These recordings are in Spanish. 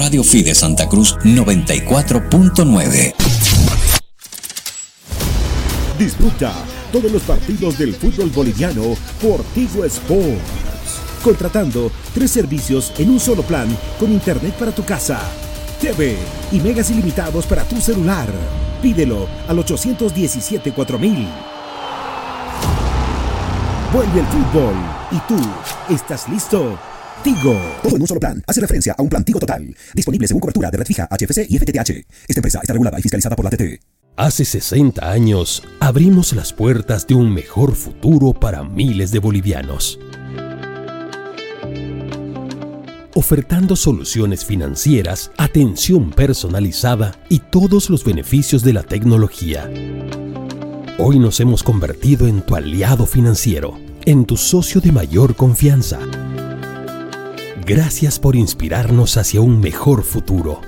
Radio Fide Santa Cruz 94.9. Disfruta todos los partidos del fútbol boliviano por Tigo Sports. Contratando tres servicios en un solo plan con internet para tu casa, TV y megas ilimitados para tu celular. Pídelo al 817-4000. Vuelve el fútbol. ¿Y tú estás listo? Tigo. Todo en un solo plan. Hace referencia a un plan Tigo Total. Disponible según cobertura de red fija, HFC y FTTH. Esta empresa está regulada y fiscalizada por la ATT. Hace 60 años abrimos las puertas de un mejor futuro para miles de bolivianos. Ofertando soluciones financieras, atención personalizada y todos los beneficios de la tecnología. Hoy nos hemos convertido en tu aliado financiero, en tu socio de mayor confianza. Gracias por inspirarnos hacia un mejor futuro.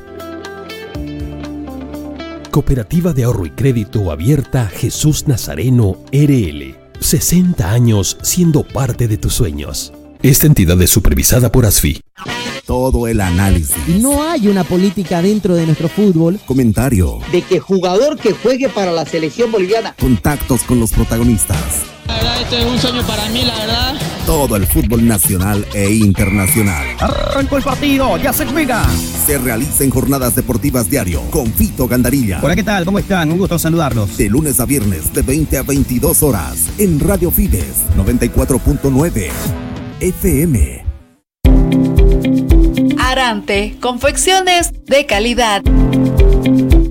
Cooperativa de Ahorro y Crédito Abierta Jesús Nazareno RL. 60 años siendo parte de tus sueños. Esta entidad es supervisada por ASFI. Todo el análisis. No hay una política dentro de nuestro fútbol. Comentario. De que jugador que juegue para la selección boliviana. Contactos con los protagonistas. Este es un sueño para mí, la verdad. Todo el fútbol nacional e internacional. Arrancó el partido, ya se juega. Se realiza en jornadas deportivas diario con Fito Gandarilla. Hola, ¿qué tal? ¿Cómo están? Un gusto saludarlos. De lunes a viernes de 20 a 22 horas en Radio Fides 94.9 FM. Arante, confecciones de calidad.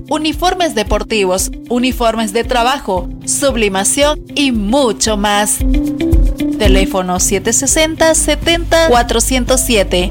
Uniformes deportivos, uniformes de trabajo, sublimación y mucho más. Teléfono 760 70 407.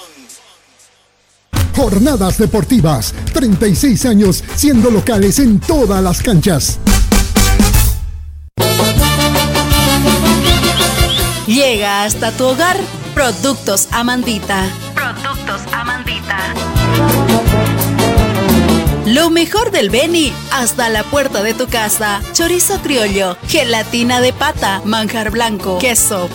Jornadas Deportivas, 36 años siendo locales en todas las canchas. Llega hasta tu hogar Productos Amandita. Productos Amandita. Lo mejor del Beni hasta la puerta de tu casa. Chorizo criollo, gelatina de pata, manjar blanco, queso.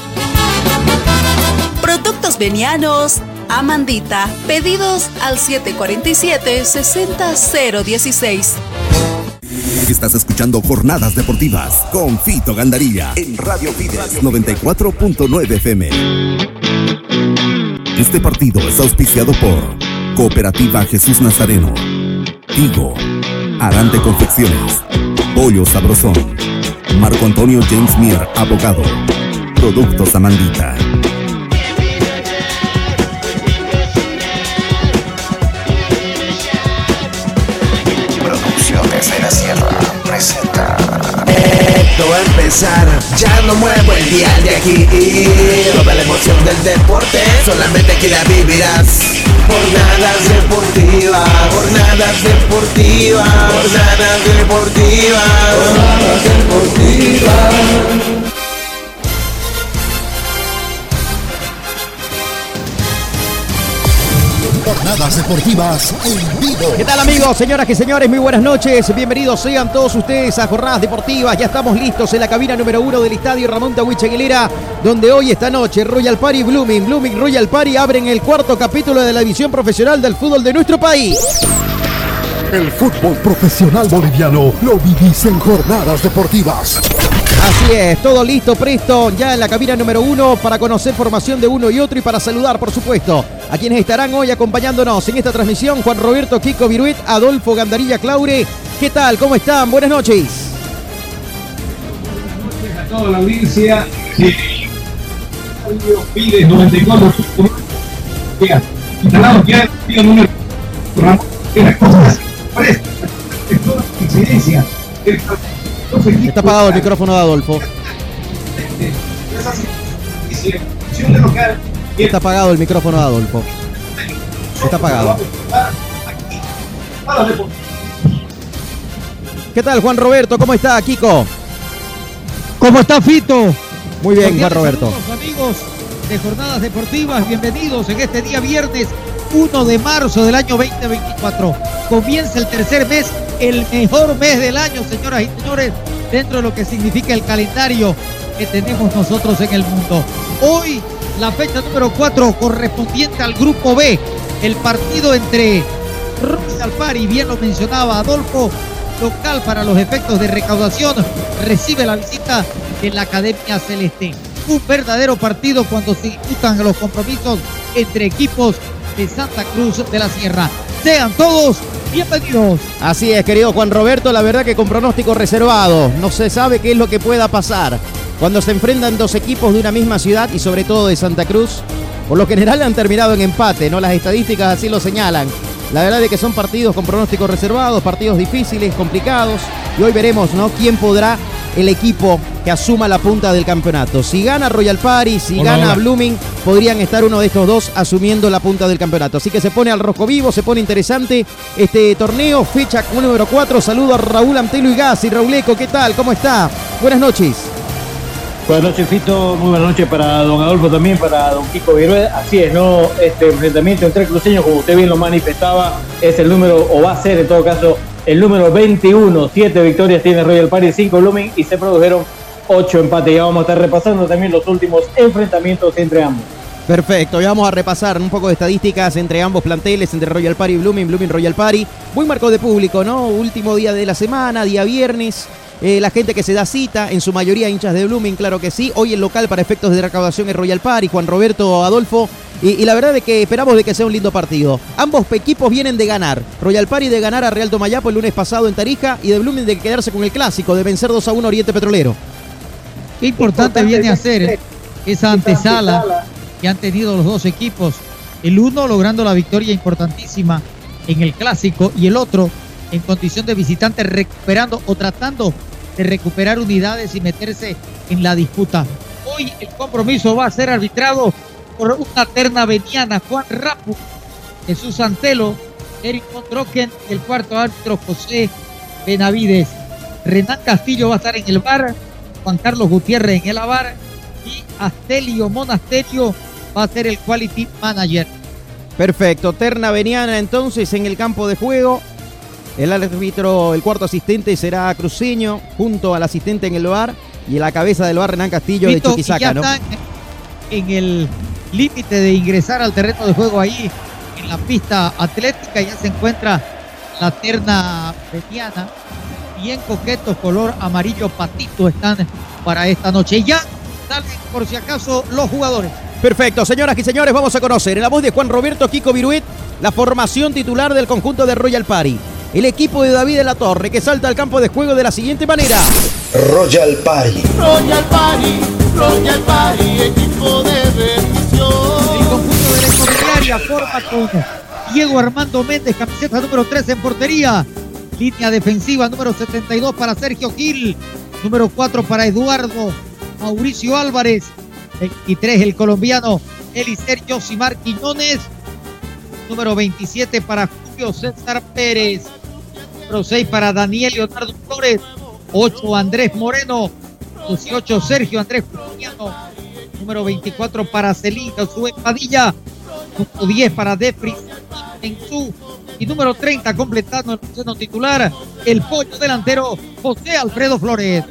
Productos venianos Amandita. Pedidos al 747-60016. Estás escuchando Jornadas Deportivas con Fito Gandarilla en Radio Fides 94.9 FM. Este partido es auspiciado por Cooperativa Jesús Nazareno, Tigo, Arante Confecciones, Pollo Sabrosón, Marco Antonio James Mier, abogado, Productos Amandita. Empezar, ya no muevo el dial de aquí. Toda la emoción del deporte, solamente aquí la vivirás. Jornadas deportivas, jornadas deportivas, jornadas deportivas, jornadas deportivas Jornadas Deportivas en vivo. ¿Qué tal amigos, señoras y señores? Muy buenas noches. Bienvenidos sean todos ustedes a Jornadas Deportivas. Ya estamos listos en la cabina número uno del Estadio Ramón Tawich Aguilera, donde hoy esta noche Royal Party Blooming, Blooming Royal Party abren el cuarto capítulo de la división profesional del fútbol de nuestro país. El fútbol profesional boliviano lo vivís en Jornadas Deportivas. Así es, todo listo, presto, ya en la cabina número uno para conocer formación de uno y otro y para saludar, por supuesto, a quienes estarán hoy acompañándonos en esta transmisión, Juan Roberto Kiko Viruet, Adolfo Gandarilla Claure. ¿Qué tal? ¿Cómo están? Buenas noches. toda la audiencia que pide 94 instalado ya el número Ramón las cosas es toda incidencia Está apagado el micrófono de Adolfo. Está apagado el micrófono de Adolfo. Está apagado. ¿Qué tal, Juan Roberto? ¿Cómo está, Kiko? ¿Cómo está, Fito? Muy bien, Juan Roberto. amigos de Jornadas Deportivas, bienvenidos en este día viernes 1 de marzo del año 2024. Comienza el tercer mes, el mejor mes del año, señoras y señores, dentro de lo que significa el calendario que tenemos nosotros en el mundo. Hoy, la fecha número 4 correspondiente al grupo B, el partido entre Royal Pari, bien lo mencionaba Adolfo, local para los efectos de recaudación, recibe la visita de la Academia Celeste. Un verdadero partido cuando se disputan los compromisos entre equipos de Santa Cruz de la Sierra. Sean todos bienvenidos. Así es, querido Juan Roberto, la verdad que con pronóstico reservado, no se sabe qué es lo que pueda pasar. Cuando se enfrentan dos equipos de una misma ciudad y sobre todo de Santa Cruz, por lo general han terminado en empate, ¿no? Las estadísticas así lo señalan. La verdad es que son partidos con pronósticos reservados, partidos difíciles, complicados. Y hoy veremos, ¿no? ¿Quién podrá el equipo que asuma la punta del campeonato. Si gana Royal Paris, si gana Blooming, podrían estar uno de estos dos asumiendo la punta del campeonato. Así que se pone al rojo vivo, se pone interesante este torneo. Fecha número 4. Saludo a Raúl Antelo y Gassi. Eco, ¿qué tal? ¿Cómo está? Buenas noches. Buenas noches, Fito. Muy buenas noches para don Adolfo también, para don Kiko Virué. Así es, ¿no? Este enfrentamiento entre cruceños, como usted bien lo manifestaba, es el número, o va a ser en todo caso, el número 21. Siete victorias tiene Royal Party, cinco Blooming y se produjeron ocho empates. Ya vamos a estar repasando también los últimos enfrentamientos entre ambos. Perfecto, ya vamos a repasar un poco de estadísticas entre ambos planteles, entre Royal Party y Blooming, Blooming Royal Party. Buen marco de público, ¿no? Último día de la semana, día viernes. Eh, la gente que se da cita, en su mayoría hinchas de Blooming, claro que sí. Hoy el local para efectos de recaudación es Royal Party, Juan Roberto Adolfo. Y, la verdad es que esperamos de que sea un lindo partido. Ambos equipos vienen de ganar. Royal Party de ganar a Real Tomayapo el lunes pasado en Tarija y de Blooming de quedarse con el clásico, de vencer 2 a 1 Oriente Petrolero. Qué importante, viene a ser esa antesala que han tenido los dos equipos. El uno logrando la victoria importantísima en el clásico y el otro en condición de visitante recuperando o tratando de recuperar unidades y meterse en la disputa. Hoy el compromiso va a ser arbitrado por una terna veniana, Juan Rapu, Jesús Antelo, Eric Mondroken y el cuarto árbitro José Benavides. Renan Castillo va a estar en el bar, Juan Carlos Gutiérrez en el bar y Astelio Monasterio va a ser el quality manager. Perfecto, terna veniana entonces en el campo de juego. El árbitro, el cuarto asistente será Cruceño, junto al asistente en el bar y en la cabeza del bar Renan Castillo de Chuquisaca, ¿no? en el límite de ingresar al terreno de juego ahí, en la pista atlética, ya se encuentra la terna mediana. Bien coquetos, color amarillo patito están para esta noche. Ya salen por si acaso los jugadores. Perfecto, señoras y señores, vamos a conocer en la voz de Juan Roberto Kiko Viruet la formación titular del conjunto de Royal Party el equipo de David de la Torre que salta al campo de juego de la siguiente manera. Royal Party. Royal Party, Royal Party, equipo de bendición. El conjunto de la inmobiliaria forma con Diego Armando Méndez, camiseta número 3 en portería. Línea defensiva número 72 para Sergio Gil. Número 4 para Eduardo Mauricio Álvarez. 23 el colombiano Elicer Josimar Quiñones. Número 27 para Julio César Pérez. Número 6 para Daniel Leonardo Flores. 8 Andrés Moreno. 18 Sergio Andrés Juliano. Número 24 para Celín su Padilla. Número 10 para Defris su Y número 30 completando el seno titular. El pollo delantero José Alfredo Flores.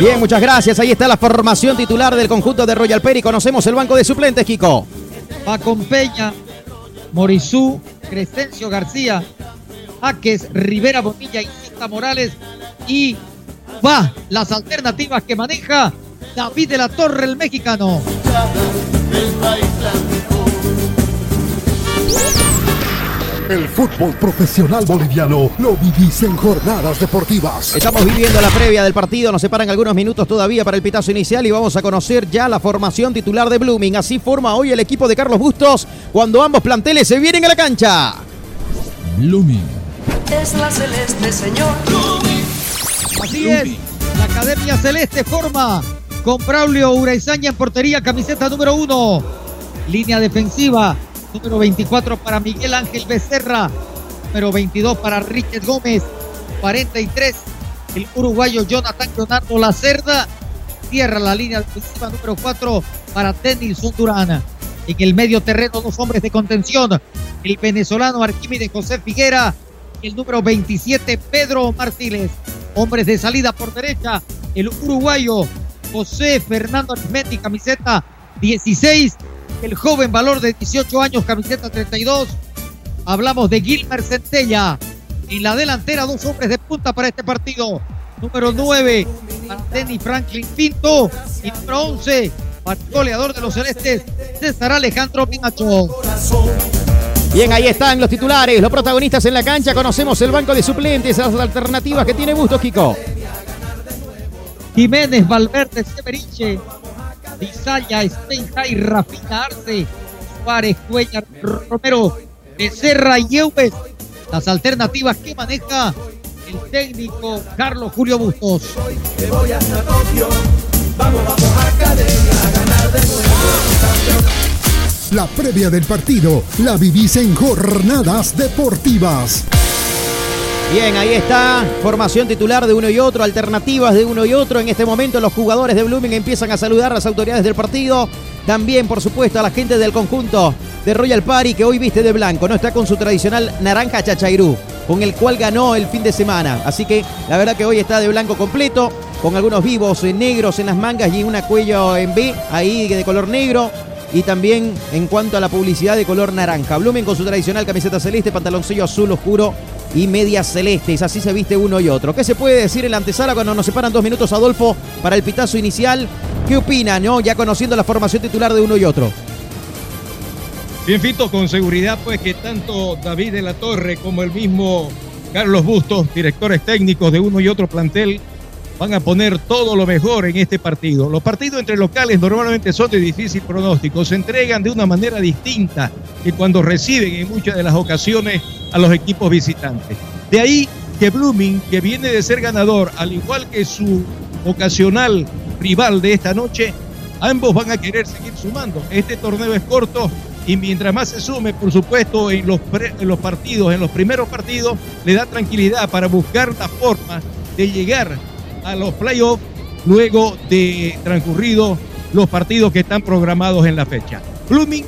Bien, muchas gracias. Ahí está la formación titular del conjunto de Royal Peri. Conocemos el banco de suplentes, Kiko. Peña, Morizú, Crescencio García, Jaques, Rivera Bonilla y Cista Morales. Y va las alternativas que maneja David de la Torre, el mexicano. El fútbol profesional boliviano lo vivís en jornadas deportivas. Estamos viviendo la previa del partido, nos separan algunos minutos todavía para el pitazo inicial y vamos a conocer ya la formación titular de Blooming. Así forma hoy el equipo de Carlos Bustos cuando ambos planteles se vienen a la cancha. Blooming. Es la celeste, señor. Así es, la Academia Celeste forma con Braulio Uraizaña en portería, camiseta número uno. Línea defensiva, número 24 para Miguel Ángel Becerra, número 22 para Richard Gómez, 43 el uruguayo Jonathan Leonardo Lacerda, cierra la línea defensiva número 4 para Tenilson Durana. En el medio terreno, dos hombres de contención, el venezolano Arquímedes José Figuera. Y el número 27 Pedro Martínez. Hombres de salida por derecha, el uruguayo José Fernando Arismendi, camiseta 16 el joven valor de 18 años, camiseta 32. Hablamos de Gilmer Centella. En la delantera, dos hombres de punta para este partido. Número 9, para Denny Franklin Pinto. Y número 11, para el goleador de los celestes, César Alejandro Pinacho. Bien, ahí están los titulares, los protagonistas en la cancha. Conocemos el banco de suplentes, las alternativas que tiene Bustos, Kiko. Jiménez, Valverde, Severiche, Dizaya, y Rafita Arce, Suárez, Cuellar, Romero, Becerra y Eumes. Las alternativas que maneja el técnico Carlos Julio Bustos. La previa del partido la vivís en jornadas deportivas. Bien, ahí está. Formación titular de uno y otro, alternativas de uno y otro. En este momento los jugadores de Blooming empiezan a saludar a las autoridades del partido. También, por supuesto, a la gente del conjunto de Royal Party que hoy viste de blanco. No está con su tradicional naranja chachairú, con el cual ganó el fin de semana. Así que la verdad que hoy está de blanco completo, con algunos vivos negros en las mangas y una cuello en B, ahí de color negro y también en cuanto a la publicidad de color naranja. Blumen con su tradicional camiseta celeste, pantaloncillo azul oscuro y medias celestes. Así se viste uno y otro. ¿Qué se puede decir en la antesala cuando nos separan dos minutos, Adolfo, para el pitazo inicial? ¿Qué opinan, no? Ya conociendo la formación titular de uno y otro. Bien, Fito, con seguridad, pues que tanto David de la Torre como el mismo Carlos Bustos, directores técnicos de uno y otro plantel, van a poner todo lo mejor en este partido. Los partidos entre locales normalmente son de difícil pronóstico, se entregan de una manera distinta que cuando reciben en muchas de las ocasiones a los equipos visitantes. De ahí que Blooming, que viene de ser ganador, al igual que su ocasional rival de esta noche, ambos van a querer seguir sumando. Este torneo es corto y mientras más se sume, por supuesto, en los, partidos, en los primeros partidos, le da tranquilidad para buscar la forma de llegar a los playoffs luego de transcurridos los partidos que están programados en la fecha. Blooming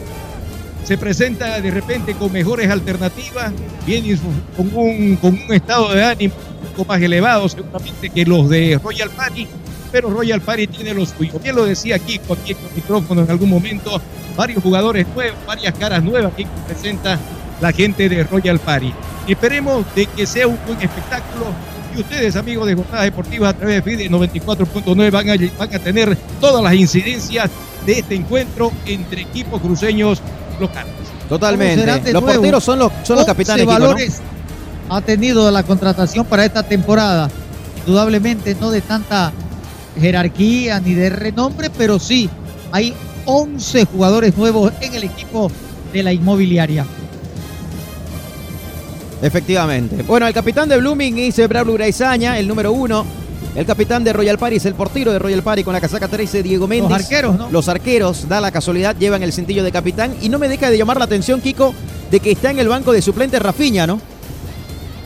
se presenta de repente con mejores alternativas, viene con un, con un estado de ánimo un poco más elevado seguramente que los de Royal Party, pero Royal Party tiene los suyos. Bien lo decía aquí con el micrófono en algún momento, varios jugadores nuevos, varias caras nuevas que presenta la gente de Royal Party. Esperemos de que sea un buen espectáculo y ustedes, amigos de Jornadas Deportivas, a través de FIDE 94.9 van a, van a tener todas las incidencias de este encuentro entre equipos cruceños locales. Totalmente. Los porteros son los, son los capitanes. valores ha tenido la contratación para esta temporada. Indudablemente no de tanta jerarquía ni de renombre, pero sí hay 11 jugadores nuevos en el equipo de la inmobiliaria. Efectivamente. Bueno, el capitán de Blooming dice Braulio Uraizaña, el número uno. El capitán de Royal Paris, el portero de Royal Paris con la casaca 13, Diego Méndez. Los arqueros, ¿no? Los arqueros, da la casualidad, llevan el cintillo de capitán. Y no me deja de llamar la atención, Kiko, de que está en el banco de suplentes Rafiña, ¿no?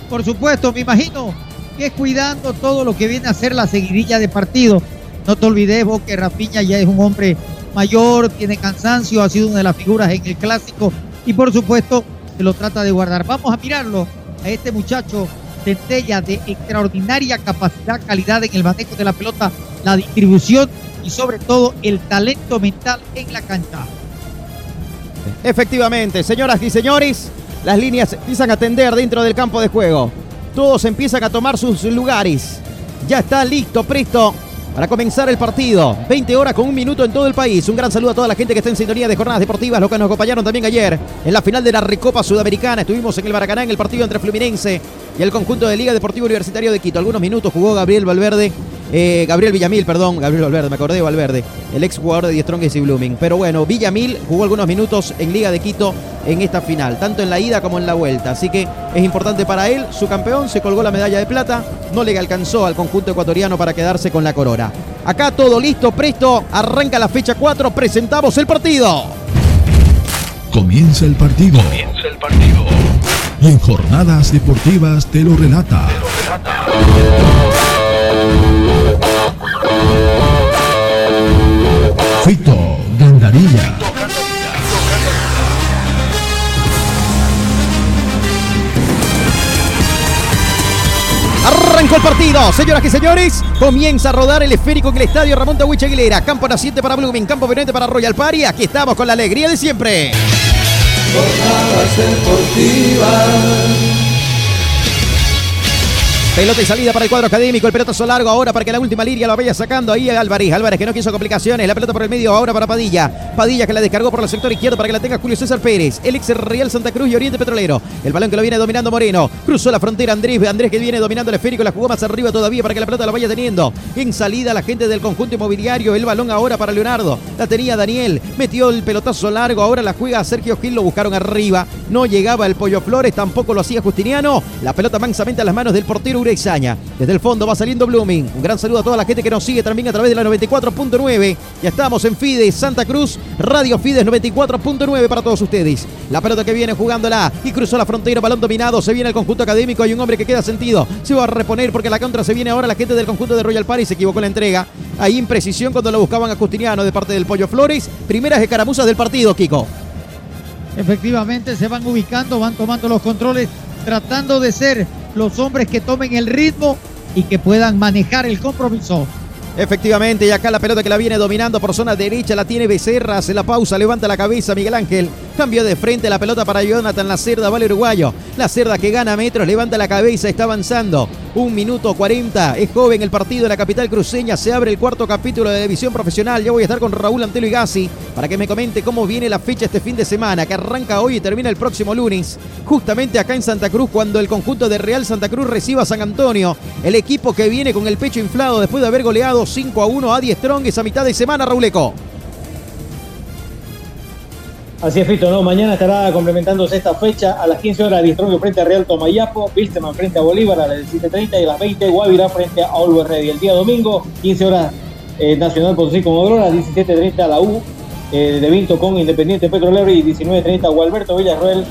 Por supuesto, me imagino que es cuidando todo lo que viene a ser la seguidilla de partido. No te olvides vos que Rafiña ya es un hombre mayor, tiene cansancio, ha sido una de las figuras en el clásico y por supuesto se lo trata de guardar. Vamos a mirarlo a este muchacho centella de extraordinaria capacidad, calidad en el manejo de la pelota, la distribución y sobre todo el talento mental en la cancha. Efectivamente, señoras y señores, las líneas empiezan a tender dentro del campo de juego. Todos empiezan a tomar sus lugares. Ya está listo, presto para comenzar el partido. 20 horas con un minuto en todo el país. Un gran saludo a toda la gente que está en sintonía de jornadas deportivas, los que nos acompañaron también ayer en la final de la Recopa Sudamericana. Estuvimos en el Baracaná en el partido entre Fluminense y el conjunto de Liga Deportiva Universitario de Quito. Algunos minutos jugó Gabriel Valverde eh, Gabriel Villamil, perdón, Gabriel Valverde, me acordé de Valverde, el ex jugador de Strongest y Blooming. Pero bueno, Villamil jugó algunos minutos en Liga de Quito en esta final, tanto en la ida como en la vuelta. Así que es importante para él, su campeón, se colgó la medalla de plata, no le alcanzó al conjunto ecuatoriano para quedarse con la corona. Acá todo listo, presto, arranca la fecha 4, presentamos el partido. Comienza el partido. Comienza el partido. Y en jornadas deportivas te lo relata. Te lo relata. Fito Gandarilla. Arrancó el partido, señoras y señores. Comienza a rodar el esférico en el estadio Ramón Tawich Aguilera. Campo naciente para Blooming, campo permanente para Royal Party. Aquí estamos con la alegría de siempre. Jornadas deportivas. Pelota y salida para el cuadro académico. El pelotazo largo ahora para que la última línea lo vaya sacando ahí Álvarez. Álvarez que no quiso complicaciones. La pelota por el medio ahora para Padilla. Padilla que la descargó por el sector izquierdo para que la tenga Julio César Pérez. El ex Real Santa Cruz y Oriente Petrolero. El balón que lo viene dominando Moreno. Cruzó la frontera Andrés. Andrés que viene dominando el esférico. La jugó más arriba todavía para que la pelota la vaya teniendo. En salida la gente del conjunto inmobiliario. El balón ahora para Leonardo. La tenía Daniel. Metió el pelotazo largo. Ahora la juega Sergio Gil. Lo buscaron arriba. No llegaba el Pollo Flores. Tampoco lo hacía Justiniano. La pelota mansamente a las manos del portero Urezaña. Desde el fondo va saliendo Blooming. Un gran saludo a toda la gente que nos sigue también a través de la 94.9. Ya estamos en Fides, Santa Cruz, Radio Fides 94.9 para todos ustedes. La pelota que viene jugándola y cruzó la frontera, balón dominado. Se viene el conjunto académico. Hay un hombre que queda sentido. Se va a reponer porque la contra se viene ahora la gente del conjunto de Royal Party. Se equivocó la entrega. Hay imprecisión cuando lo buscaban a Justiniano de parte del Pollo Flores. Primeras escaramuzas del partido, Kiko. Efectivamente, se van ubicando, van tomando los controles, tratando de ser los hombres que tomen el ritmo y que puedan manejar el compromiso. Efectivamente, y acá la pelota que la viene dominando por zona derecha la tiene Becerra, hace la pausa, levanta la cabeza Miguel Ángel, cambio de frente la pelota para Jonathan La Cerda, vale uruguayo. La Cerda que gana metros, levanta la cabeza, está avanzando. Un minuto 40, es joven el partido de la capital cruceña, se abre el cuarto capítulo de división profesional. Yo voy a estar con Raúl Antelo y Gassi para que me comente cómo viene la fecha este fin de semana, que arranca hoy y termina el próximo lunes, justamente acá en Santa Cruz, cuando el conjunto de Real Santa Cruz reciba a San Antonio, el equipo que viene con el pecho inflado después de haber goleado 5 a 1 a 10 Strong esa mitad de semana, Rauleco. Así es, Fito, ¿no? Mañana estará complementándose esta fecha a las 15 horas Strong frente a Real Tomayapo, Wilstermann frente a Bolívar a las 17.30 y a las 20 Guavirá frente a Always Ready. El día domingo, 15 horas eh, Nacional Potosí Comodoro, a las 17.30 la U eh, de Vinto con Independiente Petrolero y 19.30 Gualberto Villarroel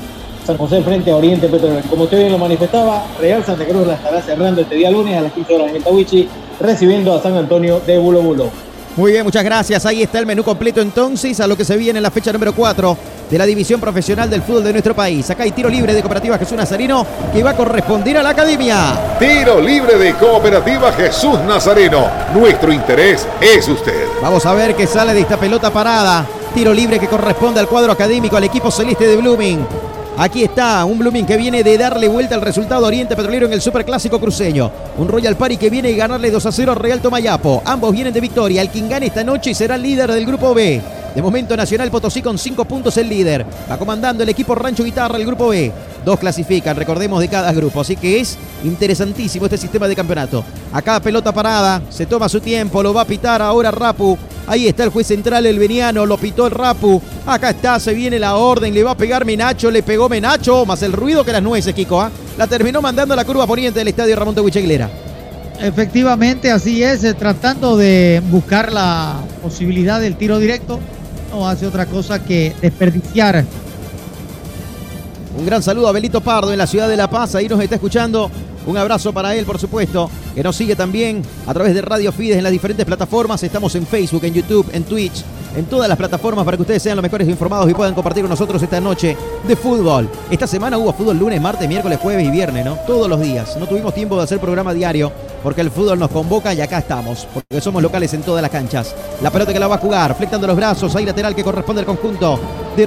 San José frente a Oriente Petrolero. Como usted bien lo manifestaba, Real Santa Cruz la estará cerrando este día lunes a las 15 horas en el Tawichi, recibiendo a San Antonio de Bulo Bulo. Muy bien, muchas gracias. Ahí está el menú completo entonces a lo que se viene en la fecha número 4 de la división profesional del fútbol de nuestro país. Acá hay tiro libre de Cooperativa Jesús Nazareno que va a corresponder a la academia. Tiro libre de Cooperativa Jesús Nazareno. Nuestro interés es usted. Vamos a ver qué sale de esta pelota parada. Tiro libre que corresponde al cuadro académico, al equipo celeste de Blooming. Aquí está un Blooming que viene de darle vuelta al resultado Oriente Petrolero en el Superclásico cruceño. Un Royal Party que viene a ganarle 2 a 0 a Real Tomayapo. Ambos vienen de victoria. El quien gane esta noche será el líder del grupo B. De momento Nacional Potosí con 5 puntos el líder. Va comandando el equipo Rancho Guitarra, el grupo B. Dos clasifican, recordemos, de cada grupo. Así que es interesantísimo este sistema de campeonato. Acá pelota parada, se toma su tiempo, lo va a pitar ahora Rapu. Ahí está el juez central, el veniano, lo pitó el Rapu. Acá está, se viene la orden, le va a pegar Menacho, le pegó Menacho, más el ruido que las nueces, Kiko. ¿ah? La terminó mandando a la curva poniente del estadio Ramón de. Efectivamente, así es, eh, tratando de buscar la posibilidad del tiro directo. No hace otra cosa que desperdiciar. Un gran saludo a Belito Pardo en la ciudad de La Paz, ahí nos está escuchando. Un abrazo para él, por supuesto, que nos sigue también a través de Radio Fides en las diferentes plataformas. Estamos en Facebook, en YouTube, en Twitch, en todas las plataformas para que ustedes sean los mejores informados y puedan compartir con nosotros esta noche de fútbol. Esta semana hubo fútbol lunes, martes, miércoles, jueves y viernes, ¿no? Todos los días. No tuvimos tiempo de hacer programa diario porque el fútbol nos convoca y acá estamos, porque somos locales en todas las canchas. La pelota que la va a jugar, flectando los brazos, ahí lateral que corresponde al conjunto de,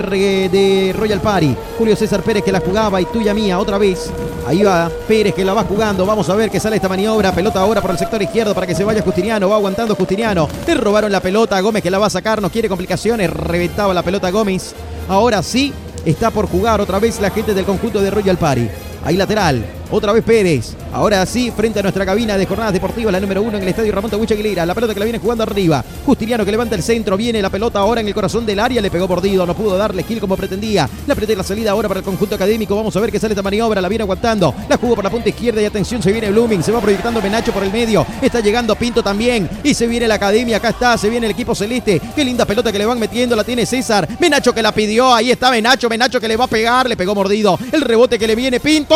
de Royal Party. Julio César Pérez que la jugaba y tuya mía otra vez. Ahí va Pérez que la va jugando. Vamos a ver que sale esta maniobra. Pelota ahora por el sector izquierdo para que se vaya Justiniano. Va aguantando Justiniano. Le robaron la pelota. Gómez que la va a sacar. No quiere complicaciones. Reventaba la pelota Gómez. Ahora sí está por jugar otra vez la gente del conjunto de Royal Party. Ahí lateral. Otra vez Pérez. Ahora sí, frente a nuestra cabina de jornadas deportivas, la número uno en el estadio Ramón Tahuicha Aguilera. La pelota que la viene jugando arriba. Justiniano que levanta el centro. Viene la pelota ahora en el corazón del área. Le pegó mordido. No pudo darle skill como pretendía. La pretende la salida ahora para el conjunto académico. Vamos a ver qué sale esta maniobra. La viene aguantando. La jugó por la punta izquierda y atención, se viene Blooming. Se va proyectando Menacho por el medio. Está llegando Pinto también. Y se viene la academia. Acá está. Se viene el equipo celeste. Qué linda pelota que le van metiendo. La tiene César. Menacho que la pidió. Ahí está Menacho. Menacho que le va a pegar. Le pegó mordido. El rebote que le viene Pinto.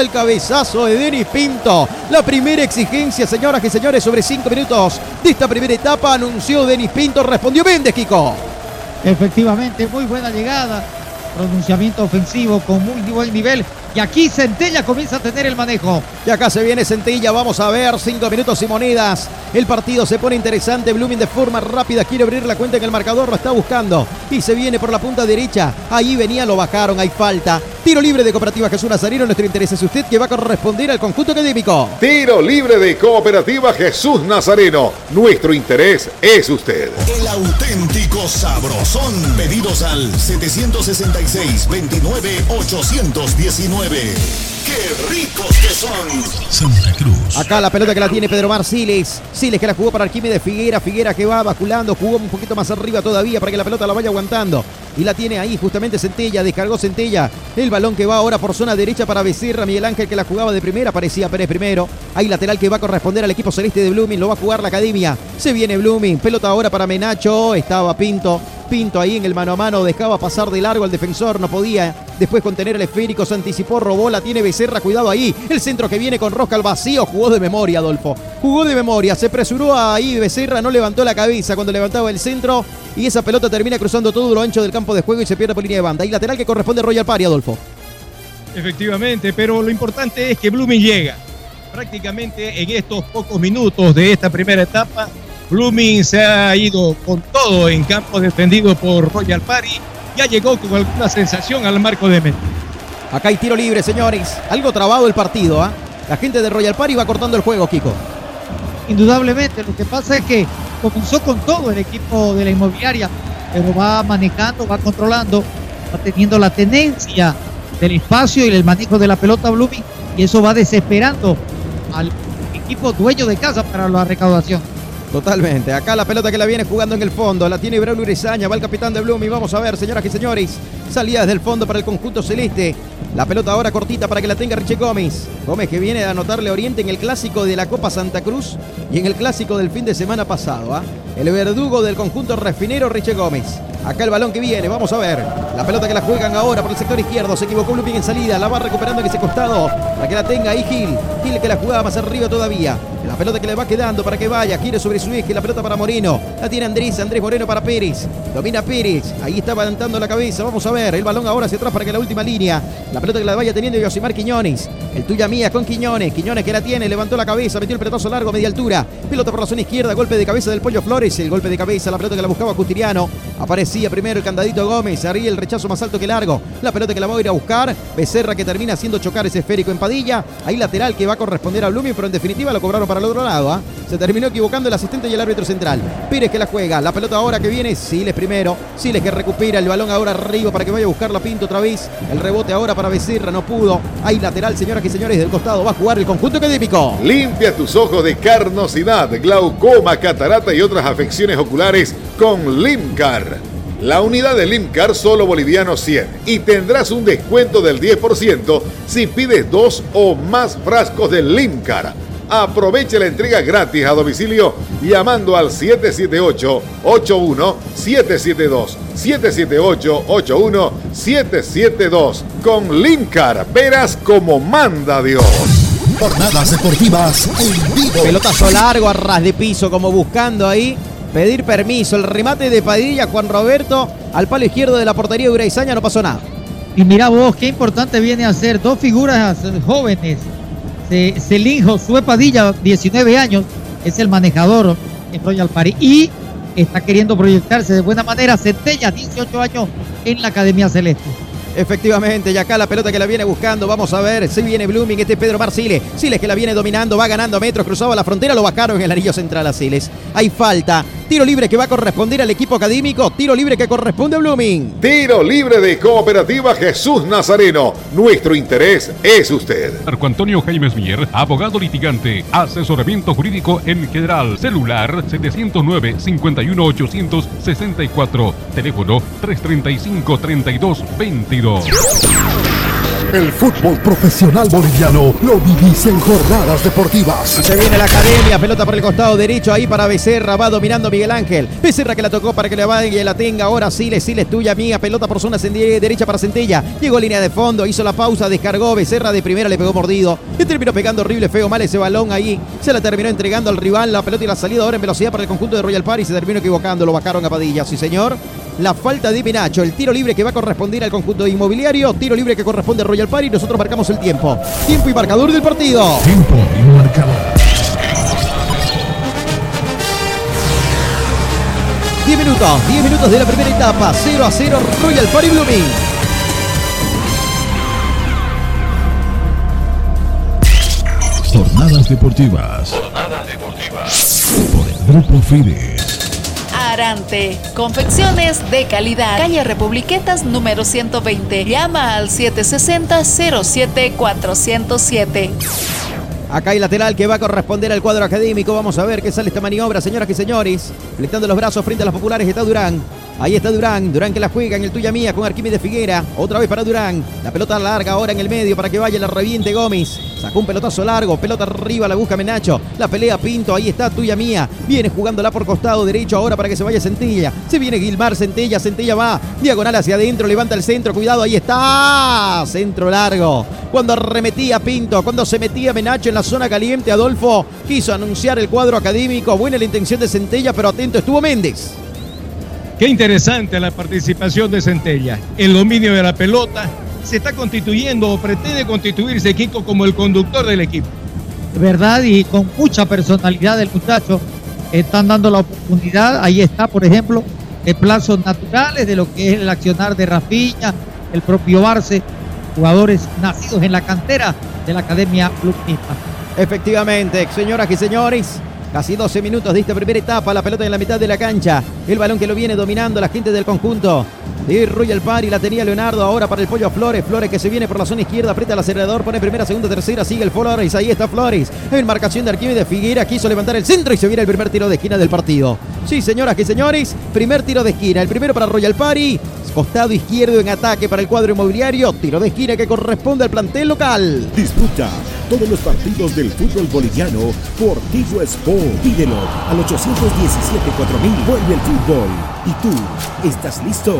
El cabezazo de Denis Pinto. La primera exigencia, señoras y señores, sobre cinco minutos de esta primera etapa anunció Denis Pinto. Respondió Méndez, Kiko. Efectivamente, muy buena llegada. Pronunciamiento ofensivo con muy buen nivel. Y aquí Centella comienza a tener el manejo. Y acá se viene Centella. Vamos a ver. Cinco minutos y monedas. El partido se pone interesante. Blooming de forma rápida. Quiere abrir la cuenta en el marcador. Lo está buscando. Y se viene por la punta derecha. Ahí venía, lo bajaron. Hay falta. Tiro libre de Cooperativa Jesús Nazareno. Nuestro interés es usted que va a corresponder al conjunto académico. Tiro libre de Cooperativa Jesús Nazareno. Nuestro interés es usted. El auténtico sabrosón. Pedidos al 766-29-819. ¡Qué ricos que son! Santa Cruz. Acá la pelota que la tiene Pedro Mar Siles. Siles que la jugó para Arquímedes Figuera. Figuera que va basculando. Jugó un poquito más arriba todavía para que la pelota la vaya aguantando. Y la tiene ahí justamente Centella. Descargó Centella. El balón que va ahora por zona derecha para Becerra. Miguel Ángel que la jugaba de primera. Parecía Pérez primero. Ahí lateral que va a corresponder al equipo celeste de Blooming. Lo va a jugar la academia. Se viene Blooming. Pelota ahora para Menacho. Estaba Pinto. Pinto ahí en el mano a mano, dejaba pasar de largo al defensor, no podía después contener el esférico, se anticipó, robó, la tiene Becerra, cuidado ahí, el centro que viene con Rosca al vacío, jugó de memoria Adolfo, jugó de memoria, se apresuró ahí Becerra, no levantó la cabeza cuando levantaba el centro y esa pelota termina cruzando todo lo ancho del campo de juego y se pierde por línea de banda. Y lateral que corresponde a Royal Pari, Adolfo. Efectivamente, pero lo importante es que Blooming llega. Prácticamente en estos pocos minutos de esta primera etapa, Blooming se ha ido con todo en campo defendido por Royal Party. Ya llegó con alguna sensación al marco de meta. Acá hay tiro libre, señores. Algo trabado el partido, ¿ah? La gente de Royal Party va cortando el juego, Kiko. Indudablemente, lo que pasa es que comenzó con todo el equipo de la inmobiliaria, pero va manejando, va controlando, va teniendo la tenencia del espacio y el manejo de la pelota Blooming, y eso va desesperando al equipo dueño de casa para la recaudación. Totalmente. Acá la pelota que la viene jugando en el fondo. La tiene Braulio Urizaña. Va el capitán de Blooming. Vamos a ver, señoras y señores. Salida desde el fondo para el conjunto celeste. La pelota ahora cortita para que la tenga Richie Gómez. Gómez que viene a anotarle Oriente en el clásico de la Copa Santa Cruz y en el clásico del fin de semana pasado. ¿ah? El verdugo del conjunto refinero Richie Gómez. Acá el balón que viene, vamos a ver. La pelota que la juegan ahora por el sector izquierdo. Se equivocó Blooming en salida. La va recuperando en ese costado. Para que la tenga ahí Gil. Gil que la jugaba más arriba todavía. La pelota que le va quedando para que vaya. Quiere sobre su eje. La pelota para Moreno. La tiene Andrés. Andrés Moreno para Pérez. Domina Pérez. Ahí está levantando la cabeza. Vamos a ver. El balón ahora hacia atrás para que la última línea. La pelota que la vaya teniendo Yosimar Quiñones. El tuya mía con Quiñones. Quiñones que la tiene. Levantó la cabeza. Metió el pelotazo largo, media altura. Pelota por la zona izquierda. Golpe de cabeza del Pollo Flores. El golpe de cabeza. La pelota que la buscaba Justiriano. Aparecía primero el candadito Gómez. Arriba el rechazo más alto que largo. La pelota que la va a ir a buscar. Becerra que termina haciendo chocar ese esférico en Padilla. Ahí lateral que va a corresponder a Blooming. Pero en definitiva lo cobraron para el otro lado. ¿ah? Se terminó equivocando el asistente y el árbitro central. Pérez que la juega. La pelota ahora que viene. Siles primero. Siles que recupera el balón ahora arriba para que vaya a buscar la Pinto otra vez. El rebote ahora para Becerra. No pudo. Ahí lateral, señoras y señores, del costado. Va a jugar el conjunto académico. Limpia tus ojos de carnosidad, glaucoma, catarata y otras afecciones oculares con Limcar. La unidad de Limcar solo boliviano 100 y tendrás un descuento del 10% si pides dos o más frascos de Limcar. Aproveche la entrega gratis a domicilio llamando al 778-81-772. 778-81-772. Con Limcar, verás como manda Dios. Jornadas deportivas en vivo. Pelotazo largo a ras de piso, como buscando ahí pedir permiso. El remate de Padilla, Juan Roberto, al palo izquierdo de la portería de Uraizaña, no pasó nada. Y mira vos, qué importante viene a ser dos figuras jóvenes. Celín Josué Padilla, 19 años, es el manejador en Royal Party y está queriendo proyectarse de buena manera. Centella, 18 años en la Academia Celeste. Efectivamente, y acá la pelota que la viene buscando. Vamos a ver si viene Blooming. Este es Pedro Marciles. Siles que la viene dominando, va ganando metros, cruzaba la frontera, lo bajaron en el anillo central a Siles. Hay falta. Tiro libre que va a corresponder al equipo académico. Tiro libre que corresponde a Blooming. Tiro libre de Cooperativa Jesús Nazareno. Nuestro interés es usted. Marco Antonio Jaimes Mier, abogado litigante, asesoramiento jurídico en general, celular 709-51864, teléfono 335-3222. El fútbol profesional boliviano lo vivís en jornadas deportivas. Se viene la academia, pelota por el costado derecho ahí para Becerra, va dominando Miguel Ángel. Becerra que la tocó para que le vaya y la tenga. Ahora sí, le sí, es tuya, mía. Pelota por zona derecha para Centella. Llegó línea de fondo, hizo la pausa, descargó. Becerra de primera le pegó mordido. Y terminó pegando horrible, feo, mal ese balón ahí. Se la terminó entregando al rival. La pelota y la salida ahora en velocidad para el conjunto de Royal Party. Se terminó equivocando, lo bajaron a Padilla. Sí, señor la falta de Pinacho. El tiro libre que va a corresponder al conjunto inmobiliario. Tiro libre que corresponde a Royal Party. Nosotros marcamos el tiempo. Tiempo y marcador del partido. Tiempo y marcador. 10 minutos, 10 minutos de la primera etapa. 0 a 0 Royal Party Blooming. Jornadas deportivas. Jornadas deportivas. Por el Grupo Fides. Confecciones de calidad. Calle Republiquetas número 120. Llama al 760-07407. Acá hay lateral que va a corresponder al cuadro académico. Vamos a ver qué sale esta maniobra, señoras y señores. Fletando los brazos frente a los populares está Durán. Ahí está Durán, Durán que la juega en el tuya mía con Arquímedes Figuera. Otra vez para Durán. La pelota larga ahora en el medio para que vaya la reviente Gómez. Sacó un pelotazo largo, pelota arriba, la busca Menacho. La pelea Pinto, ahí está tuya mía. Viene jugándola por costado derecho ahora para que se vaya Centilla. Se viene Gilmar, Centella, Centella va. Diagonal hacia adentro, levanta el centro, cuidado, ahí está. Centro largo. Cuando arremetía Pinto, cuando se metía Menacho en la zona caliente, Adolfo quiso anunciar el cuadro académico. Buena la intención de Centella, pero atento estuvo Méndez. Qué interesante la participación de Centella. El dominio de la pelota se está constituyendo o pretende constituirse Kiko como el conductor del equipo. Verdad, y con mucha personalidad del muchacho. Están dando la oportunidad. Ahí está, por ejemplo, en plazos naturales de lo que es el accionar de Rafiña, el propio Barce, jugadores nacidos en la cantera de la Academia Clubista. Efectivamente, señoras y señores, Casi 12 minutos de esta primera etapa, la pelota en la mitad de la cancha. El balón que lo viene dominando la gente del conjunto. Y Royal Party la tenía Leonardo ahora para el pollo Flores. Flores que se viene por la zona izquierda, aprieta el acelerador, pone primera, segunda, tercera, sigue el Flores. Ahí está Flores. En marcación de Arquímedes Figuera quiso levantar el centro y se viene el primer tiro de esquina del partido. Sí, señoras y señores, primer tiro de esquina. El primero para Royal Party. Costado izquierdo en ataque para el cuadro inmobiliario. Tiro de esquina que corresponde al plantel local. Disfruta todos los partidos del fútbol boliviano por Tigo Sport. Pídelo al 817-4000. Vuelve el fútbol. ¿Y tú estás listo?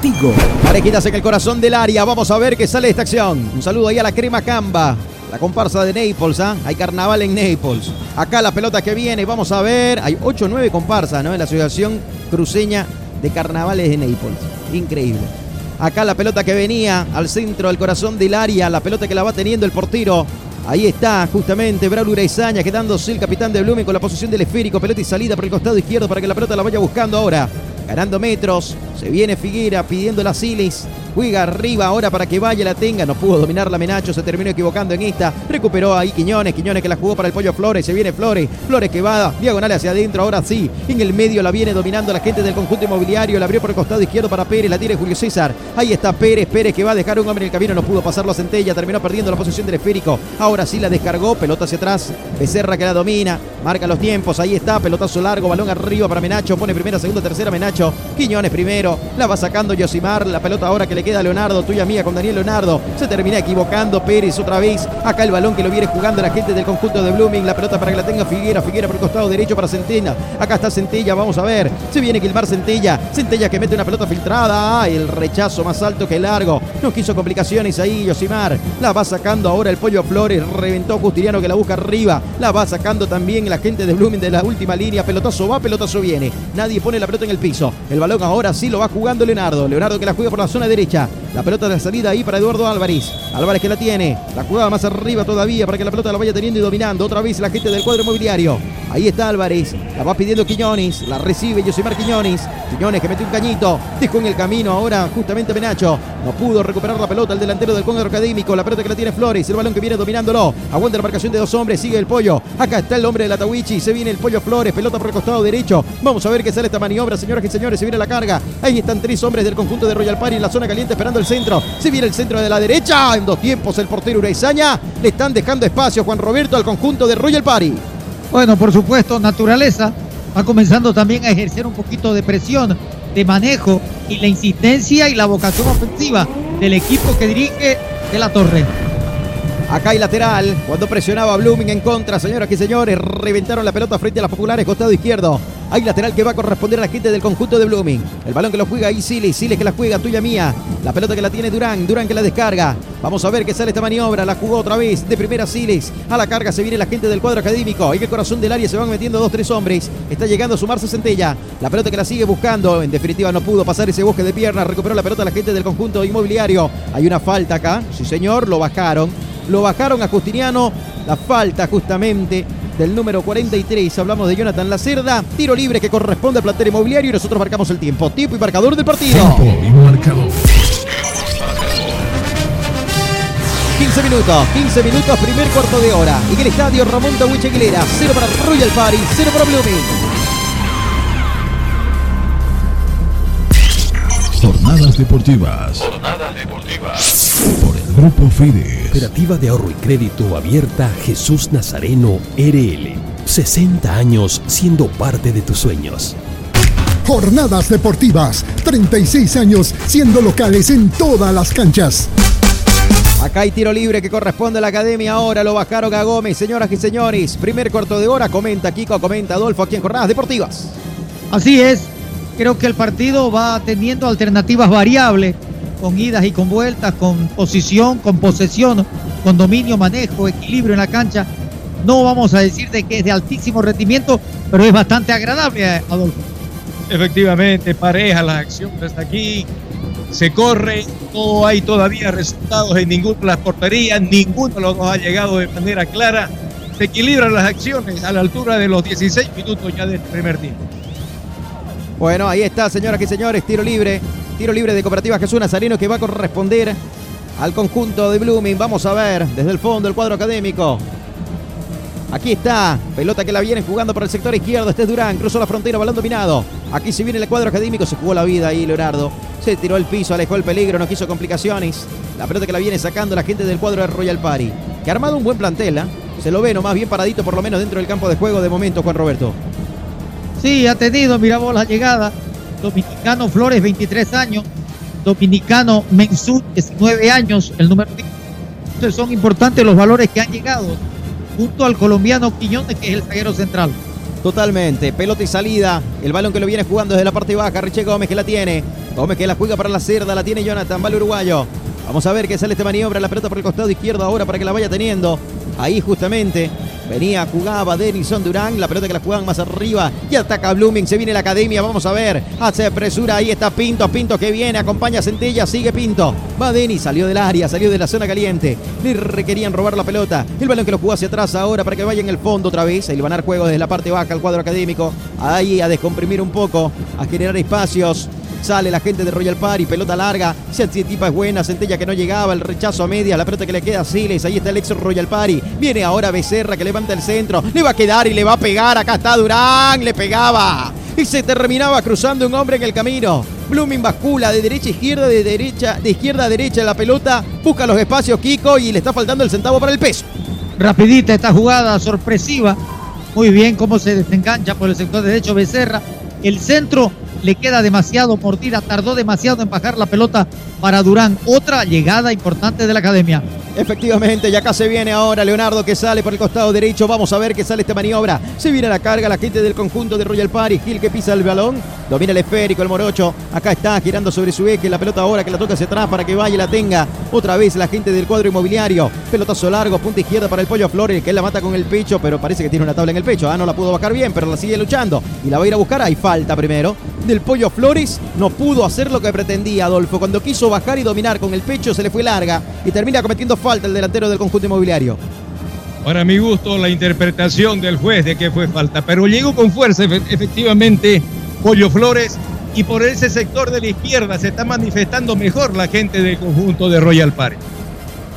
Tigo. Parejitas en el corazón del área. Vamos a ver qué sale esta acción. Un saludo ahí a la crema Camba. La comparsa de Naples, ¿ah? Hay carnaval en Naples. Acá la pelota que viene, vamos a ver. Hay 8 o 9 comparsas, ¿no? En la Asociación Cruceña de Carnavales de Naples. Increíble. Acá la pelota que venía al centro del corazón del área. La pelota que la va teniendo el portero. Ahí está justamente Braulio Urezaña quedándose el capitán de Blumen con la posición del esférico. Pelota y salida por el costado izquierdo para que la pelota la vaya buscando ahora. Ganando metros. Se viene Figuera pidiendo la Silis. Juega arriba ahora para que vaya la tenga. No pudo dominar la Menacho. Se terminó equivocando en esta. Recuperó ahí Quiñones. Quiñones que la jugó para el pollo Flores. Se viene Flores. Flores que va diagonal hacia adentro. Ahora sí. En el medio la viene dominando la gente del conjunto inmobiliario. La abrió por el costado izquierdo para Pérez. La tiene Julio César. Ahí está Pérez. Pérez que va a dejar un hombre en el camino. No pudo pasarlo a Centella. Terminó perdiendo la posición del esférico. Ahora sí la descargó. Pelota hacia atrás. Becerra que la domina. Marca los tiempos. Ahí está. Pelotazo largo. Balón arriba para Menacho. Pone primera, segunda, tercera Menacho. Quiñones primero. La va sacando Yosimar. La pelota ahora que le queda Leonardo. Tuya mía con Daniel Leonardo. Se termina equivocando Pérez otra vez. Acá el balón que lo viene jugando la gente del conjunto de Blooming. La pelota para que la tenga Figuera. Figuera por el costado derecho para Centena. Acá está Centella. Vamos a ver. Se viene Gilmar Centella. Centella que mete una pelota filtrada. Ay, el rechazo más alto que largo. No quiso complicaciones ahí Yosimar. La va sacando ahora el pollo Flores. Reventó Justiniano que la busca arriba. La va sacando también la gente de Blooming de la última línea. Pelotazo va, pelotazo viene. Nadie pone la pelota en el piso. El balón ahora sí lo va jugando Leonardo. Leonardo que la juega por la zona derecha. La pelota de salida ahí para Eduardo Álvarez. Álvarez que la tiene. La jugada más arriba todavía para que la pelota la vaya teniendo y dominando. Otra vez la gente del cuadro inmobiliario. Ahí está Álvarez. La va pidiendo Quiñones. La recibe Josimar Quiñones. Quiñones que metió un cañito. Dejó en el camino ahora justamente Menacho. No pudo recuperar la pelota el delantero del cuadro académico. La pelota que la tiene Flores. El balón que viene dominándolo. Aguanta la marcación de dos hombres. Sigue el pollo. Acá está el hombre de la Tawichi. Se viene el pollo Flores. Pelota por el costado derecho. Vamos a ver qué sale esta maniobra, señoras y señores. Se viene la carga. Ahí están tres hombres del conjunto de Royal Party en la zona caliente esperando el centro. Se viene el centro de la derecha. En dos tiempos el portero Uraizaña. Le están dejando espacio Juan Roberto al conjunto de Royal Party. Bueno, por supuesto, naturaleza va comenzando también a ejercer un poquito de presión, de manejo y la insistencia y la vocación ofensiva del equipo que dirige de la Torre. Acá hay lateral, cuando presionaba Blooming en contra, señoras y señores, reventaron la pelota frente a las populares, costado izquierdo. Hay lateral que va a corresponder a la gente del conjunto de Blooming. El balón que lo juega ahí Siles, Siles que la juega, tuya mía. La pelota que la tiene Durán, Durán que la descarga. Vamos a ver qué sale esta maniobra. La jugó otra vez de primera Siles. A la carga se viene la gente del cuadro académico. En el corazón del área se van metiendo dos, tres hombres. Está llegando a sumarse Centella. La pelota que la sigue buscando. En definitiva no pudo pasar ese bosque de piernas. Recuperó la pelota la gente del conjunto inmobiliario. Hay una falta acá. Sí, señor, lo bajaron. Lo bajaron a Justiniano. La falta justamente del número 43. Hablamos de Jonathan Lacerda. Tiro libre que corresponde al plantel inmobiliario y nosotros marcamos el tiempo. Tiempo y marcador del partido. Tiempo y marcador. 15 minutos, 15 minutos, primer cuarto de hora. En el estadio Ramón Tahuiche Aguilera. 0 para Royal Party, 0 para Blooming. Jornadas deportivas. Jornadas deportivas. Grupo Fides. Cooperativa de ahorro y crédito abierta Jesús Nazareno RL. 60 años siendo parte de tus sueños. Jornadas deportivas. 36 años siendo locales en todas las canchas. Acá hay tiro libre que corresponde a la academia ahora. Lo bajaron a Gómez, señoras y señores. Primer cuarto de hora. Comenta Kiko, comenta Adolfo aquí en Jornadas Deportivas. Así es. Creo que el partido va teniendo alternativas variables, con idas y con vueltas, con posición, con posesión, con dominio, manejo, equilibrio en la cancha. No vamos a decir de que es de altísimo rendimiento, pero es bastante agradable, Adolfo. Efectivamente, pareja las acciones hasta aquí. Se corre, no hay todavía resultados en ninguna de las porterías, ninguno de los dos ha llegado de manera clara. Se equilibran las acciones a la altura de los 16 minutos ya del primer tiempo. Bueno, ahí está, señoras y señores, tiro libre. Tiro libre de Cooperativa Jesús Nazareno que va a corresponder al conjunto de Blooming. Vamos a ver desde el fondo el cuadro académico. Aquí está, pelota que la vienen jugando por el sector izquierdo. Este es Durán, cruzó la frontera, balón dominado. Aquí se viene el cuadro académico, se jugó la vida ahí Leonardo. Se tiró el piso, alejó el peligro, no quiso complicaciones. La pelota que la viene sacando la gente del cuadro de Royal Party. Que ha armado un buen plantel, ¿eh? Se lo ve nomás bien paradito por lo menos dentro del campo de juego de momento, Juan Roberto. Sí, ha tenido, mira vos la llegada. Dominicano Flores, 23 años. Dominicano Mensú, 19 años. El número. Entonces son importantes los valores que han llegado. Junto al colombiano Quiñones, que es el zaguero central. Totalmente, pelota y salida. El balón que lo viene jugando desde la parte baja. Riche Gómez que la tiene. Gómez que la juega para la cerda. La tiene Jonathan, vale uruguayo. Vamos a ver qué sale esta maniobra. La pelota por el costado izquierdo ahora para que la vaya teniendo. Ahí justamente venía, jugaba Denison Durán, la pelota que la jugaban más arriba. Y ataca Blooming, se viene la academia, vamos a ver, hace presura, ahí está Pinto, Pinto que viene, acompaña a Centella, sigue Pinto, va Denis, salió del área, salió de la zona caliente, le requerían robar la pelota, el balón que lo jugó hacia atrás ahora para que vaya en el fondo otra vez, el ganar juego desde la parte baja al cuadro académico, ahí a descomprimir un poco, a generar espacios, Sale la gente de Royal Party, pelota larga. Se es buena, Centella que no llegaba, el rechazo a media, la pelota que le queda a Siles. Ahí está el ex Royal Party. Viene ahora Becerra que levanta el centro. Le va a quedar y le va a pegar. Acá está Durán, le pegaba. Y se terminaba cruzando un hombre en el camino. Blooming bascula de derecha a izquierda, de derecha, de izquierda a derecha la pelota. Busca los espacios Kiko y le está faltando el centavo para el peso. Rapidita esta jugada sorpresiva. Muy bien cómo se desengancha por el sector derecho Becerra. El centro le queda demasiado mordida, tardó demasiado en bajar la pelota para Durán. Otra llegada importante de la academia. Efectivamente, y acá se viene ahora Leonardo que sale por el costado derecho. Vamos a ver qué sale esta maniobra. Se viene a la carga la gente del conjunto de Royal Party. Gil que pisa el balón. Domina el esférico, el morocho. Acá está girando sobre su eje. La pelota ahora que la toca hacia atrás para que vaya y la tenga. Otra vez la gente del cuadro inmobiliario. Pelotazo largo, punta izquierda para el pollo Flores, que la mata con el pecho, pero parece que tiene una tabla en el pecho. Ah, no la pudo bajar bien, pero la sigue luchando. Y la va a ir a buscar. Hay falta primero del Pollo Flores no pudo hacer lo que pretendía Adolfo. Cuando quiso bajar y dominar con el pecho se le fue larga y termina cometiendo falta el delantero del conjunto inmobiliario. Para mi gusto, la interpretación del juez de que fue falta, pero llegó con fuerza efectivamente Pollo Flores y por ese sector de la izquierda se está manifestando mejor la gente del conjunto de Royal Party.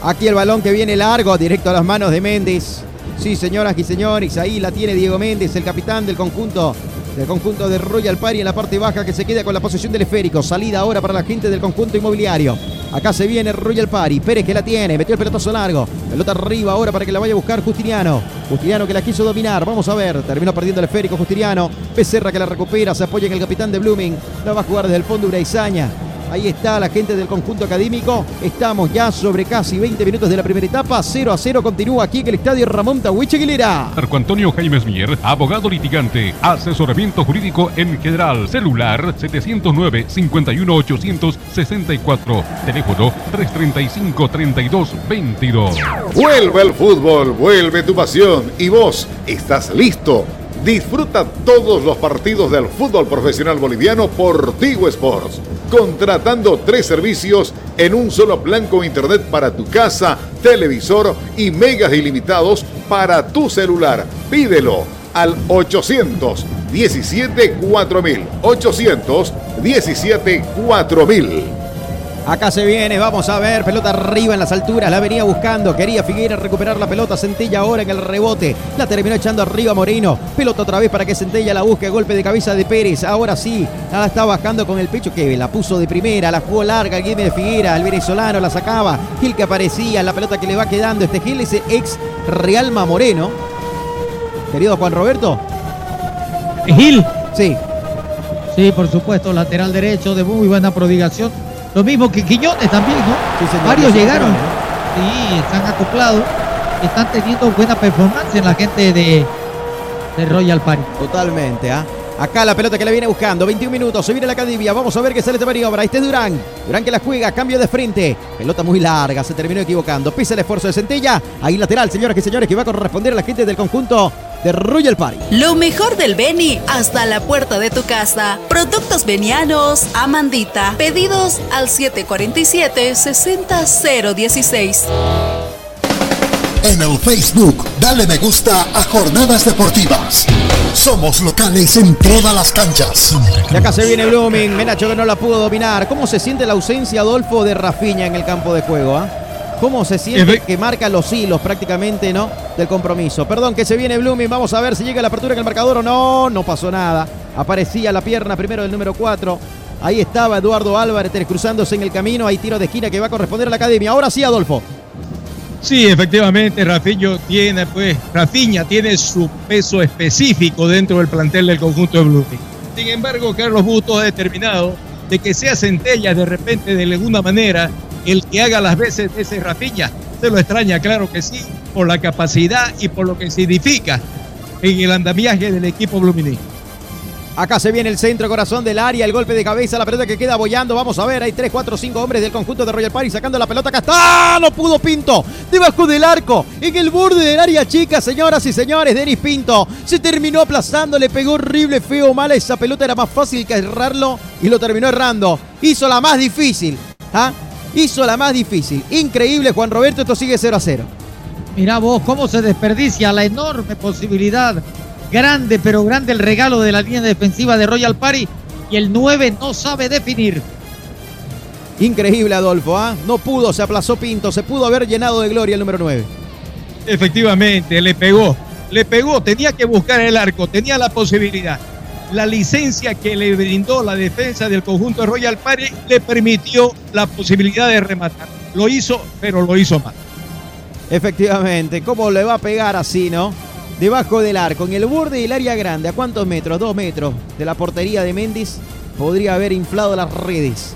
Aquí el balón que viene largo, directo a las manos de Méndez. Sí, señoras y señores, ahí la tiene Diego Méndez, el capitán del conjunto del conjunto de Royal Party en la parte baja que se queda con la posesión del esférico. Salida ahora para la gente del conjunto inmobiliario. Acá se viene Royal Party. Pérez que la tiene. Metió el pelotazo largo. Pelota arriba ahora para que la vaya a buscar Justiniano. Justiniano que la quiso dominar. Vamos a ver. Terminó perdiendo el esférico Justiniano. Becerra que la recupera. Se apoya en el capitán de Blooming. La va a jugar desde el fondo Uraizaña. Ahí está la gente del conjunto académico. Estamos ya sobre casi 20 minutos de la primera etapa. 0 a 0 continúa aquí en el estadio Ramón Tahuiche Aguilera. Marco Antonio Jaime Mier, abogado litigante, asesoramiento jurídico en general. Celular 709 51 864. Teléfono 335 32 22. Vuelve el fútbol, vuelve tu pasión. ¿Y vos estás listo? Disfruta todos los partidos del fútbol profesional boliviano por Tigo Sports, contratando tres servicios en un solo plan con internet para tu casa, televisor y megas ilimitados para tu celular. Pídelo al 817 4000. 817 4000. Acá se viene, vamos a ver, pelota arriba en las alturas, la venía buscando, quería Figueira recuperar la pelota, Centella ahora en el rebote, la terminó echando arriba Moreno, pelota otra vez para que Centella la busque, golpe de cabeza de Pérez, ahora sí, la está bajando con el pecho, que la puso de primera, la jugó larga, el de Figuera, el venezolano la sacaba, Gil que aparecía, la pelota que le va quedando, este Gil es ex Realma Moreno, querido Juan Roberto. ¿Gil? Sí. Sí, por supuesto, lateral derecho de muy buena prodigación lo mismo que Quiñones también, ¿no? Varios llegaron. Sí, están acoplados. Están teniendo buena performance en la gente de, de Royal Party. Totalmente, ¿ah? Acá la pelota que le viene buscando. 21 minutos. Se viene la academia. Vamos a ver qué sale esta maniobra. Este es Durán. Durán que la juega. Cambio de frente. Pelota muy larga. Se terminó equivocando. Pisa el esfuerzo de Centella. Ahí lateral, señoras y señores, que va a corresponder a la gente del conjunto de Royal Party. Lo mejor del Beni hasta la puerta de tu casa. Productos venianos, Amandita. Pedidos al 747-60016. En el Facebook, dale me gusta a Jornadas Deportivas. Somos locales en todas las canchas. Y acá se viene Blooming. Menacho que no la pudo dominar. ¿Cómo se siente la ausencia, Adolfo, de Rafiña en el campo de juego? ah? ¿Cómo se siente que marca los hilos prácticamente, ¿no? Del compromiso. Perdón, que se viene Blooming. Vamos a ver si llega la apertura en el marcador o no. No pasó nada. Aparecía la pierna primero del número 4. Ahí estaba Eduardo Álvarez cruzándose en el camino. Hay tiro de esquina que va a corresponder a la academia. Ahora sí, Adolfo. Sí, efectivamente, Rafinho tiene, pues, Rafinha tiene su peso específico dentro del plantel del conjunto de Blooming. Sin embargo, Carlos Bustos ha determinado de que sea Centella de repente, de alguna manera, el que haga las veces de ese Rafinha. Se lo extraña, claro que sí, por la capacidad y por lo que significa en el andamiaje del equipo Bluminí. Acá se viene el centro corazón del área, el golpe de cabeza, la pelota que queda bollando. Vamos a ver, hay 3, 4, 5 hombres del conjunto de Royal Party sacando la pelota. Acá está, no pudo Pinto, debajo del arco, en el borde del área chica, señoras y señores. Denis Pinto se terminó aplazando, le pegó horrible, feo, mala. Esa pelota era más fácil que errarlo y lo terminó errando. Hizo la más difícil. ¿ah? Hizo la más difícil. Increíble, Juan Roberto, esto sigue 0 a 0. Mirá vos cómo se desperdicia la enorme posibilidad Grande, pero grande el regalo de la línea defensiva de Royal Party. Y el 9 no sabe definir. Increíble, Adolfo. ¿ah? No pudo, se aplazó Pinto. Se pudo haber llenado de gloria el número 9. Efectivamente, le pegó. Le pegó, tenía que buscar el arco, tenía la posibilidad. La licencia que le brindó la defensa del conjunto de Royal Party le permitió la posibilidad de rematar. Lo hizo, pero lo hizo mal. Efectivamente, ¿cómo le va a pegar así, no? Debajo del arco, en el borde del área grande. ¿A cuántos metros? Dos metros de la portería de Méndez. Podría haber inflado las redes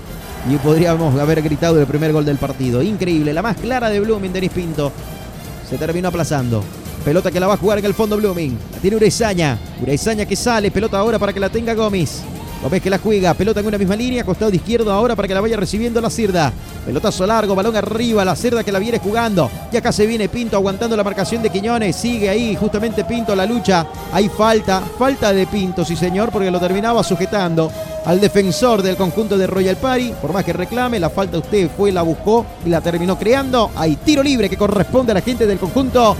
y podríamos haber gritado el primer gol del partido. Increíble, la más clara de Blooming, Denis Pinto. Se terminó aplazando. Pelota que la va a jugar en el fondo Blooming. La tiene Urezaña. Urezaña que sale. Pelota ahora para que la tenga Gómez. Gómez que la juega. Pelota en una misma línea. Costado izquierdo ahora para que la vaya recibiendo la Cirda. Pelotazo largo. Balón arriba. La Cirda que la viene jugando. Y acá se viene Pinto aguantando la marcación de Quiñones. Sigue ahí justamente Pinto la lucha. Hay falta. Falta de Pinto, sí señor, porque lo terminaba sujetando. al defensor del conjunto de Royal Party. Por más que reclame, la falta usted fue, la buscó y la terminó creando. Hay tiro libre que corresponde a la gente del conjunto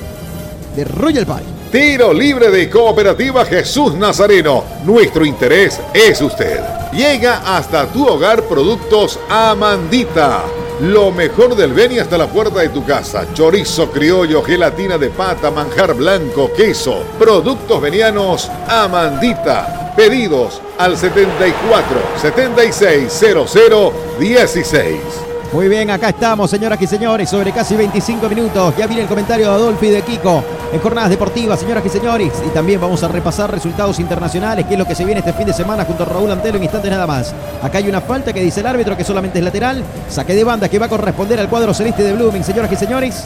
de Royal Party. Tiro libre de Cooperativa Jesús Nazareno. Nuestro interés es usted. Llega hasta tu hogar productos Amandita. Lo mejor del Beni hasta la puerta de tu casa. Chorizo criollo, gelatina de pata, manjar blanco, queso. Productos venianos Amandita. Pedidos al 74 76 00 16. Muy bien, acá estamos, señoras y señores, sobre casi 25 minutos. Ya viene el comentario de Adolfo y de Kiko en jornadas deportivas, señoras y señores. Y también vamos a repasar resultados internacionales, que es lo que se viene este fin de semana junto a Raúl Antelo en instantes nada más. Acá hay una falta que dice el árbitro que solamente es lateral. Saque de banda que va a corresponder al cuadro celeste de Blooming, señoras y señores.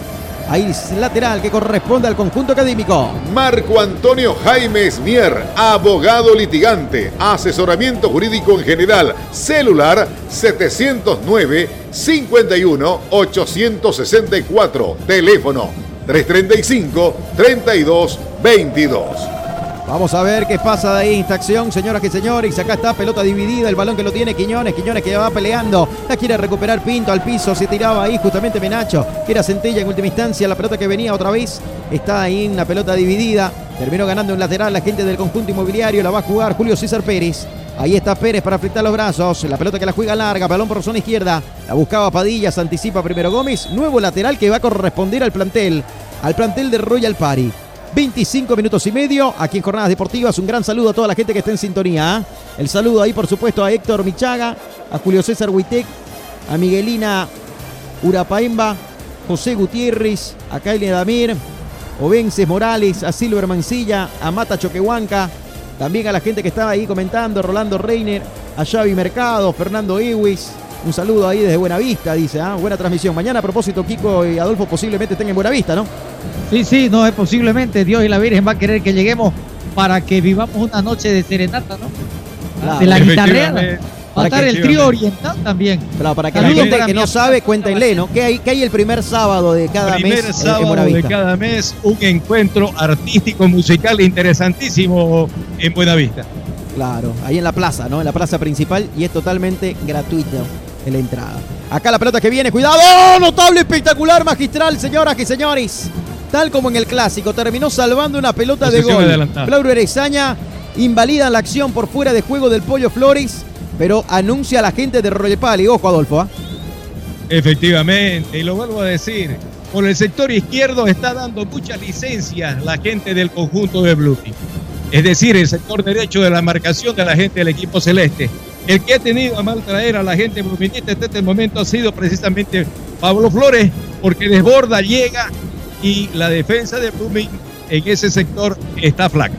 Ahí lateral que corresponde al conjunto académico. Marco Antonio Jaime Mier, abogado litigante, asesoramiento jurídico en general, celular 709 51 864, teléfono 335 32 22. Vamos a ver qué pasa de ahí esta acción, señoras y señores. Acá está pelota dividida, el balón que lo tiene Quiñones. Quiñones que va peleando. La quiere recuperar Pinto al piso. Se tiraba ahí justamente Menacho. Era Centella en última instancia. La pelota que venía otra vez. Está ahí en la pelota dividida. Terminó ganando un lateral la gente del conjunto inmobiliario. La va a jugar Julio César Pérez. Ahí está Pérez para afectar los brazos. La pelota que la juega larga. Balón por zona izquierda. La buscaba Padilla. Se anticipa primero Gómez. Nuevo lateral que va a corresponder al plantel. Al plantel de Royal Party. 25 minutos y medio aquí en Jornadas Deportivas. Un gran saludo a toda la gente que está en sintonía. ¿eh? El saludo ahí, por supuesto, a Héctor Michaga, a Julio César Huitec, a Miguelina Urapaemba, José Gutiérrez, a Kaile Damir, Ovences Morales, a Silver Mancilla, a Mata Choquehuanca, también a la gente que estaba ahí comentando, Rolando Reiner, a Xavi Mercado, Fernando Ewis. Un saludo ahí desde Buenavista, dice, ¿ah? buena transmisión. Mañana a propósito, Kiko y Adolfo posiblemente estén en Buenavista, ¿no? Sí, sí, no es posiblemente. Dios y la Virgen va a querer que lleguemos para que vivamos una noche de serenata, ¿no? Claro. de la. Efectivamente. Va a estar el trío oriental también. Claro, para que Saludos la gente que no sabe, cuéntenle, ¿no? ¿Qué hay, qué hay el primer sábado de cada Primer mes en- en sábado de cada mes, un encuentro artístico, musical interesantísimo en Buenavista. Claro, ahí en la plaza, ¿no? En la plaza principal y es totalmente gratuito en la entrada. Acá la pelota que viene, cuidado, notable, espectacular, magistral, señoras y señores. Tal como en el clásico, terminó salvando una pelota de gol. Claudio Erezaña invalida la acción por fuera de juego del Pollo Flores, pero anuncia a la gente de Royal Pali. Ojo, Adolfo, ¿ah? Efectivamente, y lo vuelvo a decir, por el sector izquierdo está dando muchas licencias la gente del conjunto de Bluefield. Es decir, el sector derecho de la marcación de la gente del equipo celeste. El que ha tenido a mal traer a la gente bluminista hasta este momento ha sido precisamente Pablo Flores, porque desborda, llega y la defensa de Blooming en ese sector está flaca.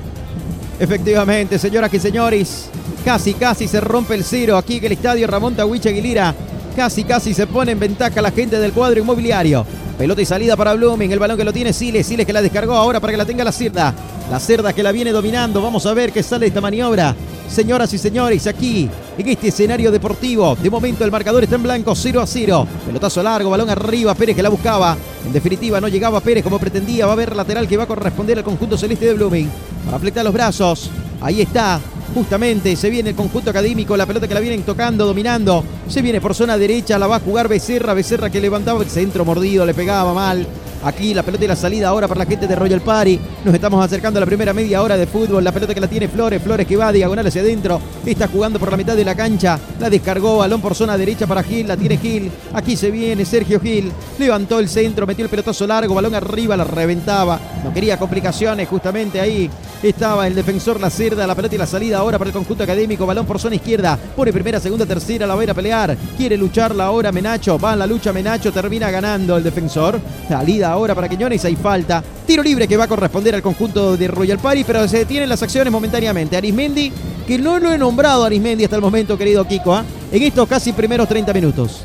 Efectivamente, señoras y señores, casi, casi se rompe el cero aquí en el estadio Ramón Tawich Aguilera. Casi, casi se pone en ventaja la gente del cuadro inmobiliario. Pelota y salida para Blooming, el balón que lo tiene Siles, Siles que la descargó ahora para que la tenga la Cerda. La Cerda que la viene dominando, vamos a ver qué sale de esta maniobra. Señoras y señores, aquí, en este escenario deportivo, de momento el marcador está en blanco, 0 a 0. Pelotazo largo, balón arriba, Pérez que la buscaba. En definitiva, no llegaba Pérez como pretendía. Va a haber lateral que va a corresponder al conjunto celeste de Blooming. Para fletar los brazos, ahí está. Justamente se viene el conjunto académico, la pelota que la vienen tocando, dominando. Se viene por zona derecha, la va a jugar Becerra, Becerra que levantaba el centro mordido, le pegaba mal. Aquí la pelota y la salida ahora para la gente de Royal Party. Nos estamos acercando a la primera media hora de fútbol. La pelota que la tiene Flores, Flores que va diagonal hacia adentro. Está jugando por la mitad de la cancha. La descargó, balón por zona derecha para Gil. La tiene Gil. Aquí se viene Sergio Gil. Levantó el centro, metió el pelotazo largo, balón arriba, la reventaba. No quería complicaciones, justamente ahí estaba el defensor La Cerda. La pelota y la salida ahora para el conjunto académico. Balón por zona izquierda. Pone primera, segunda, tercera. La va a ir a pelear. Quiere lucharla ahora Menacho. Va en la lucha Menacho. Termina ganando el defensor. Salida ahora para Quiñones. Hay falta. Tiro libre que va a corresponder al conjunto de Royal Party. Pero se detienen las acciones momentáneamente. Arismendi, que no lo he nombrado Arismendi hasta el momento, querido Kiko. ¿ah? En estos casi primeros 30 minutos.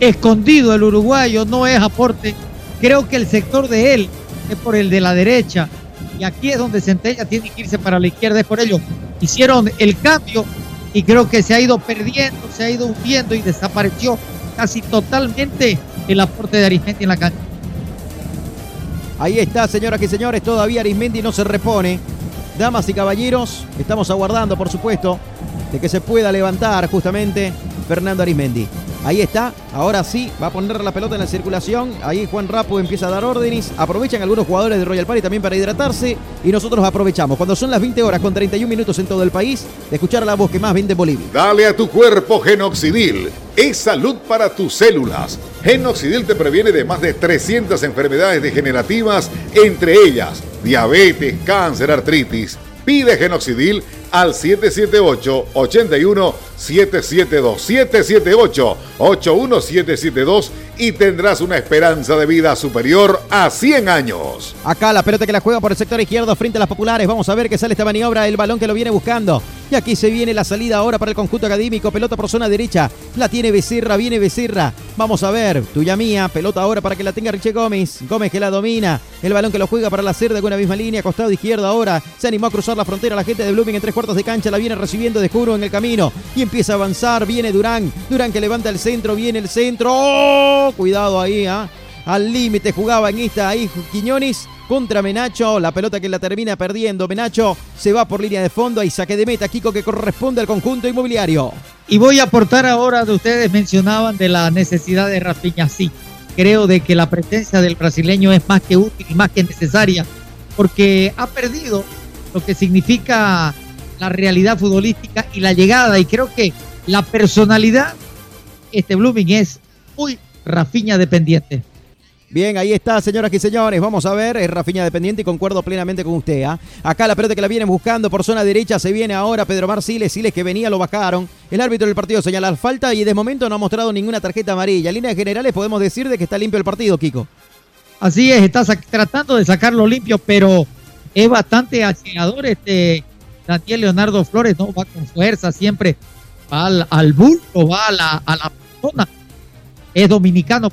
Escondido el uruguayo, no es aporte. Creo que el sector de él es por el de la derecha. Y aquí es donde Centella tiene que irse para la izquierda. Es por ello. Hicieron el cambio y creo que se ha ido perdiendo, se ha ido hundiendo y desapareció casi totalmente el aporte de Arismendi en la cancha. Ahí está, señoras y señores, todavía Arismendi no se repone. Damas y caballeros, estamos aguardando, por supuesto, de que se pueda levantar justamente Fernando Arismendi. Ahí está, ahora sí, va a poner la pelota en la circulación. Ahí Juan Rapo empieza a dar órdenes. Aprovechan algunos jugadores de Royal Party también para hidratarse. Y nosotros aprovechamos, cuando son las 20 horas con 31 minutos en todo el país, de escuchar la voz que más vende en Bolivia. Dale a tu cuerpo Genoxidil. Es salud para tus células. Genoxidil te previene de más de 300 enfermedades degenerativas, entre ellas diabetes, cáncer, artritis. Pide Genoxidil al 778-81-772. 778-81772 y tendrás una esperanza de vida superior a 100 años. Acá la pelota que la juega por el sector izquierdo frente a las populares. Vamos a ver que sale esta maniobra, el balón que lo viene buscando. Y aquí se viene la salida ahora para el conjunto académico. Pelota por zona derecha. La tiene Becerra, viene Becerra. Vamos a ver, tuya mía. Pelota ahora para que la tenga Richie Gómez. Gómez que la domina. El balón que lo juega para la cerda con una misma línea. Costado izquierdo ahora. Se animó a cruzar la frontera la gente de Blooming en tres cuartos de cancha. La viene recibiendo de Juro en el camino. Y empieza a avanzar. Viene Durán. Durán que levanta el centro. Viene el centro. ¡Oh! Cuidado ahí, ¿ah? Al límite jugaba en esta ahí Quiñones contra Menacho. La pelota que la termina perdiendo. Menacho se va por línea de fondo. Hay saque de meta, Kiko, que corresponde al conjunto inmobiliario. Y voy a aportar ahora de ustedes mencionaban de la necesidad de Rafinha. Sí, creo de que la presencia del brasileño es más que útil y más que necesaria porque ha perdido lo que significa la realidad futbolística y la llegada. Y creo que la personalidad, este Blooming es muy Rafinha dependiente. Bien, ahí está, señoras y señores. Vamos a ver, es Rafinha dependiente y concuerdo plenamente con usted. ¿ah? Acá la pelota que la vienen buscando por zona derecha. Se viene ahora Pedro Marciles. Siles que venía, lo bajaron. El árbitro del partido señala falta y de momento no ha mostrado ninguna tarjeta amarilla. En líneas generales podemos decir de que está limpio el partido, Kiko. Así es, está tratando de sacarlo limpio, pero es bastante acelerador este Daniel Leonardo Flores, ¿no? Va con fuerza siempre, va al, al bulto, va a la, a la persona. Es dominicano.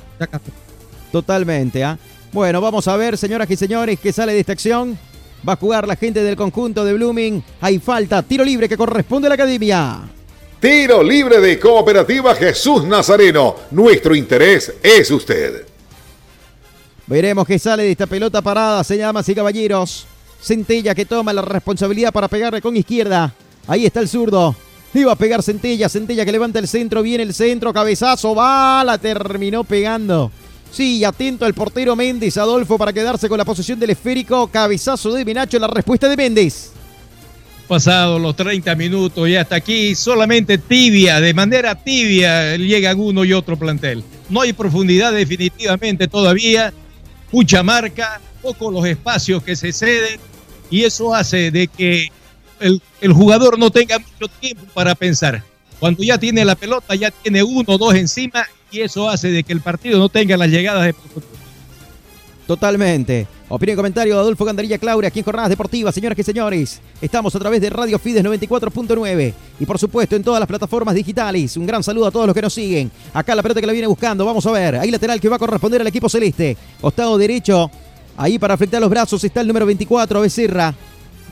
Totalmente, ¿ah? Bueno, vamos a ver, señoras y señores, que sale de esta acción. Va a jugar la gente del conjunto de Blooming. Hay falta, tiro libre que corresponde a la academia. Tiro libre de Cooperativa Jesús Nazareno. Nuestro interés es usted. Veremos que sale de esta pelota parada, se llama y caballeros. Centella que toma la responsabilidad para pegarle con izquierda. Ahí está el zurdo. Iba a pegar Centella, Centella que levanta el centro, viene el centro, cabezazo, va, la terminó pegando. Sí, atento al portero Méndez, Adolfo, para quedarse con la posesión del esférico. Cabezazo de Menacho, la respuesta de Méndez. Pasado los 30 minutos y hasta aquí solamente tibia, de manera tibia, llegan uno y otro plantel. No hay profundidad definitivamente todavía, mucha marca, poco los espacios que se ceden y eso hace de que el, el jugador no tenga mucho tiempo para pensar. Cuando ya tiene la pelota, ya tiene uno o dos encima y eso hace de que el partido no tenga las llegadas de Totalmente. Opinión y comentario de Adolfo Gandarilla Claudia aquí en Jornadas Deportivas, señoras y señores. Estamos a través de Radio Fides 94.9 y por supuesto en todas las plataformas digitales. Un gran saludo a todos los que nos siguen. Acá la pelota que la viene buscando, vamos a ver. Ahí lateral que va a corresponder al equipo celeste. Costado derecho, ahí para frente a los brazos está el número 24, Becerra.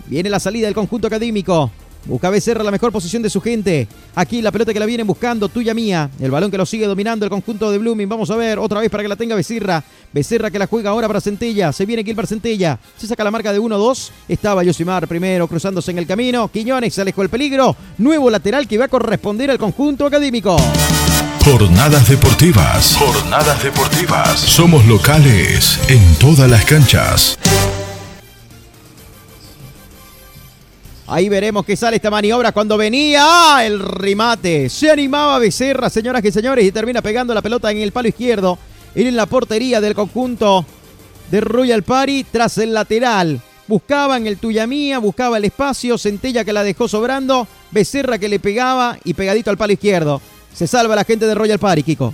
Viene la salida del conjunto académico. Busca Becerra la mejor posición de su gente. Aquí la pelota que la vienen buscando, tuya mía. El balón que lo sigue dominando el conjunto de Blooming. Vamos a ver otra vez para que la tenga Becerra. Becerra que la juega ahora para Centella. Se viene Gilbert Centella. Se saca la marca de 1-2. Estaba Yosimar primero cruzándose en el camino. Quiñones se alejó el peligro. Nuevo lateral que va a corresponder al conjunto académico. Jornadas deportivas. Jornadas deportivas. Somos locales en todas las canchas. Ahí veremos que sale esta maniobra cuando venía ¡Ah! el remate. Se animaba Becerra, señoras y señores, y termina pegando la pelota en el palo izquierdo. En la portería del conjunto de Royal Party tras el lateral. Buscaban el tuya mía, buscaba el espacio, Centella que la dejó sobrando, Becerra que le pegaba y pegadito al palo izquierdo. Se salva la gente de Royal Party, Kiko.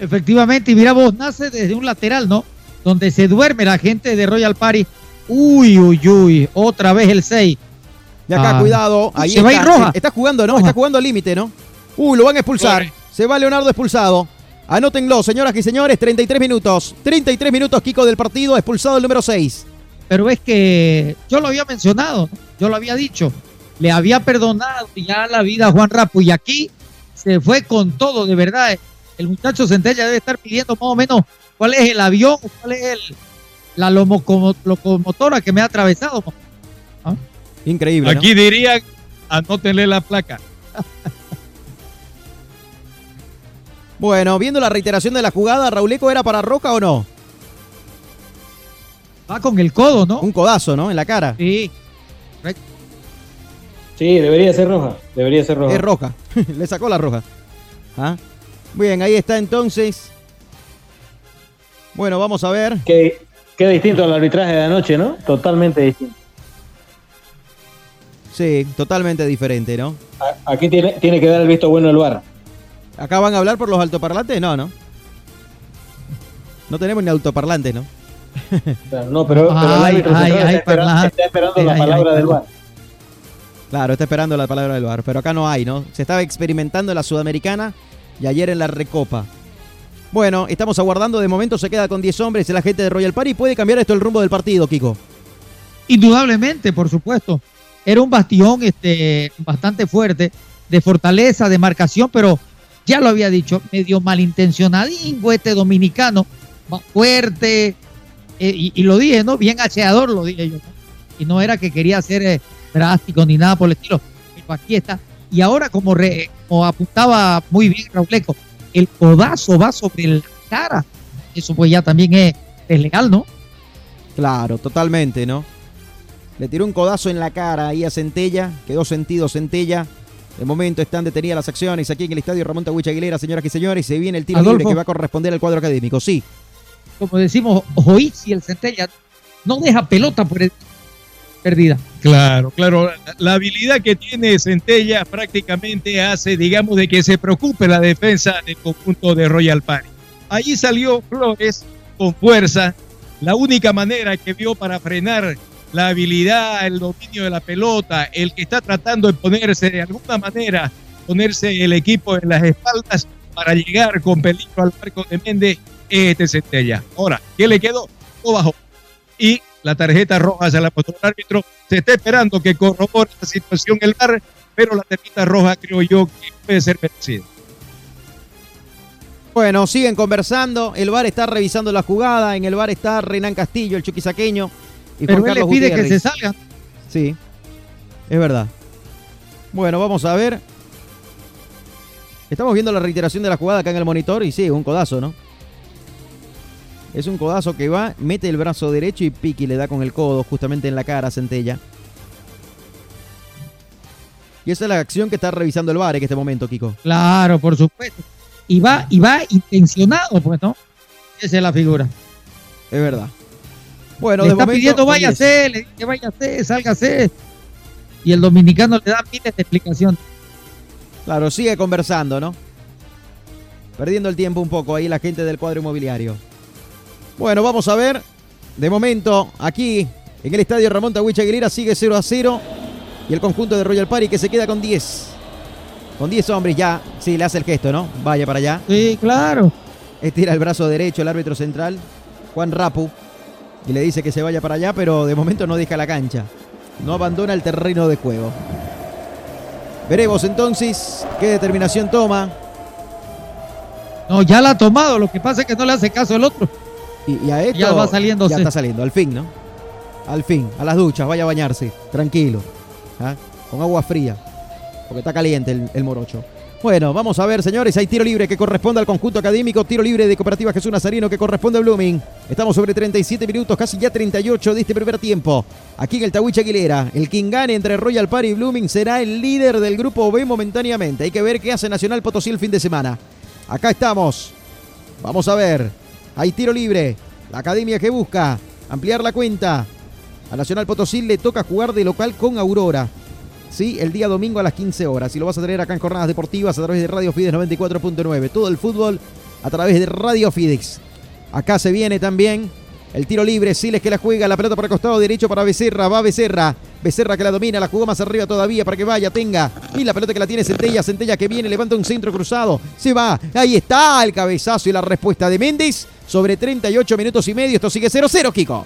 Efectivamente, y mira vos, nace desde un lateral, ¿no? Donde se duerme la gente de Royal Party. Uy, uy, uy, otra vez el 6 y acá, Ah. cuidado. Ahí Se está, va a ir roja. Está jugando, ¿no? Está jugando al límite, ¿no? Uy, lo van a expulsar. Se va Leonardo expulsado. Anótenlo, señoras y señores, 33 minutos. 33 minutos, Kiko, del partido, expulsado el número 6. Pero es que yo lo había mencionado, ¿no? yo lo había dicho. Le había perdonado ya la vida a Juan Rapo y aquí se fue con todo, de verdad. El muchacho Centella debe estar pidiendo más o menos cuál es el avión, cuál es el, la locomotora que me ha atravesado. ¿no? Increíble. ¿no? Aquí dirían, Anótenle la placa. Bueno, viendo la reiteración de la jugada, Rauleco era para Roca o no? Va con el codo, ¿no? Un codazo, ¿no? En la cara. Sí. Sí, debería ser roja. Debería ser roja. Es roja. Le sacó la roja. ¿Ah? Bien, ahí está entonces. Bueno, vamos a ver. Qué, qué distinto al arbitraje de anoche, ¿no? Totalmente distinto. Sí, totalmente diferente, ¿no? A- Aquí tiene, tiene que dar el visto bueno el bar. ¿Acá van a hablar por los altoparlantes? No, no. No tenemos ni altoparlantes, ¿no? No, pero, pero el Ay, árbitro ay, ay, está, está esperando la palabra del bar. Claro, está esperando la palabra del bar, pero acá no hay, ¿no? Se estaba experimentando en la Sudamericana y ayer en la Recopa. Bueno, estamos aguardando, de momento se queda con 10 hombres el agente de Royal Party. ¿Puede cambiar esto el rumbo del partido, Kiko? Indudablemente, por supuesto. Era un bastión este, bastante fuerte, de fortaleza, de marcación, pero ya lo había dicho, medio malintencionadingo este dominicano, fuerte, eh, y, lo dije, ¿no? Bien acheador, lo dije yo. Y no era que quería ser eh, drástico ni nada por el estilo, pero aquí está. Y ahora, como, re- como apuntaba muy bien Rauleco, el codazo va sobre la cara. Eso pues ya también es, es legal, ¿no? Claro, totalmente, ¿no? Le tiró un codazo en la cara ahí a Centella, quedó sentido Centella. De momento están detenidas las acciones aquí en el estadio Ramón Tawich Aguilera, señoras y señores. Se viene el tiro Adolfo. libre que va a corresponder al cuadro académico. Sí, como decimos, Joici, el centella, no deja pelota por el- perdida. Claro, claro. La, habilidad que tiene Centella prácticamente hace, digamos, de que se preocupe la defensa del conjunto de Royal Party. Allí salió Flores con fuerza. La única manera que vio para frenar la habilidad, el dominio de la pelota, el que está tratando de ponerse de alguna manera, ponerse el equipo en las espaldas para llegar con peligro al marco de Méndez, es este Centella. Ahora, ¿qué le quedó? Todo y la tarjeta roja se la puso el árbitro. Se está esperando que corrobore la situación el bar, pero la tarjeta roja creo yo que puede ser merecida. Bueno, siguen conversando. El VAR está revisando la jugada. En el VAR está Renan Castillo, el chuquisaqueño. Y Pero Juan él le pide que se salgan. Sí, es verdad. Bueno, vamos a ver. Estamos viendo la reiteración de la jugada acá en el monitor y sí, un codazo, ¿no? Es un codazo que va, mete el brazo derecho y Piqui le da con el codo justamente en la cara a Centella. Y esa es la acción que está revisando el VAR en este momento, Kiko. Claro, por supuesto. Y va, y va intencionado, pues, ¿no? Esa es la figura. Es verdad. Bueno, le de está momento, pidiendo váyase, le dice váyase, sálgase. Y el dominicano le da miles de explicación. Claro, sigue conversando, ¿no? Perdiendo el tiempo un poco ahí la gente del cuadro inmobiliario. Bueno, vamos a ver. De momento, aquí en el estadio Ramón Tawich Aguilera sigue 0 a 0. Y el conjunto de Royal Party que se queda con 10. Con 10 hombres ya. Sí, le hace el gesto, ¿no? Vaya para allá. Sí, claro. Estira el brazo derecho el árbitro central, Juan Rapu. Y le dice que se vaya para allá, pero de momento no deja la cancha. No abandona el terreno de juego. Veremos entonces qué determinación toma. No, ya la ha tomado. Lo que pasa es que no le hace caso el otro. Y, y a esto Ya va saliéndose. Ya está saliendo, al fin, ¿no? Al fin, a las duchas, vaya a bañarse, tranquilo. ¿ah? Con agua fría, porque está caliente el, el morocho. Bueno, vamos a ver, señores, hay tiro libre que corresponde al conjunto académico, tiro libre de Cooperativa Jesús Nazareno que corresponde a Blooming. Estamos sobre 37 minutos, casi ya 38 de este primer tiempo. Aquí en el Tawich Aguilera, el quien gane entre Royal Party y Blooming será el líder del grupo B momentáneamente. Hay que ver qué hace Nacional Potosí el fin de semana. Acá estamos. Vamos a ver. Hay tiro libre. La academia que busca ampliar la cuenta. A Nacional Potosí le toca jugar de local con Aurora. Sí, el día domingo a las 15 horas. Y lo vas a tener acá en Jornadas Deportivas a través de Radio Fides 94.9. Todo el fútbol a través de Radio Fides. Acá se viene también el tiro libre. Siles que la juega. La pelota por el costado derecho para Becerra. Va Becerra. Becerra que la domina. La jugó más arriba todavía para que vaya, tenga. Y la pelota que la tiene Centella. Centella que viene. Levanta un centro cruzado. Se va. Ahí está el cabezazo y la respuesta de Méndez. Sobre 38 minutos y medio. Esto sigue 0-0, Kiko.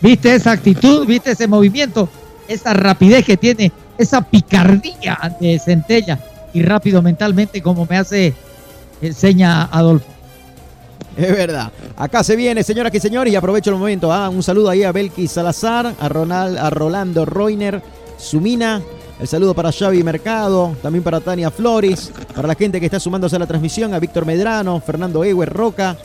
¿Viste esa actitud? ¿Viste ese movimiento? Esa rapidez que tiene, esa picardía de Centella y rápido mentalmente como me hace eh, seña Adolfo. Es verdad. Acá se viene, señoras y señores, y aprovecho el momento. ah, un saludo ahí a Belkis Salazar, a, Ronald, a Rolando Roiner, Sumina, El saludo para Xavi Mercado, también para Tania Flores, para la gente que está sumándose a la transmisión, a Víctor Medrano, Fernando Ewer Roca.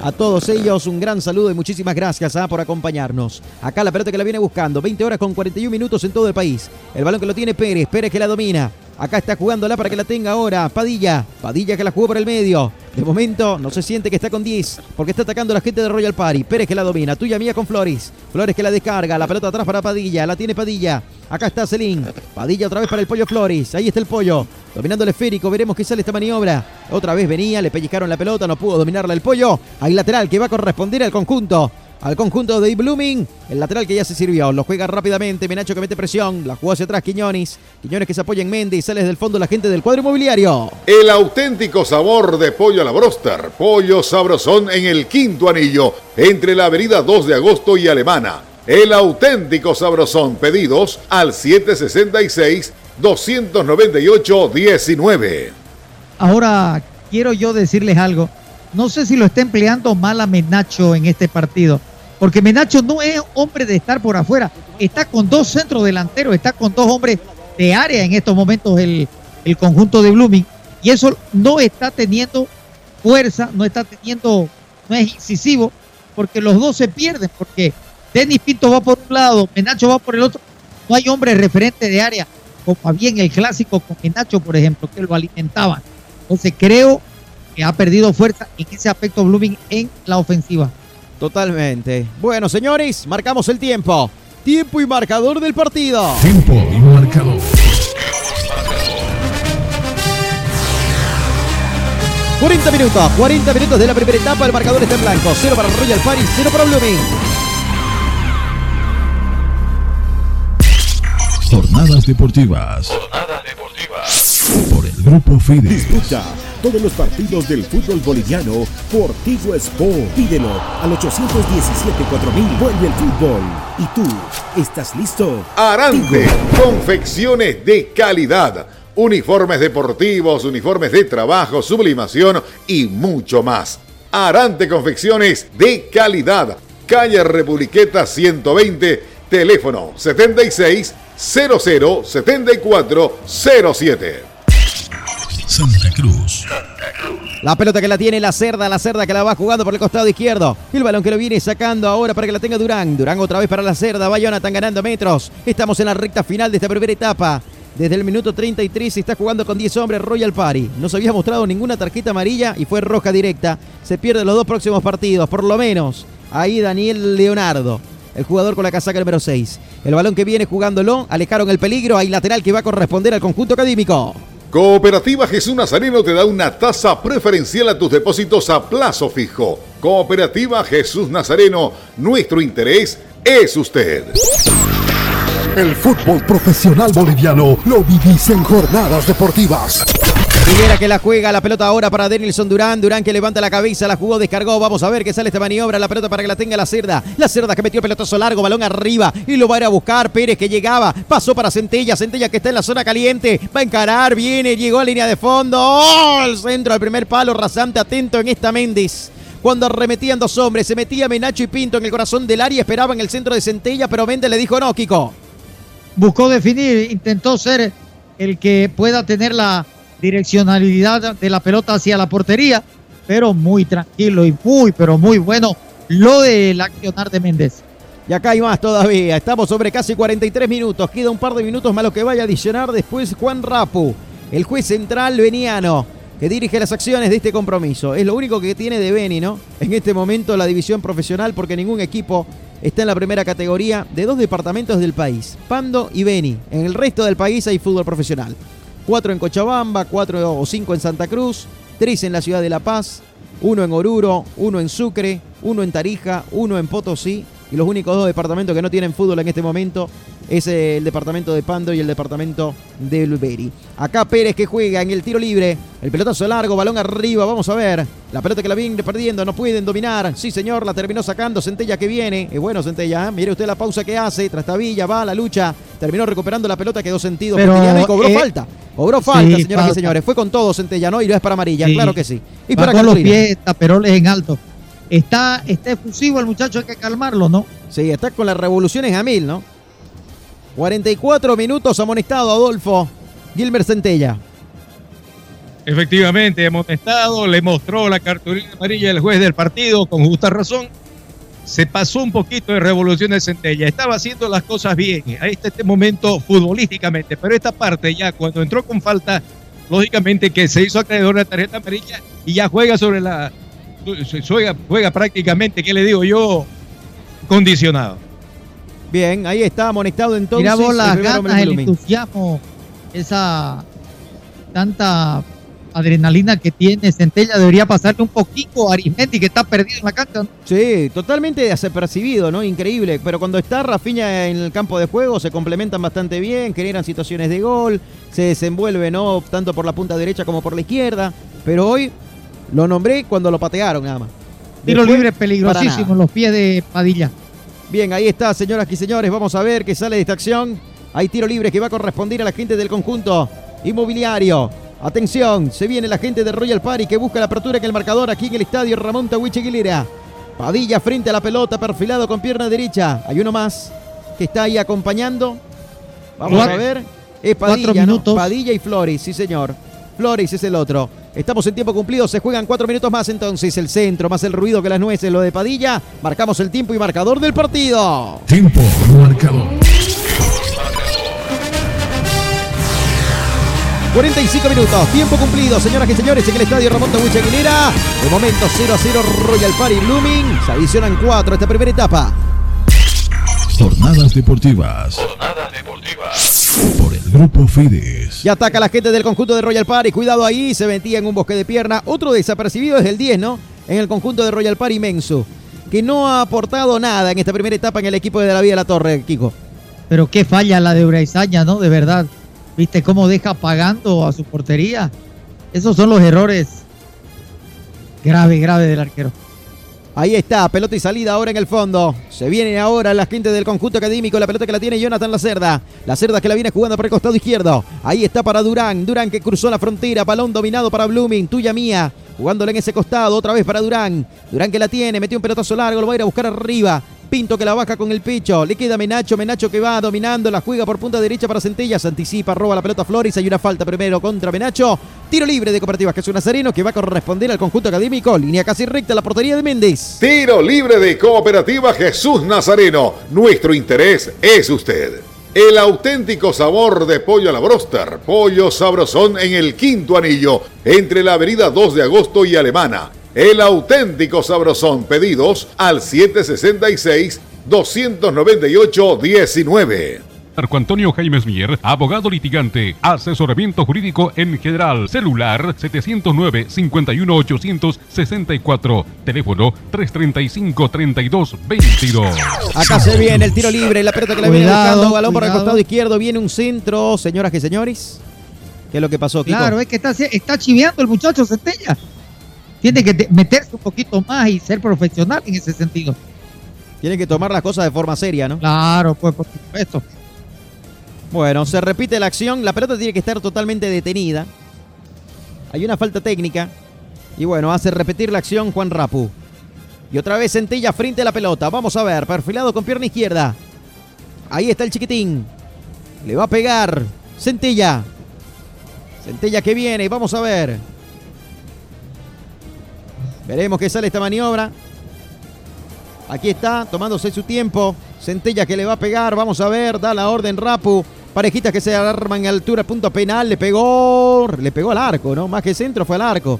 A todos ellos un gran saludo y muchísimas gracias ah, por acompañarnos. Acá la pelota que la viene buscando, 20 horas con 41 minutos en todo el país. El balón que lo tiene Pérez, Pérez que la domina. Acá está jugándola para que la tenga ahora Padilla. Padilla que la jugó por el medio. De momento no se siente que está con 10 porque está atacando la gente de Royal Party. Pérez que la domina. Tuya mía con Flores. Flores que la descarga. La pelota atrás para Padilla. La tiene Padilla. Acá está Celín. Padilla otra vez para el pollo Flores. Ahí está el pollo. Dominando el esférico. Veremos qué sale esta maniobra. Otra vez venía. Le pellizcaron la pelota. No pudo dominarla el pollo. Ahí lateral que va a corresponder al conjunto al conjunto de Blooming. El lateral que ya se sirvió. Lo juega rápidamente. Menacho que mete presión. La jugó hacia atrás Quiñones. Quiñones que se apoya en Méndez. Sale desde el fondo la gente del cuadro inmobiliario. El auténtico sabor de pollo a la broster. Pollo sabrosón en el quinto anillo. Entre la avenida 2 de agosto y Alemana. El auténtico sabrosón. Pedidos al 766-298-19. Ahora quiero yo decirles algo. No sé si lo está empleando mal a Menacho en este partido. Porque Menacho no es hombre de estar por afuera. Está con dos centros delanteros, está con dos hombres de área en estos momentos el, el conjunto de Blooming. Y eso no está teniendo fuerza, no está teniendo, no es incisivo, porque los dos se pierden, porque Denis Pinto va por un lado, Menacho va por el otro. No hay hombre referente de área, como había en el clásico con Menacho, por ejemplo, que lo alimentaban. Entonces creo que ha perdido fuerza en ese aspecto Blooming en la ofensiva. Totalmente. Bueno, señores, marcamos el tiempo. Tiempo y marcador del partido. Tiempo y marcador. 40 minutos, 40 minutos de la primera etapa, el marcador está en blanco. Cero para Royal Paris, cero para Blooming. Jornadas deportivas. Jornadas deportivas. Por el Grupo Fide. Disfruta todos los partidos del fútbol boliviano por Tigo Sport. Pídelo al 817-4000. Vuelve el fútbol. ¿Y tú estás listo? Arante, confecciones de calidad. Uniformes deportivos, uniformes de trabajo, sublimación y mucho más. Arante Confecciones de calidad. Calle Republiqueta 120, teléfono 76 00 74 07. Santa Cruz. La pelota que la tiene la cerda, la cerda que la va jugando por el costado izquierdo. El balón que lo viene sacando ahora para que la tenga Durán. Durán otra vez para la cerda. Va Jonathan ganando metros. Estamos en la recta final de esta primera etapa. Desde el minuto 33 se está jugando con 10 hombres Royal Party. No se había mostrado ninguna tarjeta amarilla y fue roja directa. Se pierden los dos próximos partidos, por lo menos. Ahí Daniel Leonardo, el jugador con la casaca número 6. El balón que viene jugándolo, alejaron el peligro. Hay lateral que va a corresponder al conjunto académico. Cooperativa Jesús Nazareno te da una tasa preferencial a tus depósitos a plazo fijo. Cooperativa Jesús Nazareno, nuestro interés es usted. El fútbol profesional boliviano lo vivís en jornadas deportivas. Rivera que la juega, la pelota ahora para Denilson Durán. Durán que levanta la cabeza, la jugó, descargó. Vamos a ver qué sale esta maniobra. La pelota para que la tenga la cerda. La cerda que metió pelotazo largo, balón arriba y lo va a ir a buscar. Pérez que llegaba, pasó para Centella. Centella que está en la zona caliente. Va a encarar, viene, llegó a línea de fondo. ¡Oh! El centro al primer palo, rasante, atento en esta Méndez cuando arremetían dos hombres. Se metía Menacho y Pinto en el corazón del área, esperaban el centro de Centella, pero Méndez le dijo no, Kiko. Buscó definir, intentó ser el que pueda tener la direccionalidad de la pelota hacia la portería, pero muy tranquilo y muy, pero muy bueno lo del accionar de Méndez. Y acá hay más todavía. Estamos sobre casi 43 minutos. Queda un par de minutos más lo que vaya a adicionar después Juan Rapu, el juez central veniano, que dirige las acciones de este compromiso. Es lo único que tiene de Beni, ¿no? En este momento la división profesional, porque ningún equipo está en la primera categoría de dos departamentos del país, Pando y Beni. En el resto del país hay fútbol profesional. Cuatro en Cochabamba, cuatro o cinco en Santa Cruz, tres en la ciudad de La Paz, uno en Oruro, uno en Sucre, uno en Tarija, uno en Potosí. Y los únicos dos departamentos que no tienen fútbol en este momento es el departamento de Pando y el departamento de Blueberry. Acá Pérez que juega en el tiro libre. El pelotazo largo, balón arriba. Vamos a ver. La pelota que la viene perdiendo, no pueden dominar. Sí, señor, la terminó sacando. Centella que viene. Es bueno, Centella. ¿eh? Mire usted la pausa que hace. Trastabilla, va a la lucha. Terminó recuperando la pelota, quedó sentido. Pero, y cobró eh, falta. Cobró falta, sí, señoras y señores. Fue con todo Centella, ¿no? Y no es para amarilla, Sí. claro que sí. Y Va para con los pies, taperoles en alto. Está, está efusivo el muchacho, hay que calmarlo, ¿no? Sí, está con las revoluciones a mil, ¿no? 44 minutos amonestado, Adolfo. Gilmer Centella. Efectivamente, amonestado, le mostró la cartulina amarilla el juez del partido con justa razón. Se pasó un poquito de revolución de Centella. Estaba haciendo las cosas bien a este, este momento futbolísticamente, pero esta parte ya cuando entró con falta, lógicamente que se hizo acreedor de tarjeta amarilla y ya juega sobre la. Juega, juega prácticamente, ¿qué le digo yo? Condicionado. Bien, ahí está amonestado entonces. Mira vos las el ganas, del el entusiasmo, esa tanta adrenalina que tiene Centella debería pasarle un poquito a Arismendi que está perdido en la cancha. ¿no? Sí, totalmente desapercibido, ¿no? Increíble. Pero cuando está Rafinha en el campo de juego, se complementan bastante bien, generan situaciones de gol, se desenvuelve, ¿no? Tanto por la punta derecha como por la izquierda. Pero hoy lo nombré cuando lo patearon, nada más. Tiro libre peligrosísimo en los pies de Padilla. Bien, ahí está, señoras y señores. Vamos a ver qué sale de esta acción. Hay tiro libre que va a corresponder a la gente del conjunto inmobiliario. Atención, se viene la gente de Royal Party que busca la apertura en el marcador aquí en el estadio Ramón Tahuiche Aguilera. Padilla frente a la pelota, perfilado con pierna derecha. Hay uno más que está ahí acompañando. Vamos a ver. Es Padilla. Padilla y Flores, sí señor. Flores es el otro. Estamos en tiempo cumplido, se juegan cuatro minutos más entonces. El centro, más el ruido que las nueces, lo de Padilla. Marcamos el tiempo y marcador del partido. Tiempo marcador. 45 minutos, tiempo cumplido, señoras y señores, en el estadio Ramón Tahuiche Aguilera. De momento 0 a 0 Royal Party Blooming. Se adicionan 4 a esta primera etapa. Jornadas deportivas. Jornadas deportivas. Por el grupo Fides. Ya ataca la gente del conjunto de Royal Party. Cuidado ahí, se metía en un bosque de pierna. Otro desapercibido es el 10, ¿no? En el conjunto de Royal Party Mensu. Que no ha aportado nada en esta primera etapa en el equipo de la Vía de la Torre, Kiko. Pero qué falla la de Uraizaña, ¿no? De verdad. ¿Viste cómo deja pagando a su portería? Esos son los errores grave, grave del arquero. Ahí está, pelota y salida ahora en el fondo. Se viene ahora la gente del conjunto académico. La pelota que la tiene Jonathan Lacerda. Lacerda que la viene jugando por el costado izquierdo. Ahí está para Durán. Durán que cruzó la frontera. Balón dominado para Blooming. Tuya mía. Jugándole en ese costado. Otra vez para Durán. Durán que la tiene. Metió un pelotazo largo. Lo va a ir a buscar arriba. Pinto que la baja con el pecho. Le queda Menacho. Menacho que va dominando. La juega por punta derecha para Centella. Se anticipa. Roba la pelota Flores. Hay una falta primero contra Menacho. Tiro libre de Cooperativas Jesús Nazareno que va a corresponder al conjunto académico. Línea casi recta a la portería de Méndez. Tiro libre de Cooperativa Jesús Nazareno. Nuestro interés es usted. El auténtico sabor de pollo a la broster. Pollo sabrosón en el quinto anillo. Entre la avenida 2 de agosto y Alemana. El auténtico sabrosón. Pedidos al 766-298-19. Marco Antonio Jaimes Mier, abogado litigante, asesoramiento jurídico en general, celular 709-51864, teléfono 335-3222. Acá se viene el tiro libre, la pelota que la viene buscando, balón por el costado izquierdo, viene un centro, señoras y señores. ¿Qué es lo que pasó, Kiko? Claro, es que está, está chiveando el muchacho Centella. Tiene que te- meterse un poquito más y ser profesional en ese sentido. Tiene que tomar las cosas de forma seria, ¿no? Claro, pues por supuesto. Bueno, se repite la acción, la pelota tiene que estar totalmente detenida. Hay una falta técnica. Y bueno, hace repetir la acción Juan Rapu. Y otra vez Centella frente a la pelota. Vamos a ver, perfilado con pierna izquierda. Ahí está el chiquitín. Le va a pegar. Centella. Centella que viene, vamos a ver. Veremos qué sale esta maniobra. Aquí está, tomándose su tiempo. Centella que le va a pegar, vamos a ver, da la orden Rapu. Parejitas que se arman a altura, punto penal, le pegó, le pegó al arco, ¿no? Más que centro fue al arco.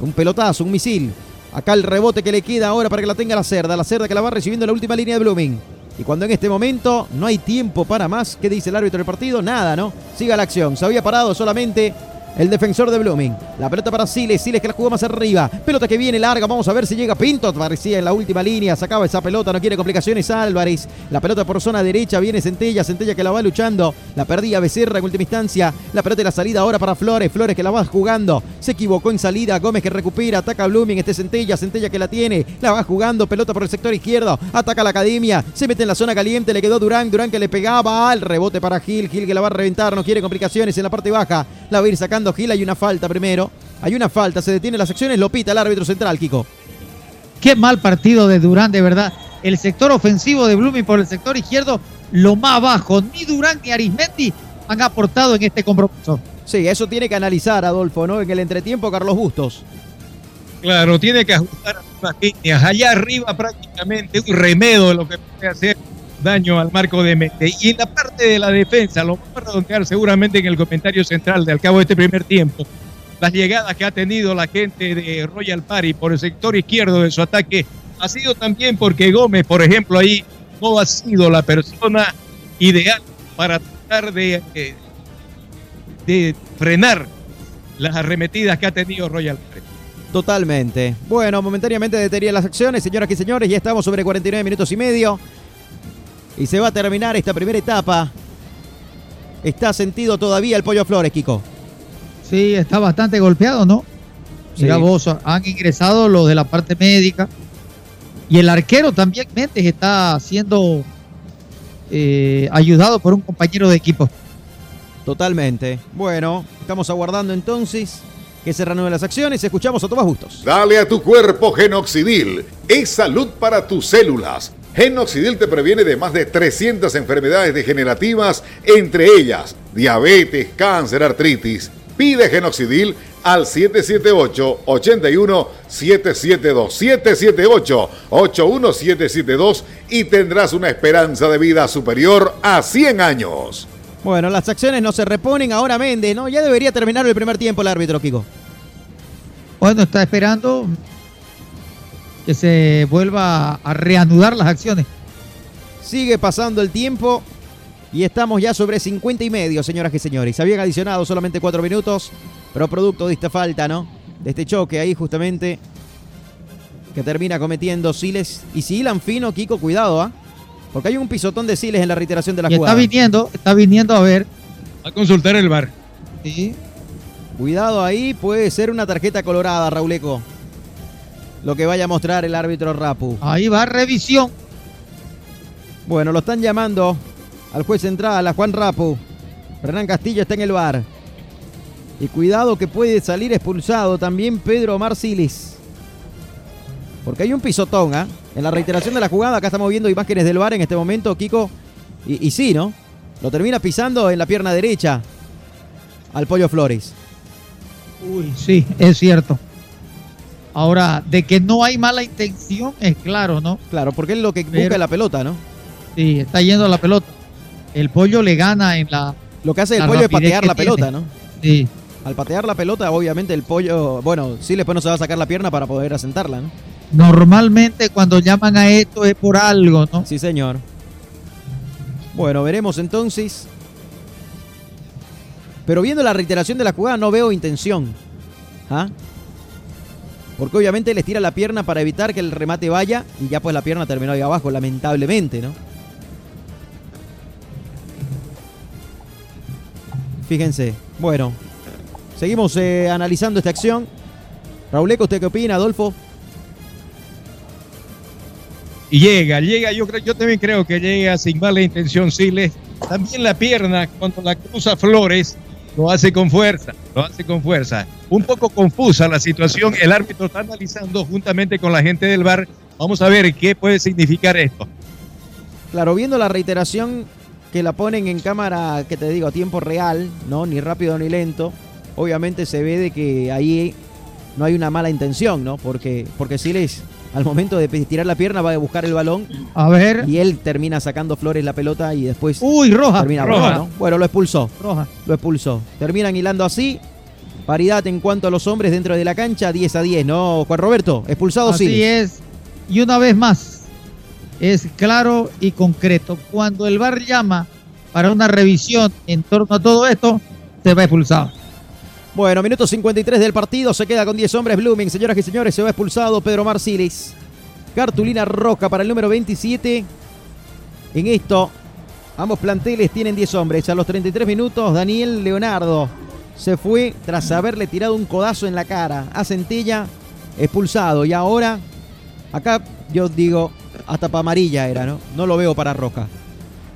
Un pelotazo, un misil. Acá el rebote que le queda ahora para que la tenga la cerda. La cerda que la va recibiendo en la última línea de Blooming. Y cuando en este momento no hay tiempo para más, ¿qué dice el árbitro del partido? Nada, ¿no? Siga la acción. Se había parado solamente el defensor de Blooming. La pelota para Siles, Siles que la jugó más arriba. Pelota que viene larga, vamos a ver si llega Pinto. Parecía en la última línea, sacaba esa pelota, no quiere complicaciones Álvarez. La pelota por zona derecha, viene Centella, Centella que la va luchando. La perdía Becerra en última instancia. La pelota y la salida ahora para Flores, Flores que la va jugando. Se equivocó en salida, Gómez que recupera, ataca Blooming, este Centella, Centella que la tiene. La va jugando, pelota por el sector izquierdo. Ataca la academia, se mete en la zona caliente, le quedó Durán, Durán que le pegaba al rebote para Gil, Gil que la va a reventar, no quiere complicaciones en la parte baja. La va a ir sacando Gil, hay una falta primero. Hay una falta, se detiene las acciones, lo pita el árbitro central, Kiko. Qué mal partido de Durán, de verdad. El sector ofensivo de Blooming por el sector izquierdo lo más bajo. Ni Durán ni Arismendi han aportado en este compromiso. Sí, eso tiene que analizar Adolfo, ¿no? En el entretiempo, Carlos Bustos. Claro, tiene que ajustar las líneas. Allá arriba prácticamente un remedo de lo que puede hacer daño al marco de Mente. Y en la parte de la defensa, lo vamos a redondear seguramente en el comentario central de al cabo de este primer tiempo. Las llegadas que ha tenido la gente de Royal Party por el sector izquierdo de su ataque ha sido también porque Gómez, por ejemplo, ahí no ha sido la persona ideal para tratar de, eh, de frenar las arremetidas que ha tenido Royal Party. Totalmente. Bueno, momentáneamente detenían las acciones, señoras y señores. Ya estamos sobre 49 minutos y medio. Y se va a terminar esta primera etapa. Está sentido todavía el Pollo Flores, Kiko. Sí, está bastante golpeado, ¿no? Sí. Mira vos, han ingresado los de la parte médica. Y el arquero también, Méndez, está siendo eh, ayudado por un compañero de equipo. Totalmente. Bueno, estamos aguardando entonces que se reanuden las acciones. Escuchamos a Tomás Bustos. Dale a tu cuerpo Genoxidil. Es salud para tus células. Genoxidil te previene de más de 300 enfermedades degenerativas, entre ellas diabetes, cáncer, artritis. Pide Genoxidil al 778-81-772. 778-81772 y tendrás una esperanza de vida superior a 100 años. Bueno, las acciones no se reponen. Ahora Méndez, ¿no? Ya debería terminar el primer tiempo el árbitro, Kiko. Bueno, está esperando que se vuelva a reanudar las acciones. Sigue pasando el tiempo y estamos ya sobre 50 y medio, señoras y señores. Habían adicionado solamente 4 minutos, pero producto de esta falta, ¿no? De este choque ahí justamente que termina cometiendo Siles. Y si hilan fino, Kiko, cuidado, ¿ah? Porque hay un pisotón de Siles en la reiteración de la Y jugada. está viniendo, está viniendo a ver. A consultar el bar. Sí. Cuidado ahí, puede ser una tarjeta colorada, Rauleco. Lo que vaya a mostrar el árbitro Rapu. Ahí va revisión. Bueno, lo están llamando al juez central, a Juan Rapu. Hernán Castillo está en el bar. Y cuidado que puede salir expulsado también Pedro Marcilis. Porque hay un pisotón, ¿ah? En la reiteración de la jugada, acá estamos viendo imágenes del bar en este momento, Kiko. Y, y sí, ¿no? Lo termina pisando en la pierna derecha al Pollo Flores. Uy, sí, es cierto. Ahora, de que no hay mala intención, es claro, ¿no? Claro, porque es lo que busca Pero- la pelota, ¿no? Sí, está yendo a la pelota. El pollo le gana en la. Lo que hace el pollo es patear la tiene. pelota, ¿no? Sí. Al patear la pelota, obviamente el pollo, bueno, sí después no se va a sacar la pierna para poder asentarla, ¿no? Normalmente cuando llaman a esto es por algo, ¿no? Sí, señor. Bueno, veremos entonces. Pero viendo la reiteración de la jugada no veo intención. ¿Ah? Porque obviamente les tira la pierna para evitar que el remate vaya y ya pues la pierna terminó ahí abajo, lamentablemente, ¿no? Fíjense. Bueno, seguimos eh, analizando esta acción. Rauleco, ¿usted qué opina, Adolfo? Y llega, llega, yo creo, yo también creo que llega sin mala intención Siles. También la pierna, cuando la cruza Flores, lo hace con fuerza, lo hace con fuerza. Un poco confusa la situación, el árbitro está analizando juntamente con la gente del bar. Vamos a ver qué puede significar esto. Claro, viendo la reiteración que la ponen en cámara, que te digo, a tiempo real, ¿no? Ni rápido ni lento. Obviamente se ve de que ahí no hay una mala intención, ¿no? Porque, porque Siles, al momento de tirar la pierna, va a buscar el balón. A ver. Y él termina sacando Flores la pelota y después. Uy, roja. Termina roja. roja, ¿no? Bueno, lo expulsó. Roja. Lo expulsó. Terminan hilando así. Paridad en cuanto a los hombres dentro de la cancha, 10 a 10, ¿no? Juan Roberto, expulsado Así Siles. es. Y una vez más, es claro y concreto. Cuando el VAR llama para una revisión en torno a todo esto, se va expulsado. Bueno, minuto 53 del partido, se queda con 10 hombres Blooming. Señoras y señores, se va expulsado Pedro Marcilis. Cartulina roja para el número 27. En esto, ambos planteles tienen 10 hombres. A los 33 minutos, Daniel Leonardo se fue tras haberle tirado un codazo en la cara a Centella, expulsado. Y ahora, acá yo digo, hasta para amarilla era, ¿no? No lo veo para roja.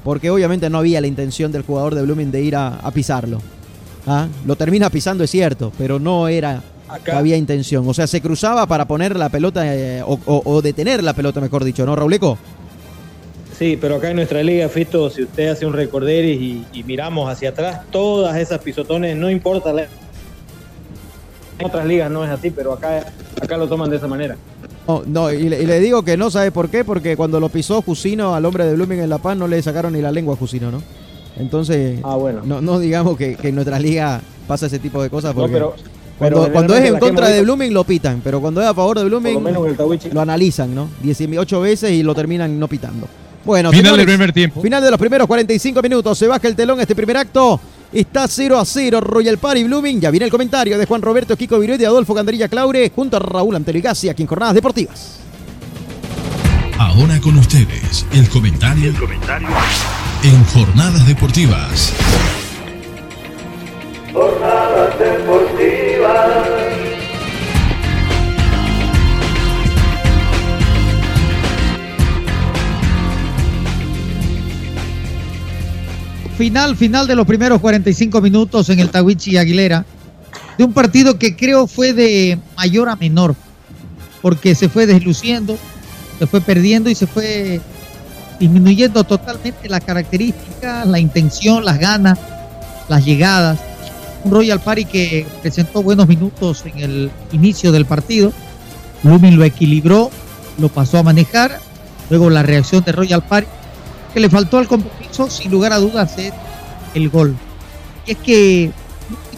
Porque obviamente no había la intención del jugador de Blooming de ir a, a pisarlo. ¿Ah? Lo termina pisando, es cierto, pero no era. Había intención. O sea, se cruzaba para poner la pelota eh, o, o- o detener la pelota, mejor dicho, ¿no, Rauleco? Sí, pero acá en nuestra liga, Fito, si usted hace un recorderis y, y miramos hacia atrás, todas esas pisotones, no importa la... En otras ligas no es así, pero acá, acá lo toman de esa manera. No, no y, le, y le digo que no, ¿sabe por qué? Porque cuando lo pisó Jusino al hombre de Blooming en La Paz no le sacaron ni la lengua a Jusino, ¿no? Entonces, Ah, bueno. no, no digamos que, que en nuestra liga pasa ese tipo de cosas No, porque pero- cuando, pero cuando es en contra de Blooming lo pitan, pero cuando es a favor de Blooming lo menos en el Tawichi. lo analizan, ¿no? 18 veces y lo terminan no pitando. Bueno, Final señores, del primer tiempo. Final de los primeros 45 minutos. Se baja el telón este primer acto. Está 0 a 0 Royal Party Blooming. Ya viene el comentario de Juan Roberto Kiko Viruet y Adolfo Gandarilla Claure junto a Raúl Anteligassi aquí en Jornadas Deportivas. Ahora con ustedes, el comentario, en Jornadas Deportivas. Jornadas deportivas. Final, final de los primeros 45 minutos en el Tawichi Aguilera. De un partido que creo fue de mayor a menor. Porque se fue desluciendo, se fue perdiendo y se fue disminuyendo totalmente las características, la intención, las ganas, las llegadas. Un Royal Party que presentó buenos minutos en el inicio del partido. Blooming lo equilibró, lo pasó a manejar. Luego la reacción de Royal Party que le faltó al compromiso, sin lugar a dudas, es el gol. Y es que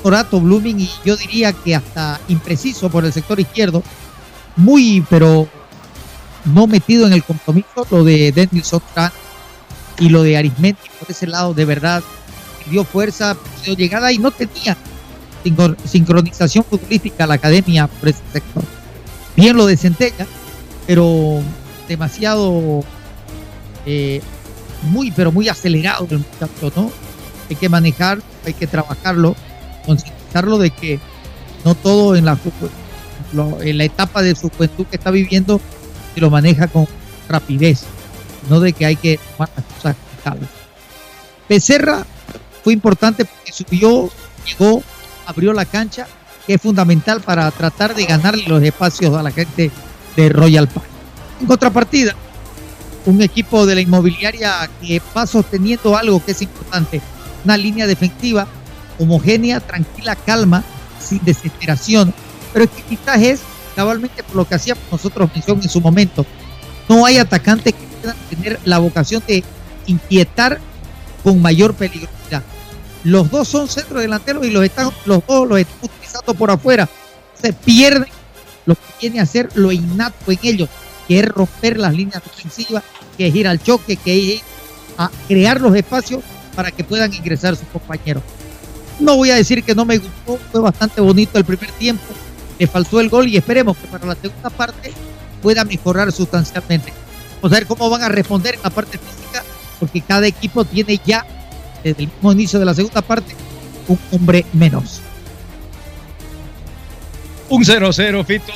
un rato Blooming, y yo diría que hasta impreciso por el sector izquierdo, muy, pero no metido en el compromiso, lo de Denilson Tran y lo de Arismendi por ese lado, de verdad, dio fuerza, dio llegada y no tenía sincro- sincronización futbolística la academia por ese sector. Bien lo de Centella, pero demasiado eh, muy, pero muy acelerado el muchacho, ¿no? Hay que manejar, hay que trabajarlo, concientizarlo de que no todo en la, en la etapa de su juventud que está viviendo se lo maneja con rapidez, no de que hay que tomar las cosas calma. Becerra fue importante porque subió, llegó, abrió la cancha, que es fundamental para tratar de ganarle los espacios a la gente de Royal Park. En contrapartida, un equipo de la inmobiliaria que va sosteniendo algo que es importante, una línea defensiva homogénea, tranquila, calma, sin desesperación, pero que quizás es cabalmente por lo que hacíamos nosotros mención en su momento. No hay atacantes que puedan tener la vocación de inquietar con mayor peligrosidad. Los dos son centro delanteros y los, están, los dos los están utilizando por afuera. Se pierden lo que viene a ser lo innato en ellos, que es romper las líneas defensivas, que es ir al choque, que es ir a crear los espacios para que puedan ingresar sus compañeros. No voy a decir que no me gustó, fue bastante bonito el primer tiempo, le faltó el gol y esperemos que para la segunda parte pueda mejorar sustancialmente. Vamos a ver cómo van a responder en la parte física, porque cada equipo tiene ya, desde el mismo inicio de la segunda parte, un hombre menos. Un 0-0, Fito,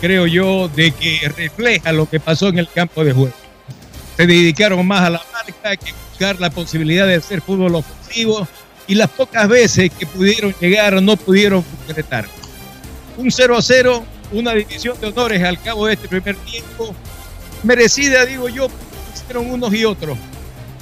creo yo, de que refleja lo que pasó en el campo de juego. Se dedicaron más a la marca que buscar la posibilidad de hacer fútbol ofensivo y las pocas veces que pudieron llegar no pudieron concretar. Un 0-0, una división de honores al cabo de este primer tiempo, merecida, digo yo, hicieron unos y otros.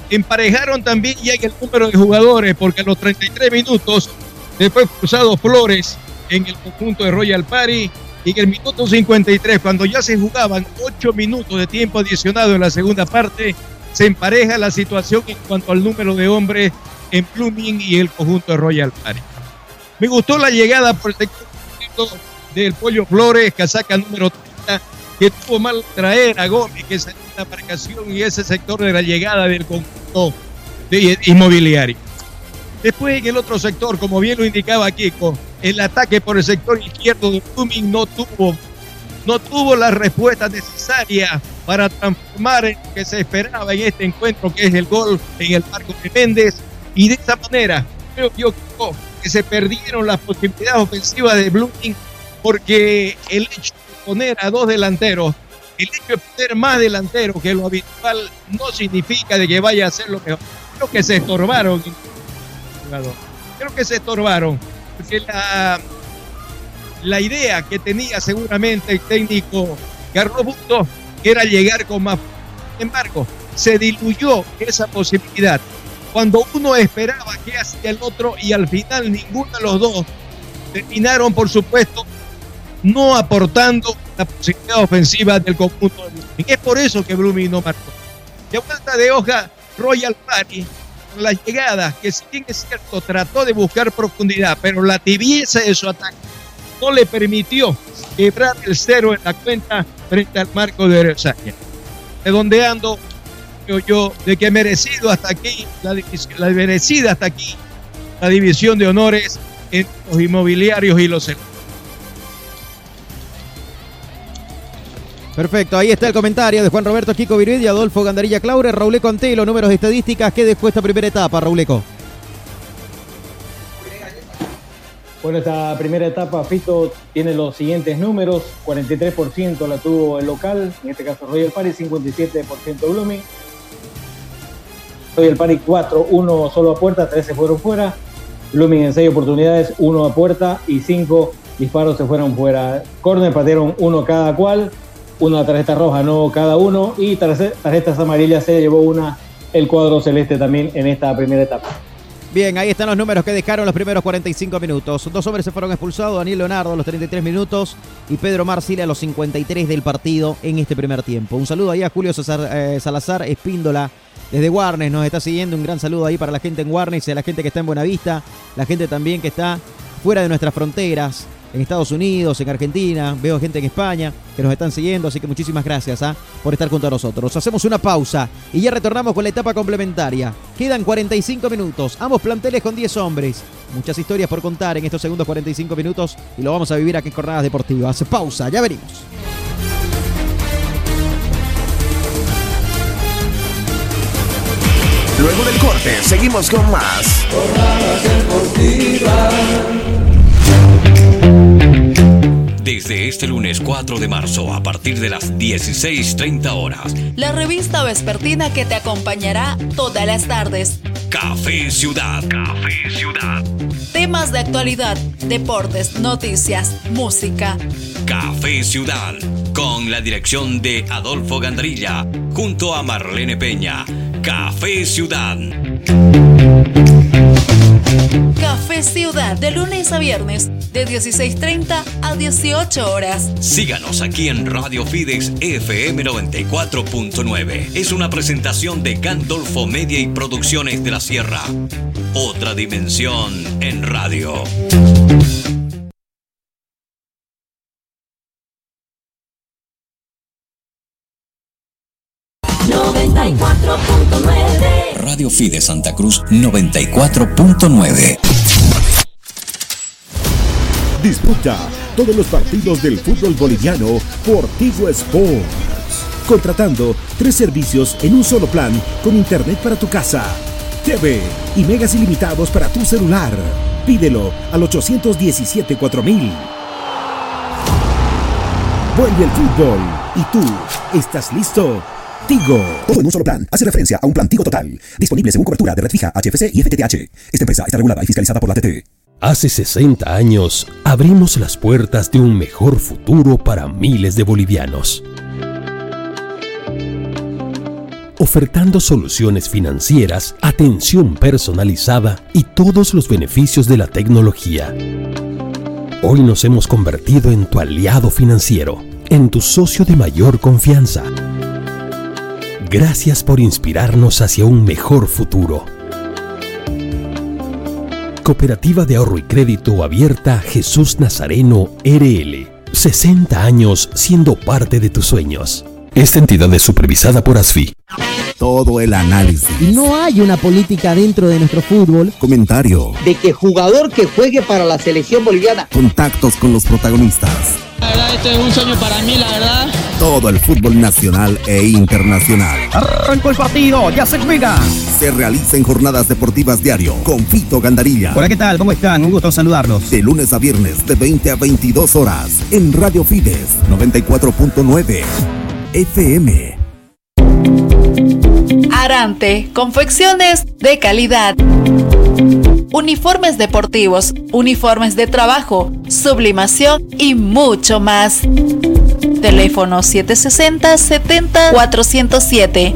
Emparejaron también ya en el número de jugadores, porque a los 33 minutos después cruzado Flores en el conjunto de Royal Party y en el minuto 53, cuando ya se jugaban 8 minutos de tiempo adicionado en la segunda parte, se empareja la situación en cuanto al número de hombres en Blooming y el conjunto de Royal Party. Me gustó la llegada por el del Pollo Flores, casaca número 30, que tuvo mal traer a Gómez, que salió la marcación y ese sector de la llegada del conjunto de inmobiliario. Después en el otro sector, como bien lo indicaba Kiko, el ataque por el sector izquierdo de Blooming no tuvo, no tuvo la respuesta necesaria para transformar en lo que se esperaba en este encuentro, que es el gol en el marco de Méndez. Y de esa manera, creo yo que se perdieron las posibilidades ofensivas de Blooming porque el hecho de poner a dos delanteros, el hecho de poner más delanteros que lo habitual no significa de que vaya a ser lo mejor. Creo que se estorbaron. Creo que se estorbaron, porque la, la idea que tenía seguramente el técnico Carlos Busto era llegar con más. embargo, se diluyó esa posibilidad. Cuando uno esperaba que hacía el otro y al final ninguno de los dos terminaron, por supuesto, no aportando la posibilidad ofensiva del conjunto de Blooming. Es por eso que Blooming no marcó. De vuelta de hoja, Royal Party, con las llegadas, que si bien es cierto, trató de buscar profundidad, pero la tibieza de su ataque no le permitió quebrar el cero en la cuenta frente al marco de Versailles. Redondeando, creo yo, de que merecido hasta aquí, la, hasta aquí, la división de honores entre los inmobiliarios y los seguros. Perfecto, ahí está el comentario de Juan Roberto Kiko Viruid y Adolfo Gandarilla Claure, Rauleco Antelo, números de estadísticas que dejó esta primera etapa, Rauleco. Bueno, esta primera etapa, Fito tiene los siguientes números: 43% la tuvo el local, en este caso Royal Party, 57% Blooming. Royal Party 4, 1 solo a puerta, 13 fueron fuera. Blooming en 6 oportunidades, 1 a puerta y 5 disparos se fueron fuera. Corner patearon uno cada cual, una tarjeta roja no cada uno y tarjetas amarillas se llevó una el cuadro celeste también en esta primera etapa. Bien, ahí están los números que dejaron los primeros 45 minutos. Dos hombres se fueron expulsados, Daniel Leonardo a los 33 minutos y Pedro Marcile a los 53 del partido en este primer tiempo. Un saludo ahí a Julio eh, Salazar Espíndola desde Warnes, nos está siguiendo. Un gran saludo ahí para la gente en Warnes a la gente que está en Buenavista, la gente también que está fuera de nuestras fronteras, en Estados Unidos, en Argentina, veo gente en España que nos están siguiendo, así que muchísimas gracias ¿ah? por estar junto a nosotros. Hacemos una pausa y ya retornamos con la etapa complementaria. Quedan 45 minutos, ambos planteles con 10 hombres. Muchas historias por contar en estos segundos 45 minutos y lo vamos a vivir aquí en Jornadas Deportivas. Pausa, ya venimos. Luego del corte, seguimos con más. Jornadas Deportivas. Desde este lunes 4 de marzo a partir de las 16.30 horas. La revista vespertina que te acompañará todas las tardes. Café Ciudad. Café Ciudad. Temas de actualidad, deportes, noticias, música. Café Ciudad. Con la dirección de Adolfo Gandrilla. Junto a Marlene Peña. Café Ciudad. Café Ciudad, de lunes a viernes, de 16.30 a 18 horas. Síganos aquí en Radio Fides FM 94.9. Es una presentación de Gandolfo Media y Producciones de la Sierra. Otra dimensión en radio. Radio Fide Santa Cruz 94.9. Disfruta todos los partidos del fútbol boliviano por Tigo Sports. Contratando tres servicios en un solo plan con internet para tu casa, TV y megas ilimitados para tu celular. Pídelo al 817 4000. Vuelve el fútbol y tú, ¿estás listo? Tigo. Todo en un solo plan. Hace referencia a un plan Tigo Total. Disponible según cobertura de red fija, HFC y FTTH. Esta empresa está regulada y fiscalizada por la TT. Hace 60 años abrimos las puertas de un mejor futuro para miles de bolivianos. Ofertando soluciones financieras, atención personalizada y todos los beneficios de la tecnología. Hoy nos hemos convertido en tu aliado financiero, en tu socio de mayor confianza. Gracias por inspirarnos hacia un mejor futuro. Cooperativa de Ahorro y Crédito Abierta Jesús Nazareno RL. 60 años siendo parte de tus sueños. Esta entidad es supervisada por ASFI. Todo el análisis. Y no hay una política dentro de nuestro fútbol. Comentario. De que jugador que juegue para la selección boliviana. Contactos con los protagonistas. La verdad, este es un sueño para mí, la verdad. Todo el fútbol nacional e internacional. Arrancó el partido, ya se juega. Se realiza en jornadas deportivas diario con Fito Gandarilla. Hola, ¿qué tal? ¿Cómo están? Un gusto saludarlos. De lunes a viernes, de 20 a 22 horas, en Radio Fides 94.9 FM. Arante, confecciones de calidad. Uniformes deportivos, uniformes de trabajo, sublimación y mucho más. Teléfono 760 70 407.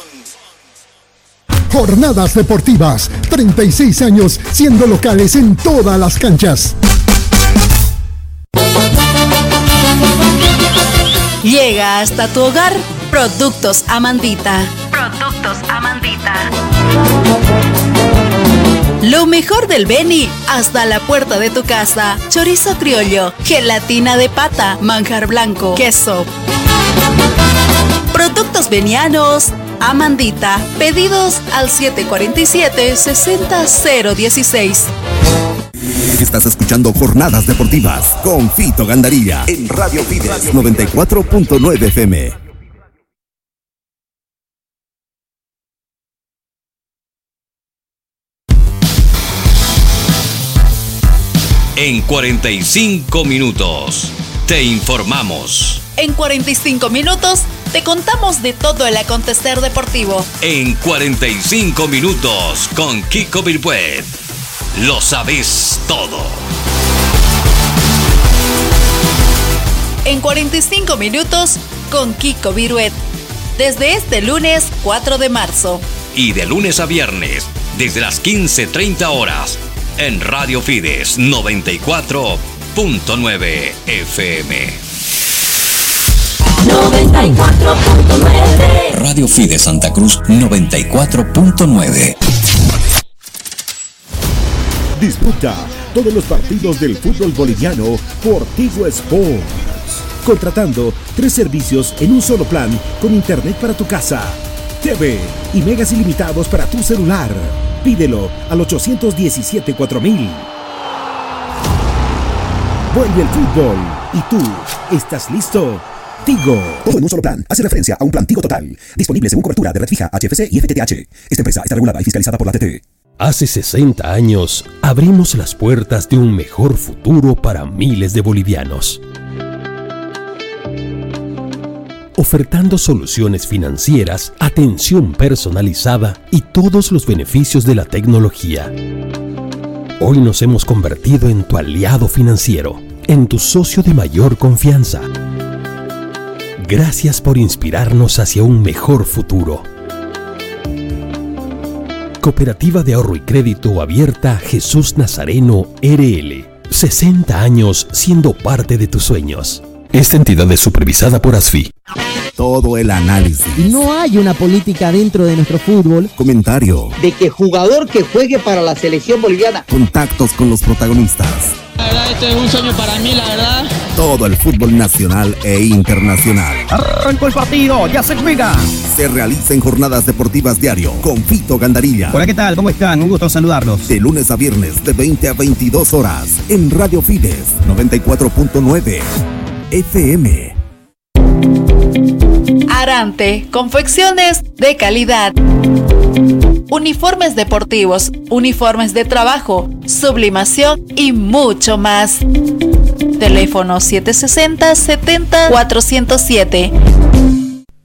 Jornadas Deportivas, 36 años siendo locales en todas las canchas. Llega hasta tu hogar Productos Amandita. Productos Amandita. Lo mejor del Beni hasta la puerta de tu casa. Chorizo criollo, gelatina de pata, manjar blanco, queso. Productos venianos Amandita. Pedidos al 747-60016. Estás escuchando Jornadas Deportivas con Fito Gandarilla en Radio Fides 94.9 FM. En 45 minutos te informamos. En 45 minutos te contamos de todo el acontecer deportivo. En 45 minutos con Kiko Birbuet. Lo sabes todo. En 45 minutos con Kiko Viruet. Desde este lunes 4 de marzo. Y de lunes a viernes, desde las 15.30 horas, en Radio Fides 94.9 FM. 94.9 Radio Fides Santa Cruz 94.9 Disfruta todos los partidos del fútbol boliviano por Tigo Sports. Contratando tres servicios en un solo plan con internet para tu casa, TV y megas ilimitados para tu celular. Pídelo al 817 4000. Vuelve el fútbol y tú, ¿estás listo? Tigo. Todo en un solo plan. Hace referencia a un plan Tigo Total. Disponible según cobertura de red fija, HFC y FTTH. Esta empresa está regulada y fiscalizada por la TT. Hace 60 años abrimos las puertas de un mejor futuro para miles de bolivianos. Ofertando soluciones financieras, atención personalizada y todos los beneficios de la tecnología. Hoy nos hemos convertido en tu aliado financiero, en tu socio de mayor confianza. Gracias por inspirarnos hacia un mejor futuro. Cooperativa de Ahorro y Crédito Abierta Jesús Nazareno RL. 60 años siendo parte de tus sueños. Esta entidad es supervisada por ASFI. Todo el análisis. No hay una política dentro de nuestro fútbol. Comentario. De que jugador que juegue para la selección boliviana. Contactos con los protagonistas. Verdad, este es un sueño para mí, la verdad. Todo el fútbol nacional e internacional. Arrancó el partido, ya se juega. Se realiza en jornadas deportivas diario con Fito Gandarilla. Hola, ¿qué tal? ¿Cómo están? Un gusto saludarlos. De lunes a viernes de 20 a 22 horas en Radio Fides 94.9 FM. Arante, confecciones de calidad. Uniformes deportivos, uniformes de trabajo, sublimación y mucho más. Teléfono 760 70 407.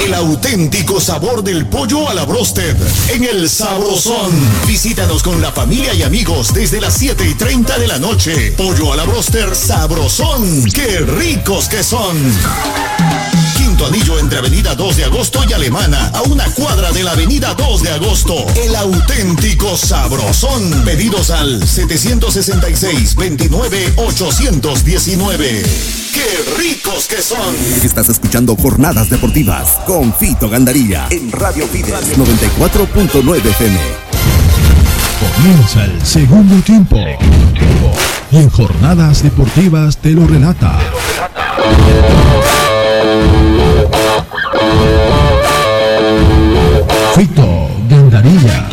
El auténtico sabor del pollo a la brosted en el Sabrosón. Visítanos con la familia y amigos desde las 7 y 30 de la noche. Pollo a la broster Sabrosón. ¡Qué ricos que son! Quinto anillo entre Avenida 2 de Agosto y Alemana, a una cuadra de la Avenida 2 de Agosto. El auténtico Sabrosón. Pedidos al 766-29-819. ¡Qué ricos que son! Estás escuchando Jornadas Deportivas con Fito Gandarilla en Radio Fides 94.9 FM. Comienza el segundo tiempo. Y en Jornadas Deportivas te lo relata. Fito Gandarilla.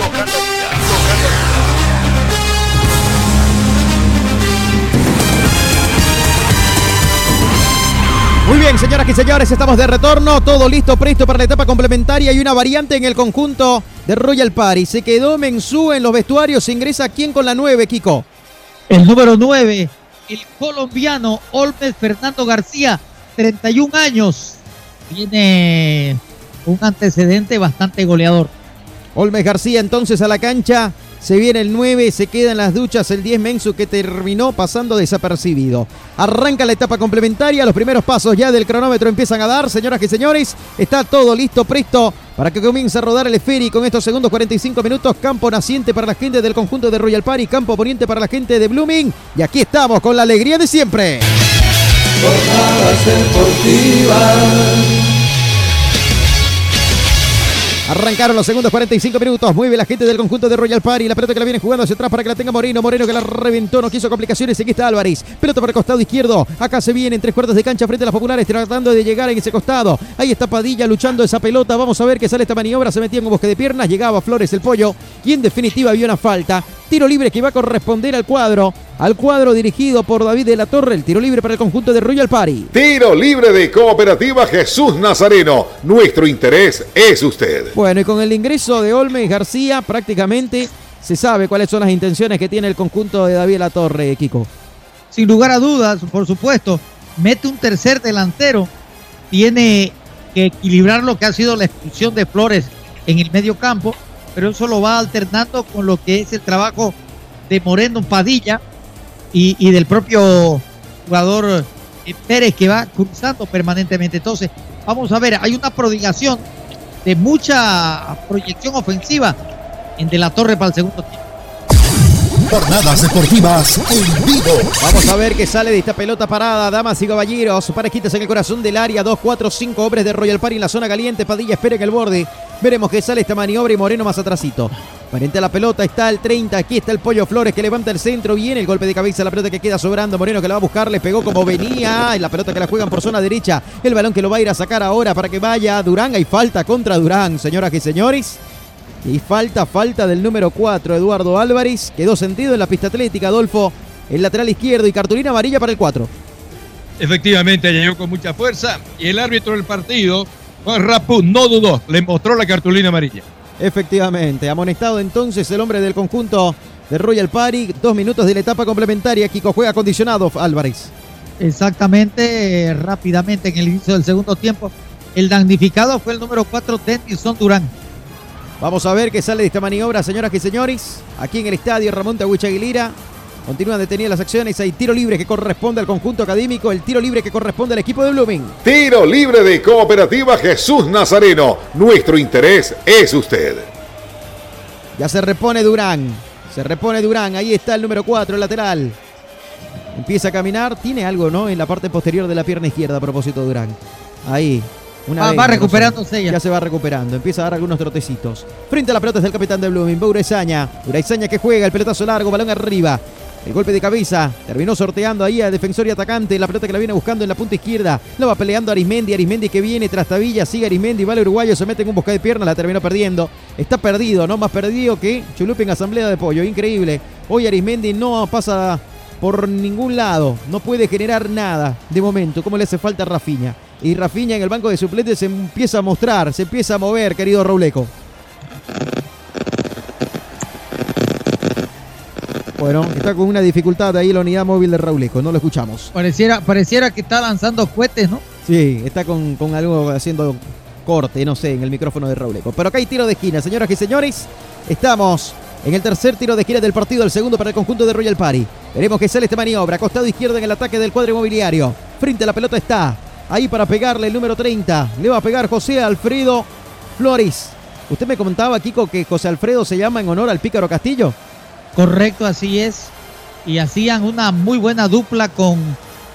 Muy bien, señoras y señores, estamos de retorno. Todo listo, presto para la etapa complementaria y una variante en el conjunto de Royal Party. Se quedó Mensú en los vestuarios. Ingresa quién con la 9, Kiko. El número 9, el colombiano Olmes Fernando García, 31 años. Tiene un antecedente bastante goleador. Olmes García entonces a la cancha. Se viene el 9, se queda en las duchas el 10 Mensu que terminó pasando desapercibido. Arranca la etapa complementaria, los primeros pasos ya del cronómetro empiezan a dar, señoras y señores. Está todo listo, presto para que comience a rodar el esférico en estos segundos 45 minutos. Campo naciente para la gente del conjunto de Royal Party, campo poniente para la gente de Blooming. Y aquí estamos con la alegría de siempre. Jornadas deportivas. Arrancaron los segundos 45 minutos. Mueve la gente del conjunto de Royal Party. La pelota que la viene jugando hacia atrás para que la tenga Moreno. Moreno que la reventó, no quiso complicaciones. Aquí está Álvarez. Pelota por el costado izquierdo. Acá se viene en tres cuartos de cancha frente a las populares, tratando de llegar en ese costado. Ahí está Padilla luchando esa pelota. Vamos a ver qué sale esta maniobra. Se metía en un bosque de piernas. Llegaba Flores el pollo. Y en definitiva había una falta. Tiro libre que va a corresponder al cuadro. Al cuadro dirigido por David de la Torre. El tiro libre para el conjunto de Royal Party. Tiro libre de Cooperativa Jesús Nazareno. Nuestro interés es usted. Bueno, y con el ingreso de Olmes García, prácticamente se sabe cuáles son las intenciones que tiene el conjunto de David de la Torre, Kiko. Sin lugar a dudas, por supuesto, mete un tercer delantero. Tiene que equilibrar lo que ha sido la expulsión de Flores en el medio campo, pero eso lo va alternando con lo que es el trabajo de Moreno Padilla y, y del propio jugador eh, Pérez que va cruzando permanentemente. Entonces, vamos a ver, hay una prodigación de mucha proyección ofensiva en De la Torre para el segundo tiempo. Jornadas deportivas en vivo. Vamos a ver qué sale de esta pelota parada. Damas y caballeros, parejitas en el corazón del área. 2, 4, 5 hombres de Royal Party en la zona caliente. Padilla espera en el borde. Veremos qué sale esta maniobra y Moreno más atrasito. Frente a la pelota está el 30. Aquí está el Pollo Flores que levanta el centro. Viene el golpe de cabeza. La pelota que queda sobrando. Moreno que la va a buscar. Le pegó como venía. Y la pelota que la juegan por zona derecha. El balón que lo va a ir a sacar ahora para que vaya Durán. Hay falta contra Durán, señoras y señores. Y falta, falta del número 4, Eduardo Álvarez. Quedó sentido en la pista atlética, Adolfo, el lateral izquierdo y cartulina amarilla para el 4. Efectivamente, llegó con mucha fuerza y el árbitro del partido, Juan Rapú, no dudó, le mostró la cartulina amarilla. Efectivamente, amonestado entonces el hombre del conjunto de Royal Party. Dos minutos de la etapa complementaria. Kiko juega condicionado, Álvarez. Exactamente, eh, rápidamente en el inicio del segundo tiempo. El damnificado fue el número 4, Denison Durán. Vamos a ver qué sale de esta maniobra, señoras y señores. Aquí en el estadio Ramón Tahuicha Aguilera. Continúan detenidas las acciones. Hay tiro libre que corresponde al conjunto académico. El tiro libre que corresponde al equipo de Blooming. Tiro libre de Cooperativa Jesús Nazareno. Nuestro interés es usted. Ya se repone Durán. Se repone Durán. Ahí está el número 4, el lateral. Empieza a caminar. Tiene algo, ¿no? En la parte posterior de la pierna izquierda a propósito de Durán. Ahí. Una Va, va recuperándose ya. Ya se va recuperando. Empieza a dar algunos trotecitos. Frente a la pelota es el capitán de Blooming, Baurezaña. Uraizaña que juega, el pelotazo largo, balón arriba. El golpe de cabeza. Terminó sorteando ahí a defensor y atacante. La pelota que la viene buscando en la punta izquierda. La va peleando Arismendi. Arismendi que viene tras Tabilla. Sigue Arismendi. Vale uruguayo. Se mete en un bosque de pierna. La terminó perdiendo. Está perdido. No más perdido que Chulupe en Asamblea de Pollo. Increíble. Hoy Arismendi no pasa por ningún lado. No puede generar nada de momento. Como le hace falta a Rafiña. Y Rafiña en el banco de suplentes se empieza a mostrar. Se empieza a mover, querido Rauleco. Bueno, está con una dificultad ahí la unidad móvil de Rauleco, no lo escuchamos. Pareciera, pareciera que está lanzando cohetes, ¿no? Sí, está con, con algo haciendo corte, no sé, en el micrófono de Rauleco. Pero acá hay tiro de esquina, señoras y señores. Estamos en el tercer tiro de esquina del partido, el segundo para el conjunto de Royal Party. Veremos que sale esta maniobra, costado izquierdo en el ataque del cuadro inmobiliario. Frente a la pelota está, ahí para pegarle el número 30. Le va a pegar José Alfredo Flores. Usted me comentaba, Kiko, que José Alfredo se llama en honor al Pícaro Castillo. Correcto, así es. Y hacían una muy buena dupla con,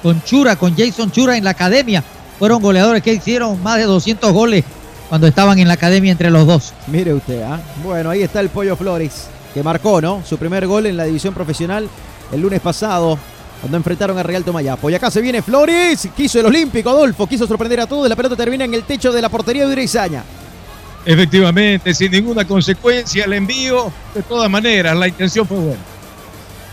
con Chura, con Jason Chura en la academia. Fueron goleadores que hicieron más de 200 goles cuando estaban en la academia entre los dos. Mire usted, ¿ah? Bueno, ahí está el Pollo Flores, que marcó, ¿no? Su primer gol en la división profesional el lunes pasado, cuando enfrentaron a Real Tomayapo. Y acá se viene Flores, quiso el Olímpico, Adolfo, quiso sorprender a todos. La pelota termina en el techo de la portería de Urizaña. Efectivamente, sin ninguna consecuencia el envío. De todas maneras, la intención fue buena.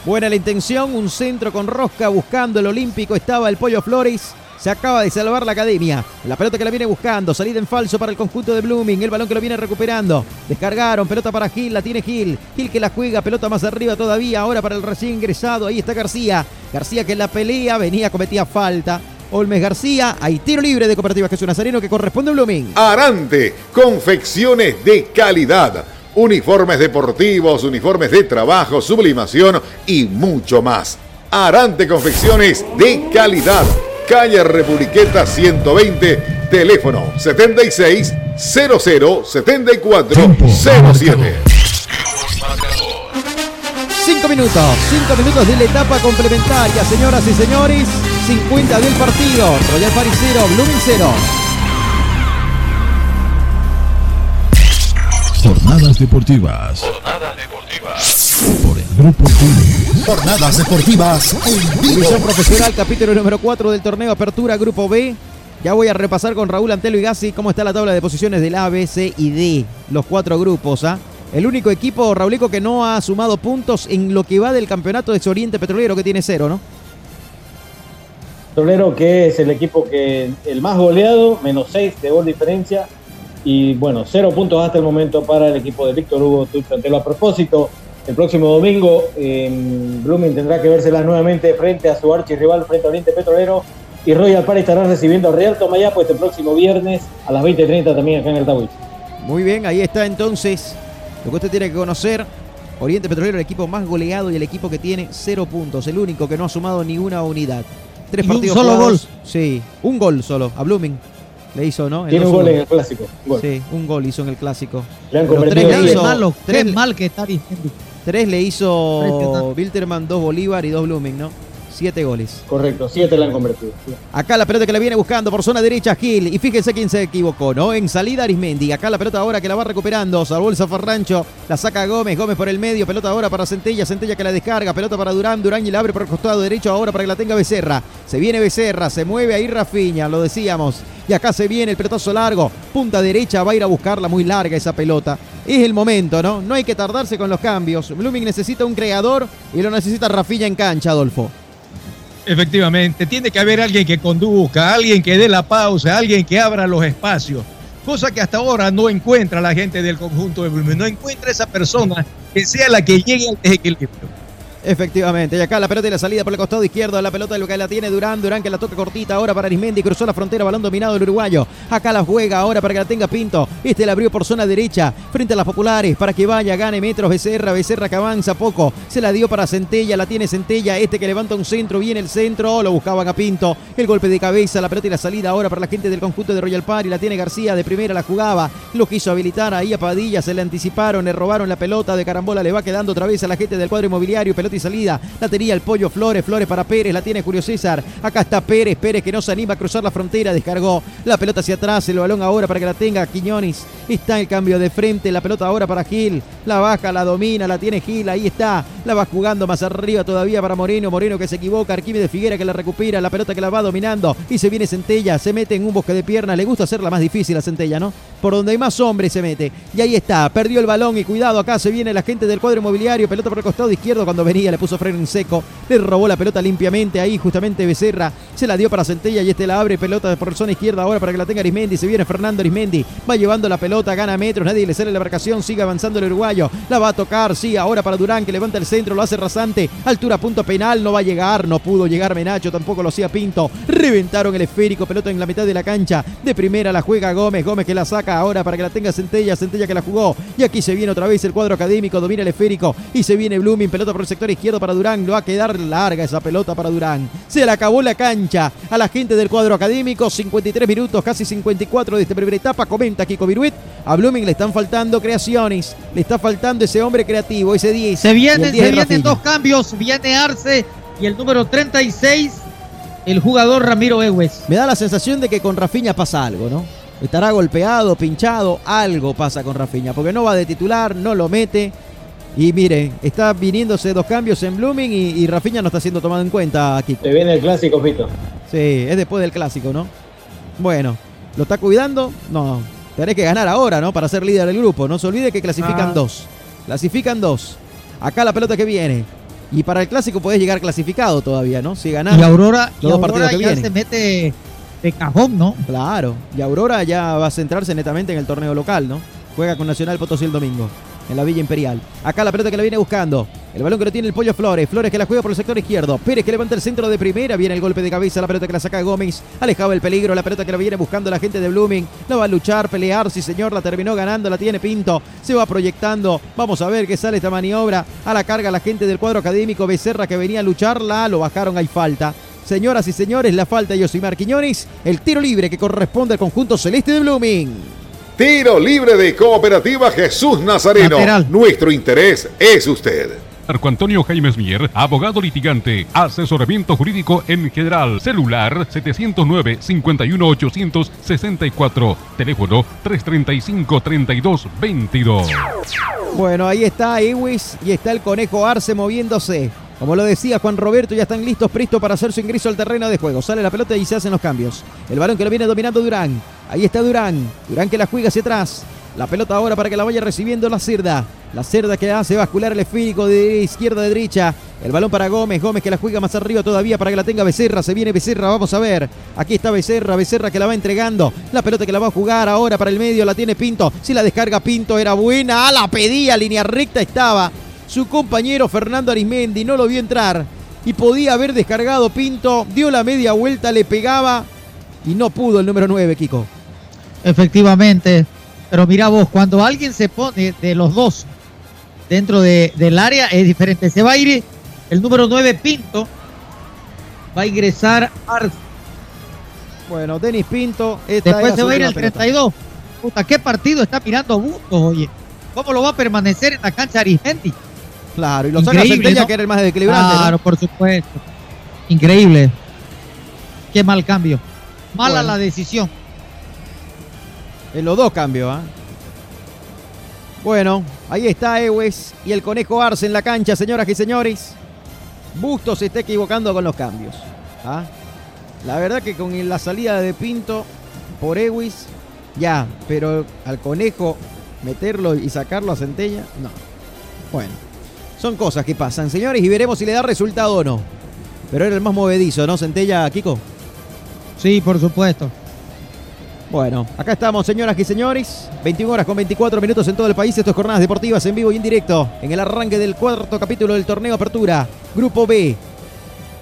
Buena la intención, un centro con rosca buscando el Olímpico. Estaba el Pollo Flores. Se acaba de salvar la academia. La pelota que la viene buscando. Salida en falso para el conjunto de Blooming. El balón que lo viene recuperando. Descargaron. Pelota para Gil. La tiene Gil. Gil que la juega. Pelota más arriba todavía. Ahora para el recién ingresado. Ahí está García. García que la pelea. Venía, cometía falta. Olmes García. Hay tiro libre de Cooperativa Jesús Nazareno que corresponde a Blooming. Arante. Confecciones de calidad. Uniformes deportivos, uniformes de trabajo, sublimación y mucho más. Arante Confecciones de calidad calle Republiqueta 120, teléfono 76 00 74 07. Cinco minutos, cinco minutos de la etapa complementaria, señoras y señores. 50 del partido. Royal Paris 0, Blooming 0. Jornadas deportivas. Jornadas deportivas. Por el Grupo Tunes. Jornadas deportivas en vivo. División profesional, capítulo número 4 del torneo Apertura Grupo B. Ya voy a repasar con Raúl Antelo y Gassi cómo está la tabla de posiciones del A, B, C y D. Los cuatro grupos. ¿ah? El único equipo, Raulico, que no ha sumado puntos en lo que va del campeonato es Oriente Petrolero, que tiene cero, ¿no? Petrolero, que es el equipo que el más goleado, menos seis de gol diferencia. Y bueno, cero puntos hasta el momento para el equipo de Víctor Hugo Tucho Antelo. A propósito, el próximo domingo en Blooming tendrá que vérselas nuevamente frente a su archirrival, frente a Oriente Petrolero. Y Royal Party estará recibiendo al Real Tomayapo este próximo viernes a las 20.30 también acá en el Tawich. Muy bien, ahí está entonces lo que usted tiene que conocer. Oriente Petrolero, el equipo más goleado y el equipo que tiene cero puntos. El único que no ha sumado ni una unidad. Tres Y un partidos solo jugados. Sí, un gol solo a Blooming. Le hizo, ¿no? En Tiene un gol en el clásico. Gol. Sí, un gol hizo en el clásico. Le han tres le hizo, malo, tres, qué mal que está diciendo. tres le hizo. Wilterman, dos Bolívar y dos Blooming, ¿no? Siete goles. Correcto, siete le han convertido. sí. Acá la pelota que la viene buscando por zona derecha Gil. Y fíjense quién se equivocó, ¿no? En salida Arismendi. Acá la pelota ahora que la va recuperando. Salvó el Zafarrancho. La saca Gómez. Gómez por el medio. Pelota ahora para Centella. Centella que la descarga. Pelota para Durán. Durán y la abre por el costado derecho ahora para que la tenga Becerra. Se viene Becerra. Se mueve ahí Rafiña. Lo decíamos. Y acá se viene el pelotazo largo. Punta derecha. Va a ir a buscarla muy larga esa pelota. Es el momento, ¿no? No hay que tardarse con los cambios. Blooming necesita un creador y lo necesita Rafiña en cancha, Adolfo. Efectivamente, tiene que haber alguien que conduzca, alguien que dé la pausa, alguien que abra los espacios. Cosa que hasta ahora no encuentra la gente del conjunto de Blooming. No encuentra esa persona que sea la que llegue al desequilibrio. Efectivamente, y acá la pelota y la salida por el costado izquierdo, la pelota lo que la tiene Durán, Durán que la toca cortita ahora para Arismendi, cruzó la frontera, balón dominado el uruguayo, acá la juega ahora para que la tenga Pinto, este la abrió por zona derecha, frente a las populares, para que vaya, gane metros Becerra, Becerra que avanza poco, se la dio para Centella, la tiene Centella, este que levanta un centro, viene el centro, lo buscaban a Pinto, el golpe de cabeza, la pelota y la salida ahora para la gente del conjunto de Royal Party, la tiene García, de primera la jugaba, lo quiso habilitar ahí a Padilla, se le anticiparon, le robaron la pelota de carambola, le va quedando otra vez a la gente del cuadro inmobiliario, pelota y salida, la tenía el pollo Flores, Flores para Pérez, la tiene Julio César, acá está Pérez, Pérez que no se anima a cruzar la frontera, descargó la pelota hacia atrás, el balón ahora para que la tenga Quiñones, está el cambio de frente, la pelota ahora para Gil, la baja, la domina, la tiene Gil, ahí está, la va jugando más arriba todavía para Moreno, Moreno que se equivoca, Arquímedes Figuera que la recupera, la pelota que la va dominando y se viene Centella, se mete en un bosque de piernas, le gusta hacerla más difícil a Centella, ¿no? Por donde hay más hombres se mete, y ahí está, perdió el balón y cuidado, acá se viene la gente del cuadro inmobiliario, pelota por el costado izquierdo cuando venía Le puso freno en seco, le robó la pelota limpiamente ahí, justamente Becerra se la dio para Centella y este la abre, pelota por zona izquierda ahora para que la tenga Arismendi, se viene Fernando Arismendi, va llevando la pelota, gana metros, nadie le sale la marcación, sigue avanzando el uruguayo, la va a tocar, sí, ahora para Durán que levanta el centro, lo hace rasante, altura punto penal, no va a llegar, no pudo llegar Menacho, tampoco lo hacía Pinto, reventaron el esférico, pelota en la mitad de la cancha, de primera la juega Gómez, Gómez que la saca ahora para que la tenga Centella, Centella que la jugó, y aquí se viene otra vez el cuadro académico, domina el esférico, y se viene Blooming, pelota por el sector izquierdo para Durán, lo va a quedar larga esa pelota para Durán, se le acabó la cancha a la gente del cuadro académico, 53 minutos, casi 54 de esta primera etapa, comenta Kiko Viruet, a Blooming le están faltando creaciones, le está faltando ese hombre creativo, ese 10. Se vienen, se vienen dos cambios, viene Arce y el número 36, el jugador Ramiro Egues. Me da la sensación de que con Rafiña pasa algo, ¿no? Estará golpeado, pinchado, algo pasa con Rafiña, porque no va de titular, no lo mete. Y mire, está viniéndose dos cambios en Blooming y, y Rafiña no está siendo tomado en cuenta aquí. Se viene el clásico, Fito. Sí, es después del clásico, ¿no? Bueno, ¿lo está cuidando? No. Tenés que ganar ahora, ¿no? Para ser líder del grupo. No se olvide que clasifican Ah. dos. Clasifican dos. Acá la pelota que viene. Y para el clásico podés llegar clasificado todavía, ¿no? Si ganás Y Aurora, y dos Aurora partidos que ya vienen. se mete de cajón, ¿no? Claro. Y Aurora ya va a centrarse netamente en el torneo local, ¿no? Juega con Nacional Potosí el domingo. En la Villa Imperial. Acá la pelota que la viene buscando. El balón que lo tiene el pollo Flores. Flores que la juega por el sector izquierdo. Pérez que levanta el centro de primera. Viene el golpe de cabeza. La pelota que la saca Gómez. Alejaba el peligro. La pelota que la viene buscando la gente de Blooming. La va a luchar, pelear. Sí, señor. La terminó ganando. La tiene Pinto. Se va proyectando. Vamos a ver qué sale esta maniobra. A la carga la gente del cuadro académico. Becerra que venía a lucharla. Lo bajaron. Hay falta. Señoras y señores, la falta de Yosimar Quiñones. El tiro libre que corresponde al conjunto celeste de Blooming. Tiro libre de Cooperativa Jesús Nazareno. Lateral. Nuestro interés es usted. Marco Antonio Jaimes Mier, abogado litigante, asesoramiento jurídico en general, celular 709-51864, teléfono 335-3222. Bueno, ahí está Ewis y está el conejo Arce moviéndose. Como lo decía Juan Roberto, ya están listos, prestos para hacer su ingreso al terreno de juego. Sale la pelota y se hacen los cambios. El balón que lo viene dominando Durán. Ahí está Durán. Durán que la juega hacia atrás. La pelota ahora para que la vaya recibiendo la cerda. La cerda que hace bascular el esférico de izquierda a derecha. El balón para Gómez. Gómez que la juega más arriba todavía para que la tenga Becerra. Se viene Becerra, vamos a ver. Aquí está Becerra. Becerra que la va entregando. La pelota que la va a jugar ahora para el medio. La tiene Pinto. Si la descarga Pinto era buena. Ah, la pedía. Línea recta estaba. Su compañero Fernando Arismendi no lo vio entrar. Y podía haber descargado Pinto. Dio la media vuelta, le pegaba. Y no pudo el número 9, Kiko. Efectivamente. Pero mira vos, cuando alguien se pone de los dos dentro de- del área es diferente. Se va a ir el número 9 Pinto. Va a ingresar Arce. Bueno, Denis Pinto. Después se va a ir el pelota. 32. Puta, ¿qué partido está mirando Bustos, oye? ¿Cómo lo va a permanecer en la cancha Arismendi? Claro, y lo saca Centella, ¿no? que era el más desequilibrante. ¿no? Claro, por supuesto. Increíble. Qué mal cambio. Mala Bueno. la decisión. En los dos cambios, ¿ah? Bueno, ahí está Ewes y el conejo Arce en la cancha, señoras y señores. Bustos se está equivocando con los cambios. ¿ah? La verdad que con la salida de Pinto por Ewis, ya, pero al conejo meterlo y sacarlo a Centella, no. Bueno, son cosas que pasan, señores, y veremos si le da resultado o no. Pero era el más movedizo, ¿no, Centella, Kiko? Sí, por supuesto. Bueno, acá estamos, señoras y señores. 21 horas con 24 minutos en todo el país. Esto es Jornadas Deportivas en vivo y en directo. En el arranque del cuarto capítulo del torneo Apertura. Grupo B.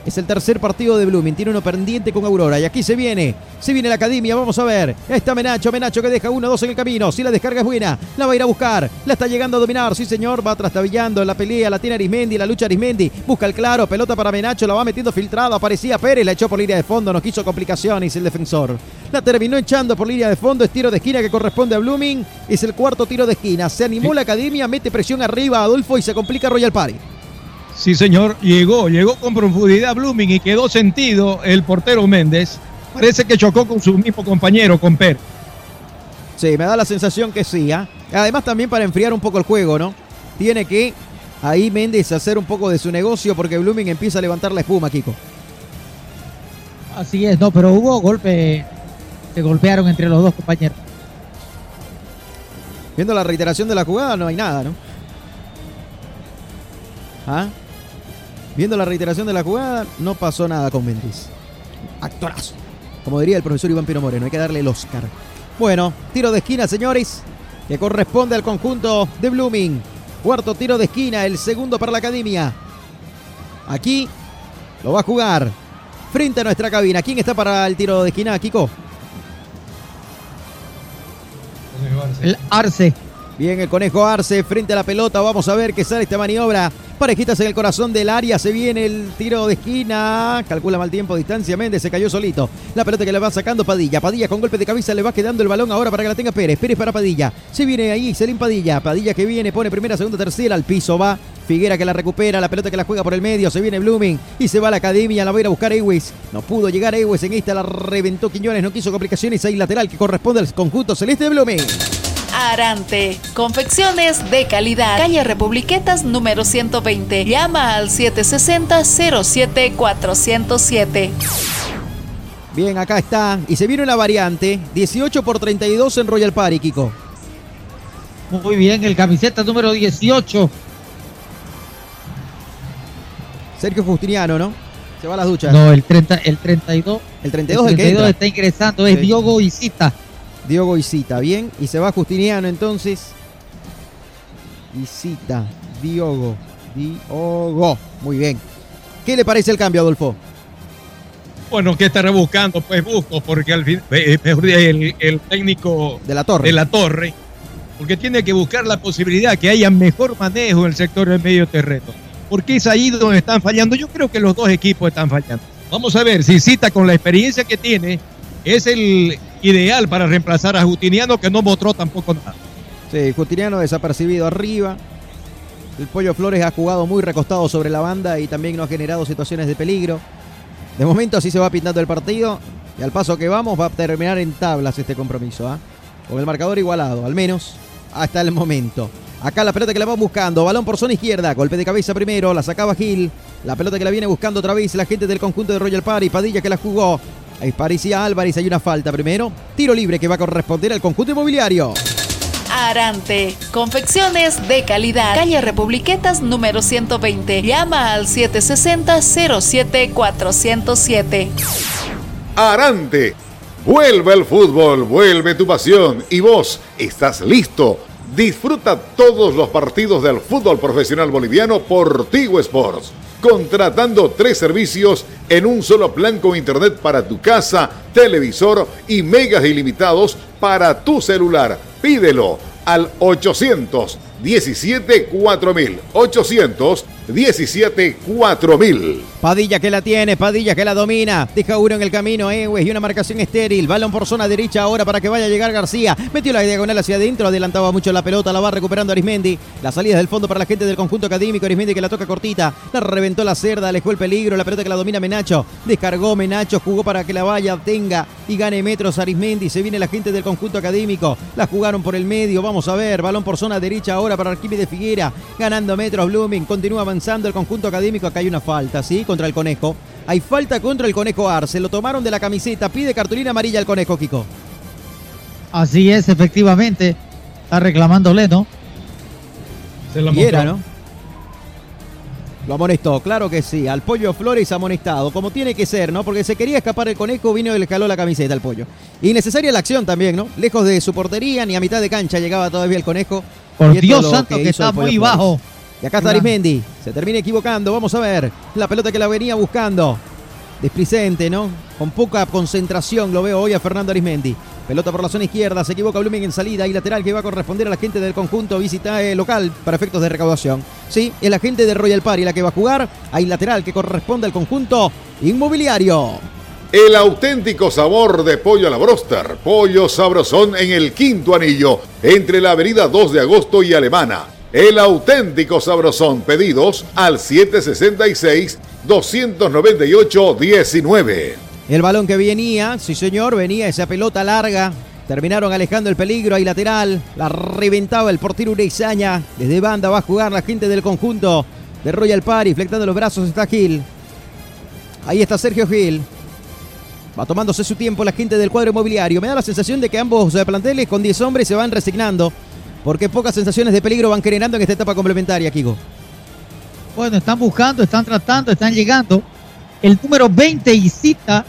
Es el tercer partido de Blooming. Tiene uno pendiente con Aurora. Y aquí se viene. Se viene la academia. Vamos a ver. Está Menacho. Menacho que deja uno, dos en el camino. Si la descarga es buena. La va a ir a buscar. La está llegando a dominar. Sí, señor. Va trastabillando en la pelea. La tiene Arismendi. La lucha Arismendi. Busca el claro. Pelota para Menacho. La va metiendo filtrado. Aparecía Pérez. La echó por línea de fondo. No quiso complicaciones el defensor. La terminó echando por línea de fondo. Es tiro de esquina que corresponde a Blooming. Es el cuarto tiro de esquina. Se animó la academia. Mete presión arriba a Adolfo y se complica Royal Party. Sí, señor, llegó, llegó con profundidad Blooming y quedó sentido el portero Méndez. Parece que chocó con su mismo compañero, con Per. Sí, me da la sensación que sí. ¿ah? Además también para enfriar un poco el juego, ¿no? Tiene que ahí Méndez hacer un poco de su negocio porque Blooming empieza a levantar la espuma, Kiko. Así es, no, pero hubo golpe. Se golpearon entre los dos compañeros. Viendo la reiteración de la jugada no hay nada, ¿no? ¿Ah? Viendo la reiteración de la jugada, no pasó nada con Mendes. Actorazo. Como diría el profesor Iván Pino Moreno, hay que darle el Oscar. Bueno, tiro de esquina, señores, que corresponde al conjunto de Blooming. Cuarto tiro de esquina, el segundo para la academia. Aquí lo va a jugar frente a nuestra cabina. ¿Quién está para el tiro de esquina, Kiko? El Arce. Bien, el conejo Arce frente a la pelota. Vamos a ver qué sale esta maniobra. Parejitas en el corazón del área. Se viene el tiro de esquina. Calcula mal tiempo, distancia. Méndez se cayó solito. La pelota que le va sacando Padilla. Padilla con golpe de cabeza le va quedando el balón ahora para que la tenga Pérez. Pérez para Padilla. Se viene ahí Selim Padilla. Padilla que viene, pone primera, segunda, tercera. Al piso va. Figuera que la recupera, la pelota que la juega por el medio, se viene Blooming y se va a la academia, la va a ir a buscar Ewes. No pudo llegar Ewes en esta, la reventó Quiñones, no quiso complicaciones ahí lateral que corresponde al conjunto celeste de Blooming. Arante. Confecciones de calidad. Calle Republiquetas número 120. Llama al 760-07407. Bien, acá está. Y se viene una variante. 18 por 32 en Royal Party, Kiko. Muy bien, el camiseta número 18. Sergio Justiniano, ¿no? Se va a las duchas. No, el, 30, el 32. El 32, el el que 32 entra. está ingresando, es Sí. Diogo Isita. Diogo Isita, bien. Y se va Justiniano entonces. Isita, Diogo, Diogo. Muy bien. ¿Qué le parece el cambio, Adolfo? Bueno, ¿qué estará buscando? Pues busco, porque al fin, eh, dicho, el, el técnico De la torre. de la torre, porque tiene que buscar la posibilidad que haya mejor manejo en el sector del medio terreno. Porque es ahí donde están fallando. Yo creo que los dos equipos están fallando. Vamos a ver si Cita con la experiencia que tiene es el ideal para reemplazar a Justiniano que no mostró tampoco nada. Sí, Justiniano desapercibido arriba. El Pollo Flores ha jugado muy recostado sobre la banda y también no ha generado situaciones de peligro. De momento así se va pintando el partido y al paso que vamos va a terminar en tablas este compromiso. ¿ah? Con el marcador igualado, al menos hasta el momento. Acá la pelota que la van buscando, balón por zona izquierda, golpe de cabeza primero, la sacaba Gil. La pelota que la viene buscando otra vez la gente del conjunto de Royal Party, Padilla que la jugó. Parecía Álvarez, hay una falta primero. Tiro libre que va a corresponder al conjunto inmobiliario. Arante. Confecciones de calidad. Calle Republiquetas número 120. Llama al 760-07407. Arante. Vuelve el fútbol, vuelve tu pasión y vos estás listo. Disfruta todos los partidos del fútbol profesional boliviano por Tigo Sports. Contratando tres servicios en un solo plan con internet para tu casa, televisor y megas ilimitados para tu celular. Pídelo al 817 4000. 817 4000. Padilla que la tiene, Padilla que la domina. Deja uno en el camino, Ewes y una marcación estéril. Balón por zona derecha ahora para que vaya a llegar García. Metió la diagonal hacia adentro, adelantaba mucho la pelota, la va recuperando Arismendi. La salida del fondo para la gente del conjunto académico. Arismendi que la toca cortita, la reventó la cerda, alejó el peligro. La pelota que la domina Menacho. Descargó Menacho, jugó para que la vaya, tenga y gane metros Arismendi. Se viene la gente del conjunto académico. La jugaron por el medio, vamos a ver. Balón por zona derecha ahora para Arquímedes Figuera. Ganando metros Blooming. Continúa avanzando el conjunto académico. Acá hay una falta, ¿sí? Contra el conejo. Hay falta contra el conejo Arce. Lo tomaron de la camiseta. Pide cartulina amarilla al conejo, Kiko. Así es, efectivamente. Está reclamándole, ¿no? Se la Y era. ¿no? Lo amonestó, claro que sí. Al pollo Flores amonestado, como tiene que ser, ¿no? Porque se quería escapar el conejo, vino y le caló la camiseta al pollo. Innecesaria la acción también, ¿no? Lejos de su portería, ni a mitad de cancha llegaba todavía el conejo. Por Dios lo santo, que está el muy Flores. bajo. Y acá está Arismendi. Se termina equivocando. Vamos a ver. La pelota que la venía buscando. Displicente, ¿no? Con poca concentración lo veo hoy a Fernando Arismendi. Pelota por la zona izquierda. Se equivoca Blooming en salida. Y lateral que va a corresponder a la gente del conjunto visita eh, local para efectos de recaudación. Sí, es la gente de Royal Party la que va a jugar. Hay lateral que corresponde al conjunto inmobiliario. El auténtico sabor de pollo a la broster. Pollo sabrosón en el quinto anillo, entre la avenida 2 de agosto y Alemana. El auténtico sabrosón. Pedidos al 766-298-19. El balón que venía, sí señor, venía esa pelota larga. Terminaron alejando el peligro ahí lateral. La reventaba el portero Ureizaña. Desde banda va a jugar la gente del conjunto de Royal Party. Flectando los brazos está Gil. Ahí está Sergio Gil. Va tomándose su tiempo la gente del cuadro inmobiliario. Me da la sensación de que ambos eh, planteles con 10 hombres se van resignando. Porque pocas sensaciones de peligro van generando en esta etapa complementaria, Kiko. Bueno, están buscando, están tratando, están llegando. El número 20, Isita,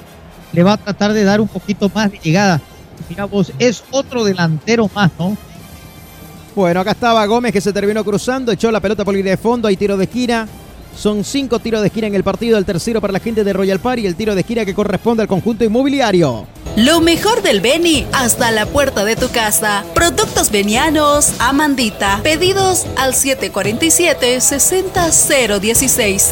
le va a tratar de dar un poquito más de llegada. Mira vos, es otro delantero más, ¿no? Bueno, acá estaba Gómez que se terminó cruzando, echó la pelota por línea de fondo, hay tiro de esquina. Son cinco tiros de esquina en el partido, el tercero para la gente de Royal Party y el tiro de esquina que corresponde al conjunto inmobiliario. Lo mejor del Beni hasta la puerta de tu casa. Productos venianos, Amandita. Pedidos al 747-60016.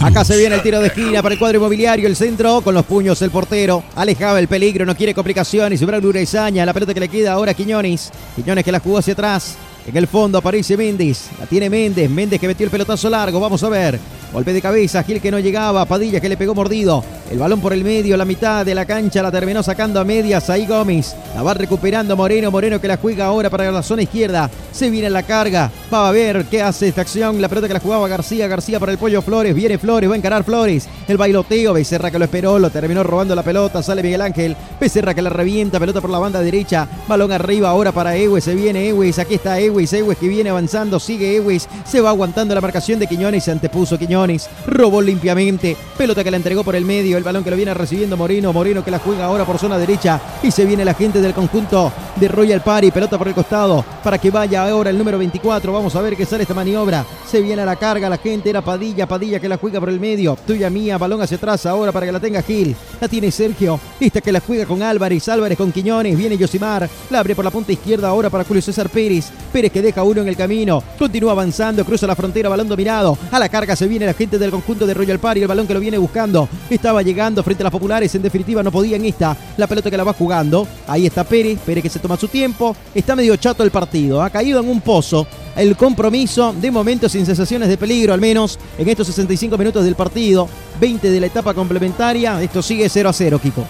Acá se viene el tiro de esquina para el cuadro inmobiliario, el centro con los puños el portero, alejaba el peligro, no quiere complicaciones, y Braulio Urezaña, la pelota que le queda ahora a Quiñones, Quiñones que la jugó hacia atrás, en el fondo aparece Méndez. La tiene Méndez. Méndez que metió el pelotazo largo. Vamos a ver. Golpe de cabeza. Gil que no llegaba. Padilla que le pegó mordido. El balón por el medio. La mitad de la cancha la terminó sacando a medias. Ahí Gómez. La va recuperando Moreno. Moreno que la juega ahora para la zona izquierda. Se viene en la carga. Va a ver qué hace esta acción. La pelota que la jugaba García. García para el pollo Flores. Viene Flores. Va a encarar Flores. El bailoteo. Becerra que lo esperó. Lo terminó robando la pelota. Sale Miguel Ángel. Becerra que la revienta. Pelota por la banda derecha. Balón arriba ahora para Ewes. Se viene Ewes. Aquí está Ewes. Ewes que viene avanzando. Sigue Ewes. Se va aguantando la marcación de Quiñones. Se antepuso Quiñones. Robó limpiamente. Pelota que la entregó por el medio. El balón que lo viene recibiendo Moreno. Moreno que la juega ahora por zona derecha. Y se viene la gente del conjunto de Royal Party. Pelota por el costado. Para que vaya ahora el número 24. Vamos a ver qué sale esta maniobra. Se viene a la carga. La gente era Padilla. Padilla que la juega por el medio. Tuya mía. Balón hacia atrás ahora para que la tenga Gil. La tiene Sergio. Esta que la juega con Álvarez. Álvarez con Quiñones. Viene Yosimar. La abre por la punta izquierda ahora para Julio César Pérez. Pérez que deja uno en el camino. Continúa avanzando. Cruza la frontera. Balón dominado. A la carga se viene la gente del conjunto de Royal Party. El balón que lo viene buscando. Estaba llegando frente a las populares. En definitiva no podía en esta. La pelota que la va jugando. Ahí está Pérez. Pérez que se toma su tiempo. Está medio chato el partido. Ha caído en un pozo. El compromiso de momento sin sensaciones de peligro, al menos en estos 65 minutos del partido. 20 de la etapa complementaria. Esto sigue 0 a 0, Kiko.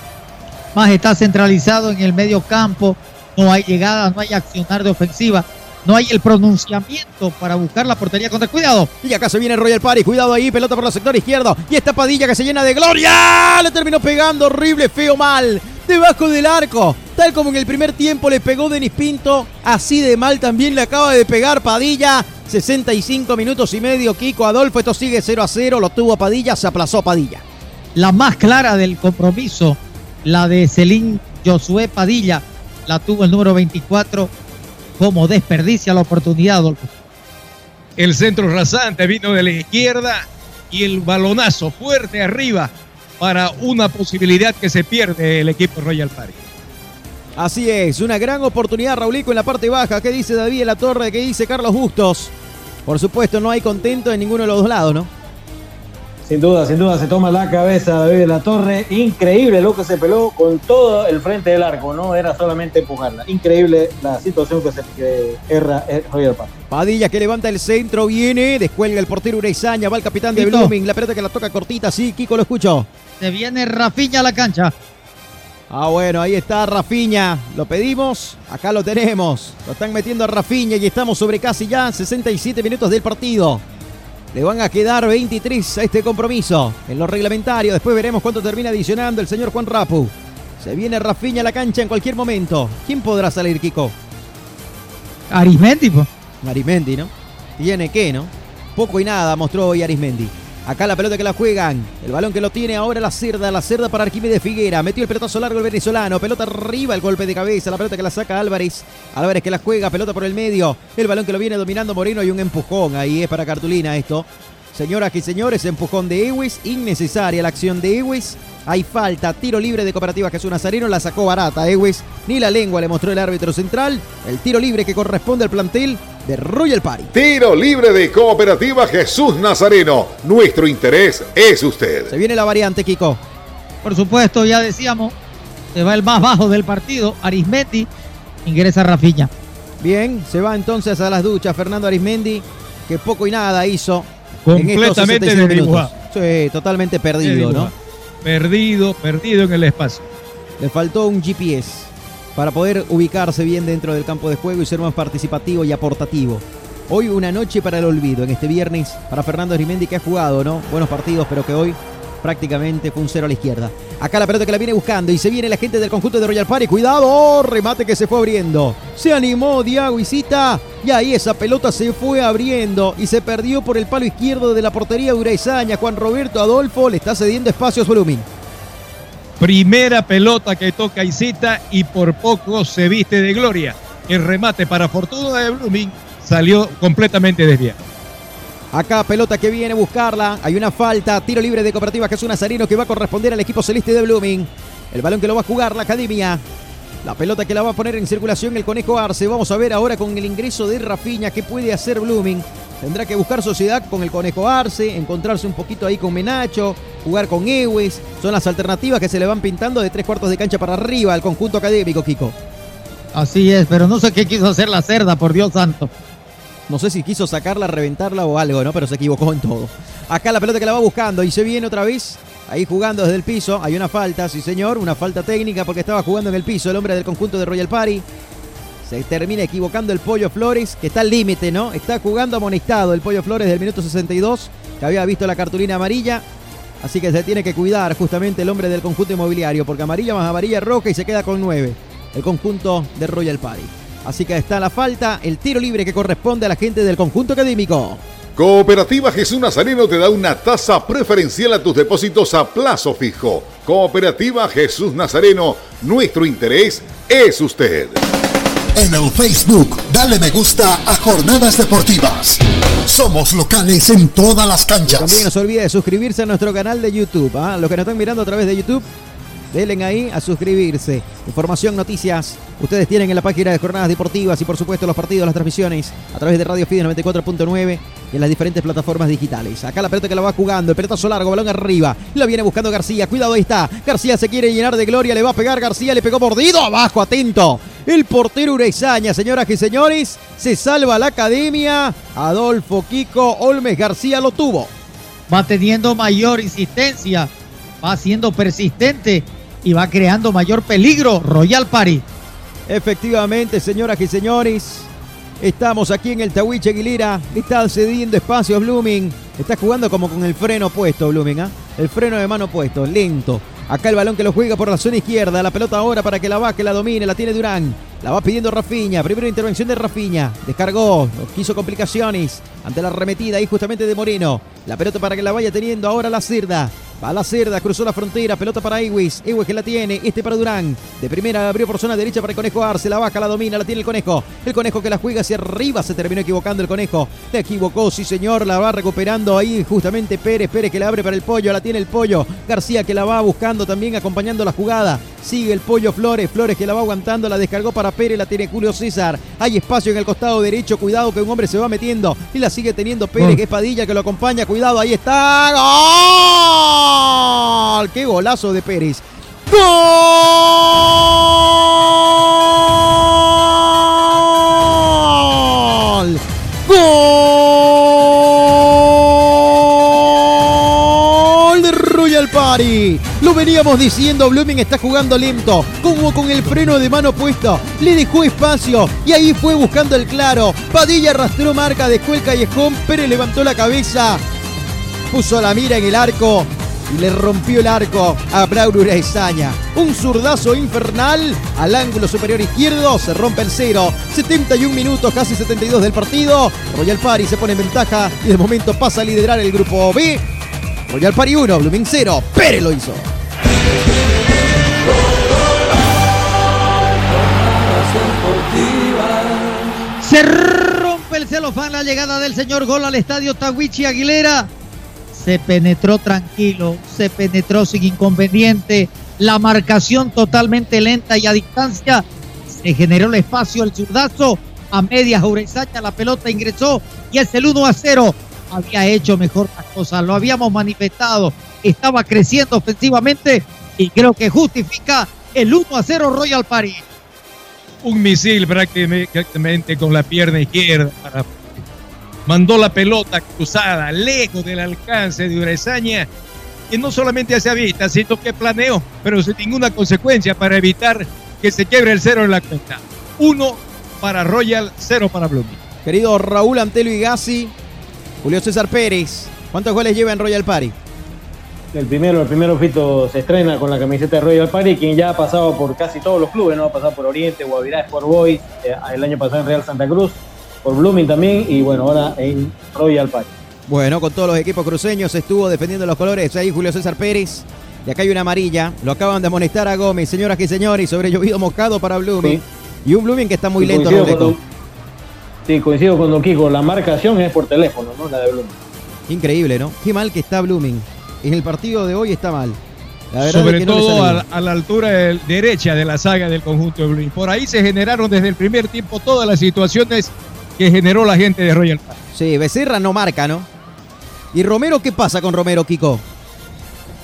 Más está centralizado en el medio campo. No hay llegadas, no hay accionar de ofensiva. No hay el pronunciamiento para buscar la portería contra cuidado. Y acá se viene Royal Party. Cuidado ahí, pelota por el sector izquierdo. Y esta Padilla que se llena de gloria. Le terminó pegando horrible, feo, mal. Debajo del arco. Tal como en el primer tiempo le pegó Denis Pinto. Así de mal también le acaba de pegar Padilla. 65 minutos y medio. Kiko Adolfo. Esto sigue 0 a 0. Lo tuvo Padilla. Se aplazó Padilla. La más clara del compromiso. La de Celín Josué Padilla. La tuvo el número 24 cómo desperdicia la oportunidad. El centro rasante vino de la izquierda y el balonazo fuerte arriba para una posibilidad que se pierde el equipo Royal Party. Así es, una gran oportunidad, Raulico, en la parte baja. ¿Qué dice David la torre? ¿Qué dice Carlos Bustos? Por supuesto, no hay contento en ninguno de los dos lados, ¿no? Sin duda, sin duda, se toma la cabeza David de la Torre. Increíble lo que se peló con todo el frente del arco, no era solamente empujarla. Increíble la situación que se que erra Roger Paz. Padilla que levanta el centro, viene, descuelga el portero Urezaña, va el capitán de. Blooming, la pelota que la toca cortita, sí, Kiko lo escucho. Se viene Rafiña a la cancha. Ah, bueno, ahí está Rafiña. Lo pedimos, acá lo tenemos. Lo están metiendo a Rafiña y estamos sobre casi ya 67 minutos del partido. Le van a quedar 23 a este compromiso en lo reglamentario. Después veremos cuánto termina adicionando el señor Juan Rapu. Se viene Rafiña a la cancha en cualquier momento. ¿Quién podrá salir, Kiko? Arismendi, po. Arismendi, ¿no? Tiene que, ¿no? Poco y nada mostró hoy Arismendi. Acá la pelota que la juegan. El balón que lo tiene ahora la cerda. La cerda para Arquímedes Figuera. Metió el pelotazo largo el venezolano. Pelota arriba, el golpe de cabeza. La pelota que la saca Álvarez. Álvarez que la juega. Pelota por el medio. El balón que lo viene dominando Moreno y un empujón. Ahí es para Cartulina esto. Señoras y señores, empujón de Ewis. Innecesaria la acción de Ewis. Hay falta. Tiro libre de Cooperativa Jesús Nazareno. La sacó barata Ewis. Ni la lengua le mostró el árbitro central. El tiro libre que corresponde al plantel de Royal Party. Tiro libre de Cooperativa Jesús Nazareno. Nuestro interés es usted. Se viene la variante, Kiko. Por supuesto, ya decíamos, se va el más bajo del partido, Arismendi, ingresa Rafiña. Bien, se va entonces a las duchas Fernando Arismendi, que poco y nada hizo. en estos Completamente 66 minutos. desdibujado. Sí, totalmente perdido, ¿no? Perdido, perdido en el espacio. Le faltó un GPS para poder ubicarse bien dentro del campo de juego y ser más participativo y aportativo. Hoy una noche para el olvido, en este viernes, para Fernando Arimendi que ha jugado, ¿no? Buenos partidos, pero que hoy prácticamente fue un cero a la izquierda. Acá la pelota que la viene buscando y se viene la gente del conjunto de Royal Party. Cuidado, oh, remate que se fue abriendo. Se animó Diago Isita y ahí esa pelota se fue abriendo y se perdió por el palo izquierdo de la portería Uraizaña. Juan Roberto Adolfo le está cediendo espacios volumen. Primera pelota que toca Isita y por poco se viste de gloria. El remate para fortuna de Blooming salió completamente desviado. Acá pelota que viene a buscarla. Hay una falta. Tiro libre de Cooperativa Jesús Nazareno que va a corresponder al equipo celeste de Blooming. El balón que lo va a jugar la academia. La pelota que la va a poner en circulación el Conejo Arce. Vamos a ver ahora con el ingreso de Rafiña qué puede hacer Blooming. Tendrá que buscar sociedad con el Conejo Arce, encontrarse un poquito ahí con Menacho, jugar con Ewes. Son las alternativas que se le van pintando de tres cuartos de cancha para arriba al conjunto académico, Kiko. Así es, pero no sé qué quiso hacer la cerda, por Dios santo. No sé si quiso sacarla, reventarla o algo, ¿no? Pero se equivocó en todo. Acá la pelota que la va buscando y se viene otra vez. Ahí jugando desde el piso. Hay una falta, sí señor. Una falta técnica porque estaba jugando en el piso el hombre del conjunto de Royal Party. Se termina equivocando el Pollo Flores, que está al límite, ¿no? Está jugando amonestado el Pollo Flores del minuto 62, que había visto la cartulina amarilla. Así que se tiene que cuidar justamente el hombre del conjunto inmobiliario, porque amarilla más amarilla roja y se queda con 9. El conjunto de Royal Party. Así que está la falta, el tiro libre que corresponde a la gente del conjunto académico. Cooperativa Jesús Nazareno te da una tasa preferencial a tus depósitos a plazo fijo. Cooperativa Jesús Nazareno, nuestro interés es usted. En el Facebook, dale me gusta a Jornadas Deportivas. Somos locales en todas las canchas. También no se olvide de suscribirse a nuestro canal de YouTube. ¿ah? Los que nos están mirando a través de YouTube, denle ahí a suscribirse. Información, noticias, ustedes tienen en la página de Jornadas Deportivas y por supuesto los partidos, las transmisiones a través de Radio Fide 94.9 y en las diferentes plataformas digitales. Acá la pelota que la va jugando, el pelotazo largo, balón arriba. La viene buscando García. Cuidado, ahí está. García se quiere llenar de gloria, le va a pegar. García le pegó mordido. Abajo, atento. El portero Urezaña, señoras y señores. Se salva la academia. Adolfo Kiko Olmes García lo tuvo. Va teniendo mayor insistencia. Va siendo persistente y va creando mayor peligro. Royal Party. Efectivamente, señoras y señores. Estamos aquí en el Tawiche Aguilera. Está cediendo espacio Blooming. Está jugando como con el freno puesto, Blooming. ¿ah? El freno de mano puesto, lento. Acá el balón que lo juega por la zona izquierda. La pelota ahora para que la baje, la domine, la tiene Durán. La va pidiendo Rafiña. Primera intervención de Rafiña. Descargó. Quiso complicaciones ante la arremetida ahí justamente de Moreno. La pelota para que la vaya teniendo ahora la Cirda. Va la cerda, cruzó la frontera, pelota para Iwis. Iwis que la tiene, este para Durán. De primera abrió por zona derecha para el Conejo Arce, la baja, la domina, la tiene el Conejo. El Conejo que la juega hacia arriba, se terminó equivocando el Conejo. Se equivocó, sí señor, la va recuperando ahí justamente Pérez. Pérez que la abre para el Pollo, la tiene el Pollo. García que la va buscando también, acompañando la jugada. Sigue el Pollo Flores, Flores que la va aguantando, la descargó para Pérez, la tiene Julio César. Hay espacio en el costado derecho, cuidado que un hombre se va metiendo y la sigue teniendo Pérez, que es Padilla que lo acompaña, cuidado, ahí está. ¡Gol! ¡Qué golazo de Pérez! ¡Gol! ¡Gol de Royal Party! Lo veníamos diciendo, Blooming está jugando lento, como con el freno de mano puesto. Le dejó espacio y ahí fue buscando el claro. Padilla arrastró marca, dejó el callejón, Pérez levantó la cabeza, puso la mira en el arco le rompió el arco a Braulio Uraizaña. Un zurdazo infernal al ángulo superior izquierdo, se rompe el cero. 71 minutos, casi 72 del partido. Royal Party se pone en ventaja y de momento pasa a liderar el grupo B. Royal Party 1, Blooming 0. Pérez lo hizo. Se rompe el celofán la llegada del señor gol al estadio Tawichi Aguilera se penetró tranquilo, se penetró sin inconveniente, la marcación totalmente lenta y a distancia, se generó el espacio, el zurdazo, a medias Urezaña, la pelota ingresó y es el 1 a 0. Había hecho mejor las cosas, lo habíamos manifestado, estaba creciendo ofensivamente y creo que justifica el 1 a 0 Royal Party. Un misil prácticamente con la pierna izquierda para mandó la pelota cruzada lejos del alcance de Urezaña, que no solamente hace vista, sino que planeó, pero sin ninguna consecuencia para evitar que se quiebre el cero en la cuenta. Uno para Royal, cero para Blooming. Querido Raúl Antelo y Gassi, Julio César Pérez, ¿cuántos goles lleva en Royal Party? El primero, el primero Fito se estrena con la camiseta de Royal Party, quien ya ha pasado por casi todos los clubes, ¿no? Ha pasado por Oriente, Guavirá, Sport Boys, eh, el año pasado en Real Santa Cruz, por Blooming también, y bueno, ahora en Royal Party. Bueno, con todos los equipos cruceños estuvo defendiendo los colores ahí Julio César Pérez. Y acá hay una amarilla. Lo acaban de amonestar a Gómez, señoras y señores, sobre llovido moscado para Blooming. Y un Blooming que está muy Sí, lento, coincido Rodeco. con Don- Sí, coincido con Don Kiko, la marcación es por teléfono, ¿no? La de Blooming. Increíble, ¿no? Qué mal que está Blooming. En el partido de hoy está mal. La verdad Sobre es que no todo a, la altura derecha de la saga del conjunto de Blue. Por ahí se generaron desde el primer tiempo todas las situaciones que generó la gente de Royal Party. Sí, Becerra no marca, ¿no? ¿Y Romero qué pasa con Romero, Kiko?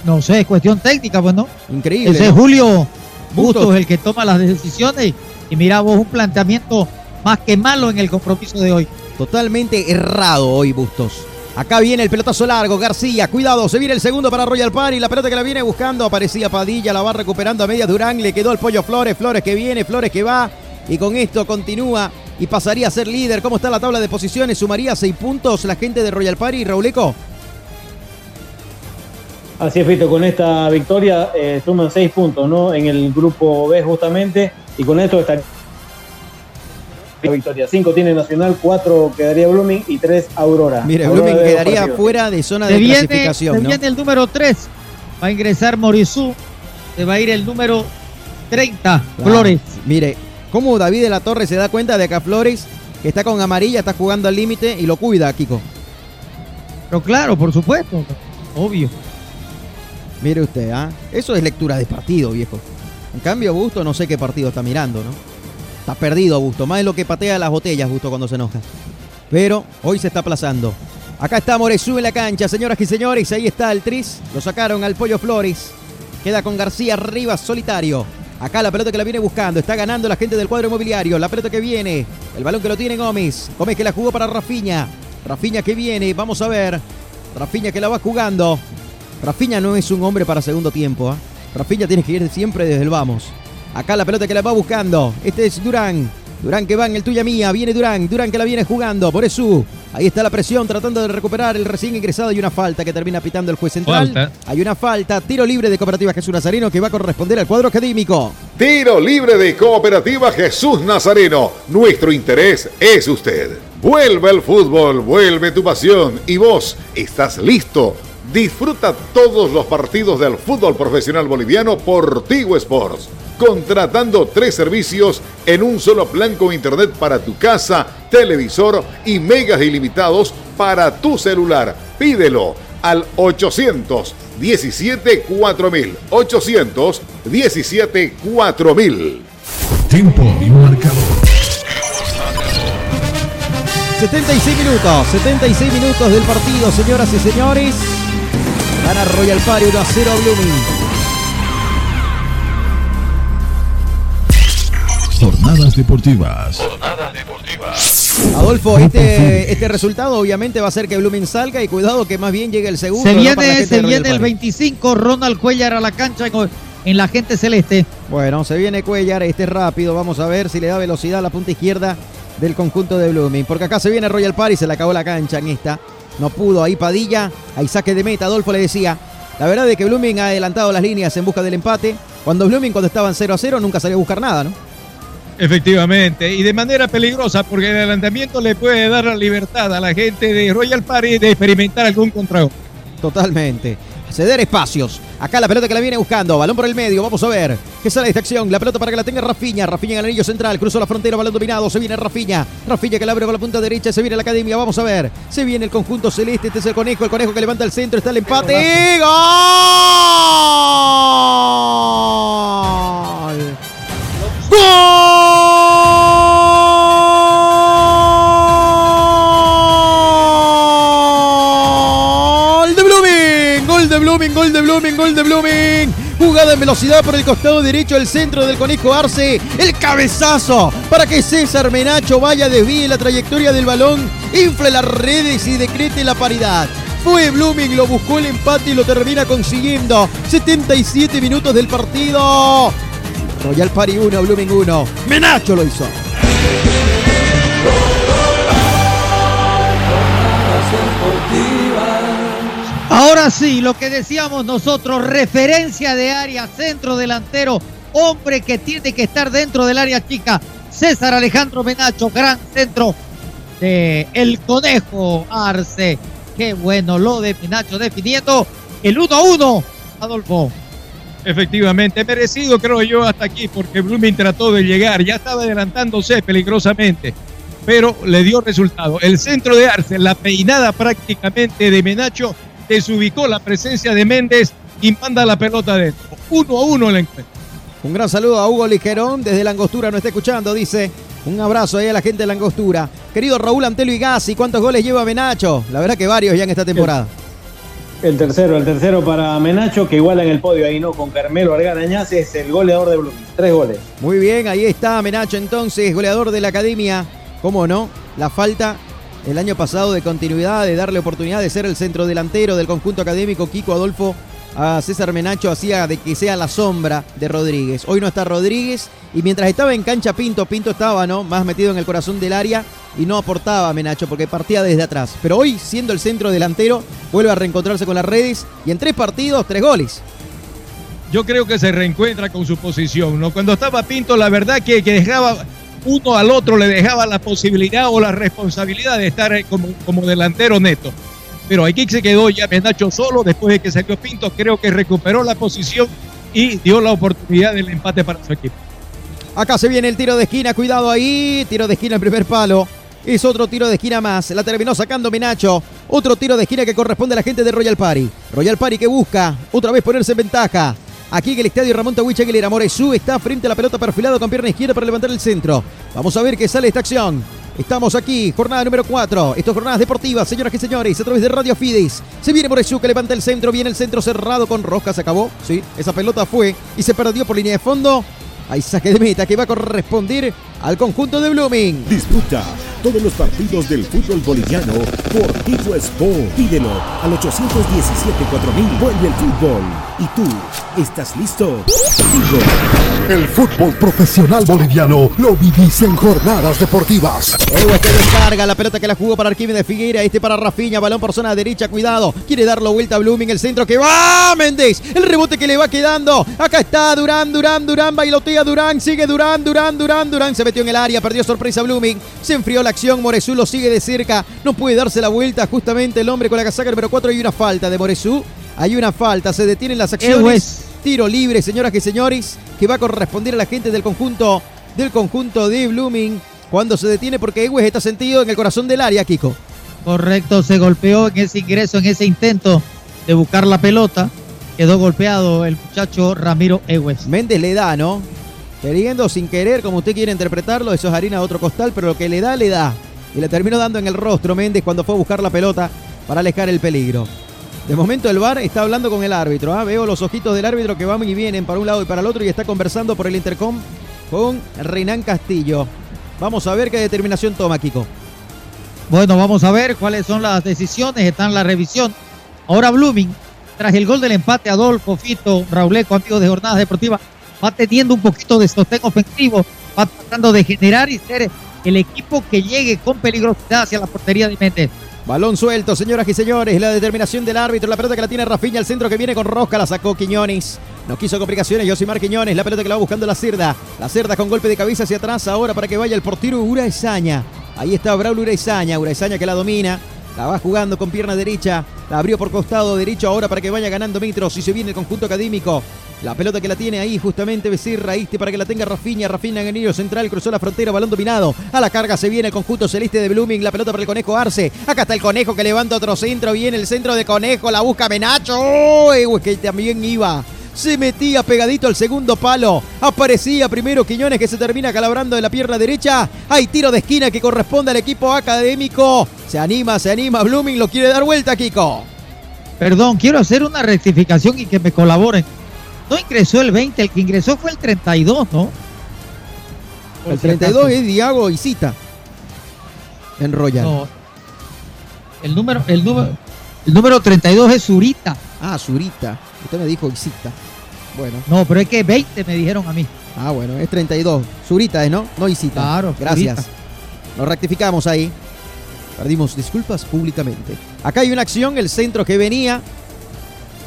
No sé, es cuestión técnica, pues no. Increíble. Ese es ¿no? Julio Bustos. Bustos el que toma las decisiones y mira vos un planteamiento más que malo en el compromiso de hoy. Totalmente errado hoy Bustos. Acá viene el pelotazo largo, García, cuidado, se viene el segundo para Royal Party, la pelota que la viene buscando, aparecía Padilla, la va recuperando a media Durán, le quedó el pollo Flores, Flores que viene, Flores que va, y con esto continúa y pasaría a ser líder. ¿Cómo está la tabla de posiciones? Sumaría seis puntos la gente de Royal Party, Rauleco. Así es, Fito, con esta victoria eh, suman seis puntos, ¿no? En el grupo B justamente, y con esto estaría la victoria. Cinco tiene Nacional, cuatro quedaría Blooming y tres Aurora. Mire, Aurora Blooming quedaría partidos. fuera de zona Se de viene, clasificación, se ¿no? viene el número 3. Va a ingresar Morizú. Se va a ir el número 30, Claro. Flores. Mire, cómo David de la Torre se da cuenta de que a Flores, que está con amarilla, está jugando al límite y lo cuida, Kiko. Pero claro, por supuesto. Obvio. Mire usted, ¿ah? Eso es lectura de partido, viejo. En cambio, Busto no sé qué partido está mirando, ¿no? Está perdido, Busto. Más de lo que patea las botellas, Busto, cuando se enoja. Pero hoy se está aplazando. Acá está Moresú en la cancha, señoras y señores. Ahí está el Tris. Lo sacaron al Pollo Flores. Queda con García Rivas solitario. Acá la pelota que la viene buscando. Está ganando la gente del cuadro inmobiliario. La pelota que viene. El balón que lo tiene Gómez. Gómez que la jugó para Rafiña. Rafiña que viene. Vamos a ver. Rafiña que la va jugando. Rafiña no es un hombre para segundo tiempo. ¿ah? Rafiña tiene que ir siempre desde el vamos. Acá la pelota que la va buscando. Este es Durán. Durán que va en el tuya mía. Viene Durán. Durán que la viene jugando. Por eso. Ahí está la presión tratando de recuperar el recién ingresado. Hay una falta que termina pitando el juez central. Falta. Hay una falta. Tiro libre de Cooperativa Jesús Nazareno que va a corresponder al cuadro académico. Tiro libre de Cooperativa Jesús Nazareno. Nuestro interés es usted. Vuelve el fútbol, vuelve tu pasión y vos estás listo. Disfruta todos los partidos del fútbol profesional boliviano por Tigo Sports. Contratando tres servicios en un solo plan con internet para tu casa, televisor y megas ilimitados para tu celular. Pídelo al 817 4000. 817 4000. Tiempo y marcador. 76 minutos, 76 minutos del partido, señoras y señores. Gana Royal Party 1 a 0 a Blooming. Jornadas deportivas. Adolfo, este, este resultado obviamente va a hacer que Blooming salga y cuidado que más bien llegue el segundo. Se viene, se viene el Party. 25, Ronald Cuellar a la cancha con- en la gente celeste. Bueno, se viene Cuellar, este es rápido. Vamos a ver si le da velocidad a la punta izquierda del conjunto de Blooming. Porque acá se viene Royal Party, se le acabó la cancha en esta. No pudo, ahí Padilla, ahí saque de meta. Adolfo le decía. La verdad es que Blooming ha adelantado las líneas en busca del empate. Cuando Blooming, cuando estaban 0 a 0, nunca salió a buscar nada, ¿no? Efectivamente, y de manera peligrosa, porque el adelantamiento le puede dar la libertad a la gente de Royal Party de experimentar algún contragolpe. Totalmente. Ceder espacios. Acá la pelota que la viene buscando. Balón por el medio. Vamos a ver. ¿Qué sale de esta acción? La pelota para que la tenga Rafiña. Rafiña en el anillo central. Cruzó la frontera. Balón dominado. Se viene Rafiña. Rafiña que la abre por la punta derecha. Se viene la academia. Vamos a ver. Se viene el conjunto celeste. Este es el conejo. El conejo que levanta el centro. Está el empate. ¡Gol! ¡Gol Jugada en velocidad por el costado derecho del centro del Conejo Arce. El cabezazo para que César Menacho vaya, desvíe la trayectoria del balón, infle las redes y decrete la paridad. Fue Blooming, lo buscó el empate y lo termina consiguiendo. 77 minutos del partido. Royal Party 1, Blooming 1. Menacho lo hizo. Ahora sí, lo que decíamos nosotros, referencia de área, centro delantero, hombre que tiene que estar dentro del área chica. César Alejandro Menacho, gran centro de El Conejo Arce. Qué bueno lo de Menacho definiendo el 1-1, Adolfo. Efectivamente, merecido creo yo hasta aquí porque Blooming trató de llegar, ya estaba adelantándose peligrosamente, pero le dio resultado. El centro de Arce, la peinada prácticamente de Menacho, desubicó la presencia de Méndez y manda la pelota adentro. Uno a uno el encuentro. Un gran saludo a Hugo Ligerón desde la Angostura, nos está escuchando, dice. Un abrazo ahí a la gente de la Angostura. Querido Raúl Antelo y Gassi, ¿cuántos goles lleva Menacho? La verdad que varios ya en esta temporada. El tercero, el tercero para Menacho, que iguala en el podio ahí, ¿no? Con Carmelo Argarañaz, es el goleador de Blooming. Tres goles. Muy bien, ahí está Menacho entonces, goleador de la academia. ¿Cómo no? La falta el año pasado de continuidad, de darle oportunidad de ser el centro delantero del conjunto académico Kiko Adolfo a César Menacho hacía de que sea la sombra de Rodríguez. Hoy no está Rodríguez y mientras estaba en cancha Pinto, Pinto estaba ¿no? más metido en el corazón del área y no aportaba a Menacho porque partía desde atrás. Pero hoy, siendo el centro delantero, vuelve a reencontrarse con las redes y en tres partidos, tres goles. Yo creo que se reencuentra con su posición. ¿no? Cuando estaba Pinto, la verdad que, que dejaba uno al otro, le dejaba la posibilidad o la responsabilidad de estar como, como delantero neto pero aquí se quedó ya Menacho solo después de que salió Pinto, creo que recuperó la posición y dio la oportunidad del empate para su equipo. Acá se viene el tiro de esquina, cuidado ahí, tiro de esquina el primer palo. Es otro tiro de esquina más. La terminó sacando Menacho. Otro tiro de esquina que corresponde a la gente de Royal Party. Royal Party que busca otra vez ponerse en ventaja. Aquí en el estadio Ramón Tawich Aguilera. Moresú está frente a la pelota perfilado con pierna izquierda para levantar el centro. Vamos a ver qué sale esta acción. Estamos aquí, jornada número 4. Estas jornadas deportivas, señoras y señores, a través de Radio Fides. Se viene que levanta el centro, viene el centro cerrado con Rojas, se acabó. Sí, esa pelota fue y se perdió por línea de fondo. Hay saque de meta que va a corresponder al conjunto de Blooming. Disfruta todos los partidos del fútbol boliviano por Tigo Sport. Pídelo al 817-4000. Vuelve el fútbol. ¿Y tú estás listo? Tigo. El fútbol profesional boliviano lo vivís en jornadas deportivas. Ewa que descarga la pelota que la jugó para Arquímedes Figueira. Este para Rafiña. Balón por zona derecha. Cuidado. Quiere darlo vuelta a Blooming. El centro que va. Méndez. El rebote que le va quedando. Acá está Durán, Durán, Durán. Bailotea Durán. Sigue Durán, Durán, Durán, Durán. Se metió en el área. Perdió sorpresa Blooming. Se enfrió la acción. Moresú lo sigue de cerca. No puede darse la vuelta. Justamente el hombre con la casaca número 4. Hay una falta de Moresú. Hay una falta. Se detienen las acciones. Tiro libre, señoras y señores, que va a corresponder a la gente del conjunto del conjunto de Blooming cuando se detiene porque Ewes está sentido en el corazón del área, Kiko. Correcto, se golpeó en ese ingreso, en ese intento de buscar la pelota. Quedó golpeado el muchacho Ramiro Ewes. Méndez le da, ¿no? Queriendo, sin querer, como usted quiere interpretarlo, eso es harina de otro costal, pero lo que le da, le da. Y le terminó dando en el rostro Méndez cuando fue a buscar la pelota para alejar el peligro. De momento el VAR está hablando con el árbitro. ¿ah? Veo los ojitos del árbitro que van y vienen para un lado y para el otro y está conversando por el intercom con Renan Castillo. Vamos a ver qué determinación toma, Kiko. Bueno, vamos a ver cuáles son las decisiones. Está en la revisión. Ahora Blooming, tras el gol del empate, Adolfo, Fito, Rauleco, amigos de Jornadas Deportivas, va teniendo un poquito de sostén ofensivo, va tratando de generar y ser el equipo que llegue con peligrosidad hacia la portería de Méndez. Balón suelto, señoras y señores. La determinación del árbitro. La pelota que la tiene Rafiña, el centro que viene con Rosca. La sacó Quiñones. No quiso complicaciones. Josimar Quiñones. La pelota que la va buscando la Cerda. La Cerda con golpe de cabeza hacia atrás. Ahora para que vaya el portero Uraizaña. Ahí está Braulio Uraizaña. Uraizaña que la domina. La va jugando con pierna derecha. La abrió por costado derecho ahora para que vaya ganando metros. Y se viene el conjunto académico. La pelota que la tiene ahí justamente Becerra, Iste para que la tenga Rafiña en el central, cruzó la frontera, balón dominado. A la carga se viene el conjunto celeste de Blooming, la pelota para el conejo Arce. Acá está el conejo que levanta otro centro, viene el centro de conejo, la busca Menacho. ¡Oh! que también iba. Se metía pegadito al segundo palo. Aparecía primero Quiñones que se termina calabrando de la pierna derecha. Hay tiro de esquina que corresponde al equipo académico. Se anima, se anima. Blooming lo quiere dar vuelta, Kiko. Perdón, quiero hacer una rectificación y que me colaboren. No ingresó el 20, el que ingresó fue el 32, ¿no? El 32 es Diago Isita. En Royal. No. El número, el número, el número 32 es Zurita. Ah, Zurita. Usted me dijo Isita. Bueno. No, pero es que 20 me dijeron a mí. Ah, bueno, es 32. Zurita, ¿eh? ¿no? No Isita. Claro. Gracias. Lo rectificamos ahí. Perdimos disculpas públicamente. Acá hay una acción, el centro que venía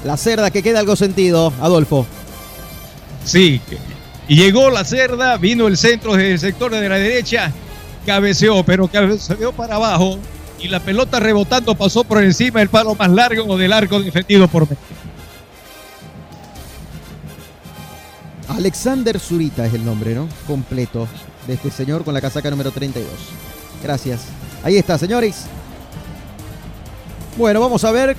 La cerda que queda algo sentido, Adolfo. Sí, y llegó la cerda, vino el centro desde el sector de la derecha, cabeceó, pero cabeceó para abajo y la pelota rebotando pasó por encima del palo más largo del arco defendido por México. Alexander Zurita es el nombre, ¿no? Completo de este señor con la casaca número 32. Gracias. Ahí está, señores. Bueno, vamos a ver.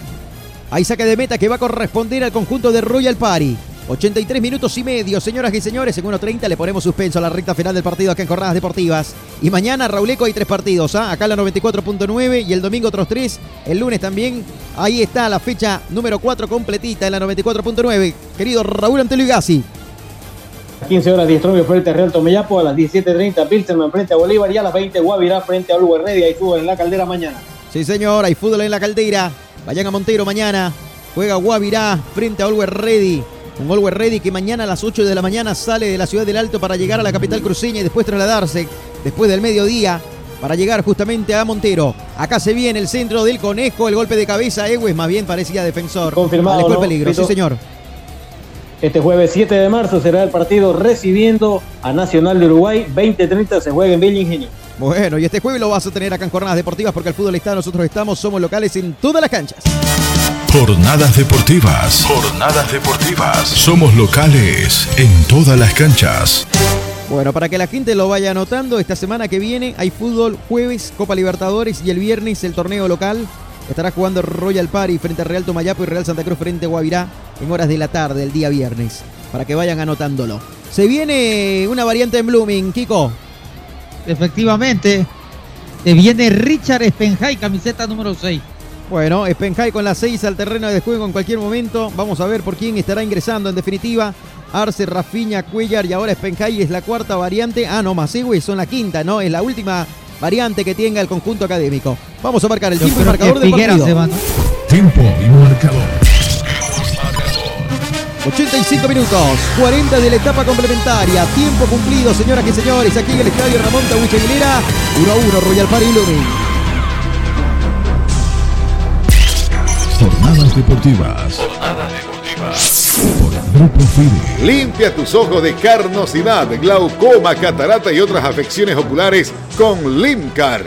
Ahí saque de meta que va a corresponder al conjunto de Royal Party. 83 minutos y medio, señoras y señores. En 1.30 le ponemos suspenso a la recta final del partido acá en Jornadas Deportivas. Y mañana, Rauleco, hay tres partidos. ¿ah? Acá la 94.9 y el domingo otros tres. El lunes también. Ahí está la fecha número 4 completita en la 94.9. Querido Raúl Antelugasi. 15 horas Diestrovio frente a Real Tomeyapo, a las 17.30 Pilsenman frente a Bolívar y a las 20 Guavirá frente a Redia y fútbol en la caldera mañana. Sí, señor, hay fútbol en la caldera. Vayan a Montero mañana. Juega Guavirá frente a Always Ready. Un Always Ready que mañana a las 8 de la mañana sale de la ciudad del Alto para llegar a la capital cruceña y después trasladarse después del mediodía para llegar justamente a Montero. Acá se viene el centro del conejo, el golpe de cabeza. Ewes más bien parecía defensor. Confirmado. el peligro, sí, señor. Este jueves 7 de marzo será el partido recibiendo a Nacional de Uruguay. 20-30 se juega en Villa Ingenio. Bueno, y este jueves lo vas a tener acá en Jornadas Deportivas porque el fútbol está, nosotros estamos, somos locales en todas las canchas. Jornadas Deportivas. Jornadas Deportivas. Somos locales en todas las canchas. Bueno, para que la gente lo vaya anotando, esta semana que viene hay fútbol jueves, Copa Libertadores y el viernes el torneo local. Estará jugando Royal Party frente a Real Tomayapo y Real Santa Cruz frente a Guavirá en horas de la tarde, el día viernes, para que vayan anotándolo. Se viene una variante en Blooming, Kiko. Efectivamente, se viene Richard Spenjay, camiseta número 6. Bueno, Spenjay con la 6 al terreno de juego en cualquier momento. Vamos a ver por quién estará ingresando en definitiva. Arce, Rafiña, Cuellar y ahora Spenjay es la cuarta variante. Ah, no, Masigüe son la quinta, ¿no? Es la última variante que tenga el conjunto académico. Vamos a marcar el tiempo y marcador del partido. Tiempo y marcador. 85 minutos, 40 de la etapa complementaria. Tiempo cumplido, señoras y señores. Aquí en el estadio Ramón Tahuiche Aguilera. 1 a 1, Royal Party. Jornadas deportivas. Jornadas deportivas. Limpia tus ojos de carnosidad, glaucoma, catarata y otras afecciones oculares con Limcar.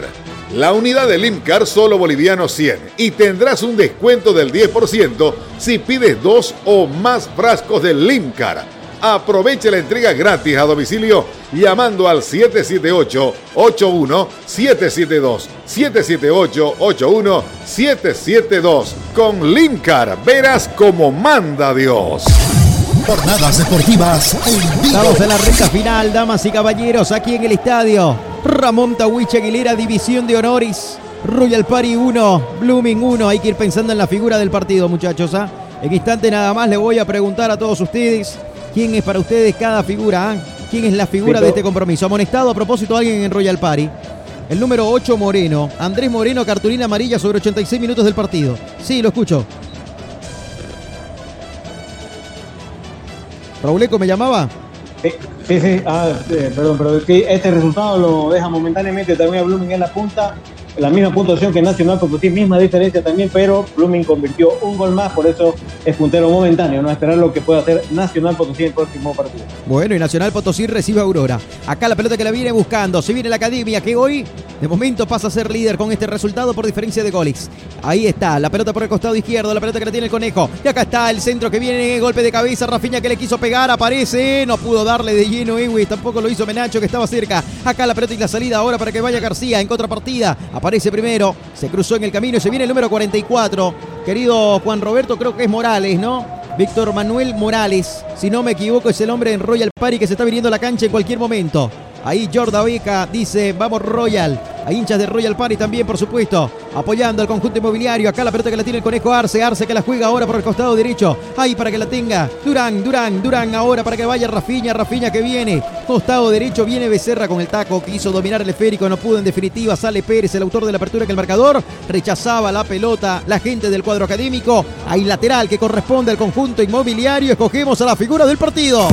La unidad de Limcar solo boliviano 100 y tendrás un descuento del 10% si pides dos o más frascos de Limcar. Aprovecha la entrega gratis a domicilio llamando al 778-81-772. 778-81-772. Con Limcar verás como manda Dios. Jornadas deportivas en vivo. Estamos en la recta final, damas y caballeros, aquí en el estadio. Ramón Tahuiche Aguilera, División de Honores. Royal Party 1, Blooming 1. Hay que ir pensando en la figura del partido, muchachos. ¿ah? En instante nada más le voy a preguntar a todos ustedes quién es para ustedes cada figura. ¿ah? ¿Quién es la figura de este compromiso? Amonestado a propósito alguien en Royal Party. El número 8, Moreno. Andrés Moreno, cartulina amarilla sobre 86 minutos del partido. Sí, lo escucho. ¿Rauleco me llamaba? Sí, sí, ah, perdón, pero este resultado lo deja momentáneamente también a Blooming en la punta. La misma puntuación que Nacional Potosí, misma diferencia también, pero Blooming convirtió un gol más, por eso es puntero momentáneo, no esperar lo que pueda hacer Nacional Potosí en el próximo partido. Bueno, y Nacional Potosí recibe a Aurora. Acá la pelota que la viene buscando, se viene la academia que hoy de momento pasa a ser líder con este resultado por diferencia de goles. Ahí está, la pelota por el costado izquierdo, la pelota que la tiene el conejo. Y acá está el centro que viene, golpe de cabeza, Rafiña que le quiso pegar, aparece, no pudo darle de lleno Ewis, tampoco lo hizo Menacho que estaba cerca. Acá la pelota y la salida ahora para que vaya García en contrapartida. Aparece primero, se cruzó en el camino y se viene el número 44. Querido Juan Roberto, creo que es Morales, ¿no? Víctor Manuel Morales, si no me equivoco, es el hombre en Royal Party que se está viniendo a la cancha en cualquier momento. Ahí Jorda Beca dice, vamos Royal. Hay hinchas de Royal Party también, por supuesto. Apoyando al conjunto inmobiliario. Acá la pelota que la tiene el conejo Arce. Arce que la juega ahora por el costado derecho. Ahí para que la tenga. Durán, Durán, Durán ahora para que vaya Rafiña. Rafiña que viene. Costado derecho viene Becerra con el taco. Quiso dominar el esférico. No pudo en definitiva. Sale Pérez, el autor de la apertura que el marcador. Rechazaba la pelota. La gente del cuadro académico. Hay lateral que corresponde al conjunto inmobiliario. Escogemos a la figura del partido.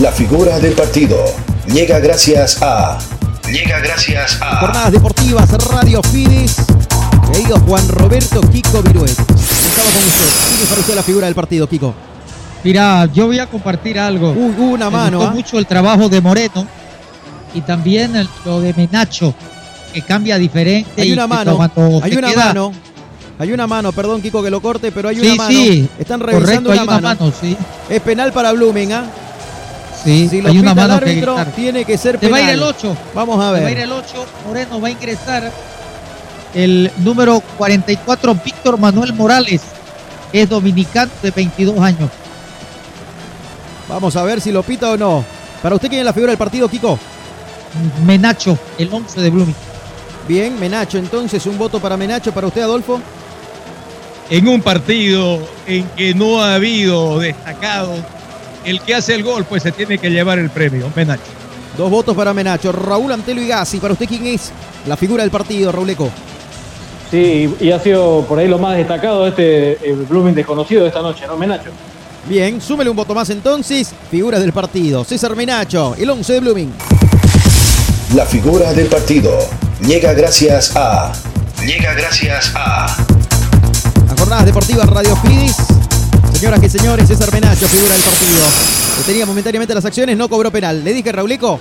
La figura del partido llega gracias a. Llega gracias a. Jornadas deportivas, Radio Fides. Querido Juan Roberto Kiko Viruet. Estamos con usted. ¿Quién es para usted la figura del partido, Kiko? Mira, yo voy a compartir algo. Uy, una Me mano. gustó ¿ah? mucho el trabajo de Moreno y también el- lo de Menacho, que cambia diferente. Hay una mano. Hay una queda- mano. Hay una mano, perdón Kiko que lo corte, pero hay Sí, una mano. sí. Están Correcto, revisando hay una, una mano. mano, sí. Es penal para Blooming, ¿ah? Sí, Si lo hay una el mano que árbitro, gritar. tiene que ser Se va a penal. ir el 8. Vamos a Se va a ir ver. el 8. Moreno va a ingresar el número 44, Víctor Manuel Morales. Es dominicano de 22 años. Vamos a ver si lo pita o no. Para usted, ¿quién es la figura del partido, Kiko? Menacho, el 11 de Blooming. Bien, Menacho, entonces un voto para Menacho. Para usted, Adolfo. En un partido en que no ha habido destacado, el que hace el gol, pues se tiene que llevar el premio. Menacho. Dos votos para Menacho. Raúl Antelo y Gassi. Para usted, ¿quién es la figura del partido, Rauleco? Sí, y ha sido por ahí lo más destacado este Blooming desconocido de esta noche, ¿no, Menacho? Bien, súmele un voto más entonces. Figuras del partido. César Menacho, el 11 de Blooming. La figura del partido llega gracias a. Llega gracias a. A Jornadas Deportivas Radio Fidis. Señoras y señores, César Menacho, figura del partido. Detenía momentáneamente las acciones, no cobró penal. Le dije, Rauleco,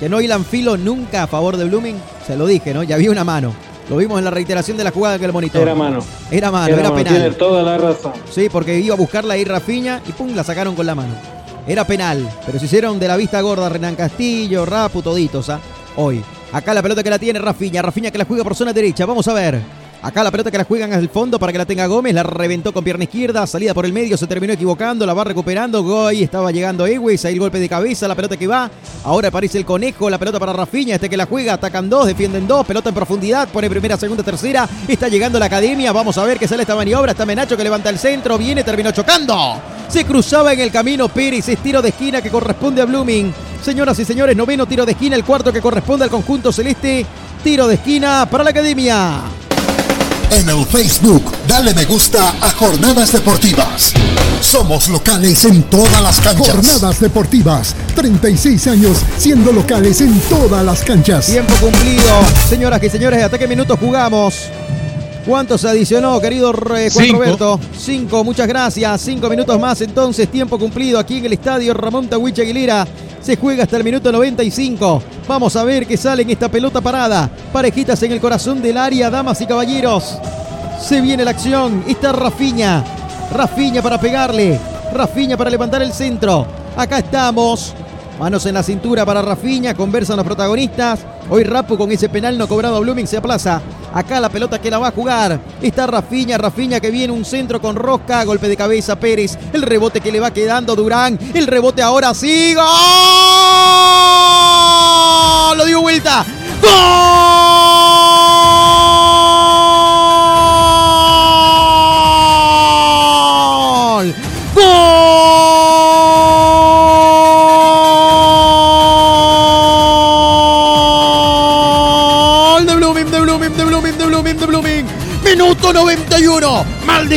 que no hilan filo nunca a favor de Blooming. Se lo dije, ¿no? Ya había una mano. Lo vimos en la reiteración de la jugada que el monitor. Era mano. Era mano, era, mano, penal. Tiene toda la razón. Sí, porque iba a buscarla ahí Rafiña y pum, la sacaron con la mano. Era penal, pero se hicieron de la vista gorda Renan Castillo, Rapu, toditos, ¿ah? Hoy. Acá la pelota que la tiene Rafiña, Rafiña que la juega por zona derecha, vamos a ver. Acá la pelota que la juegan al fondo para que la tenga Gómez, la reventó con pierna izquierda, salida por el medio, se terminó equivocando, la va recuperando, Goy, estaba llegando Ewes, ahí el golpe de cabeza, la pelota que va, ahora aparece el conejo, la pelota para Rafiña, este que la juega, atacan dos, defienden dos, pelota en profundidad, pone primera, segunda, tercera, está llegando la academia, vamos a ver que sale esta maniobra, está Menacho que levanta el centro, viene, terminó chocando, se cruzaba en el camino Pérez, es tiro de esquina que corresponde a Blooming, señoras y señores, noveno tiro de esquina, el cuarto que corresponde al conjunto celeste, tiro de esquina para la academia. En el Facebook, dale me gusta a Jornadas Deportivas. Somos locales en todas las canchas. Jornadas Deportivas, 36 años siendo locales en todas las canchas. Tiempo cumplido. Señoras y señores, ¿hasta qué minutos jugamos? ¿Cuánto se adicionó, querido Juan Cinco. Roberto? Cinco, muchas gracias. Cinco minutos más, entonces, tiempo cumplido aquí en el estadio Ramón Tawich Aguilera. Se juega hasta el minuto 95. Vamos a ver qué sale en esta pelota parada. Parejitas en el corazón del área, damas y caballeros. Se viene la acción. Está Rafiña. Rafiña para pegarle. Rafiña para levantar el centro. Acá estamos. Manos en la cintura para Rafiña, conversan los protagonistas. Hoy Rapu con ese penal no cobrado a Blooming se aplaza. Acá la pelota que la va a jugar. Está Rafiña, Rafiña que viene un centro con Rosca, golpe de cabeza Pérez. El rebote que le va quedando Durán. El rebote ahora sí. ¡Gol! Lo dio vuelta. ¡Gol!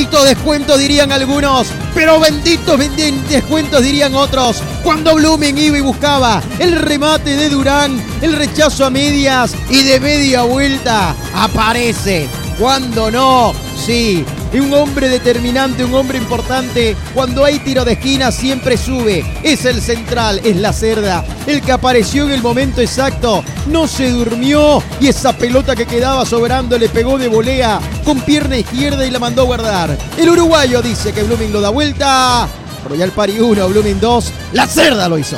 Maldito descuento dirían algunos, pero benditos bendi- descuentos dirían otros. Cuando Blooming iba y buscaba el remate de Durán, el rechazo a medias y de media vuelta aparece. Cuando no, sí, y un hombre determinante, un hombre importante. Cuando hay tiro de esquina siempre sube. Es el central, es la cerda. El que apareció en el momento exacto. No se durmió. Y esa pelota que quedaba sobrando le pegó de volea con pierna izquierda y la mandó a guardar. El uruguayo dice que Blooming lo da vuelta. Royal Pari 1, Blooming 2. La cerda lo hizo.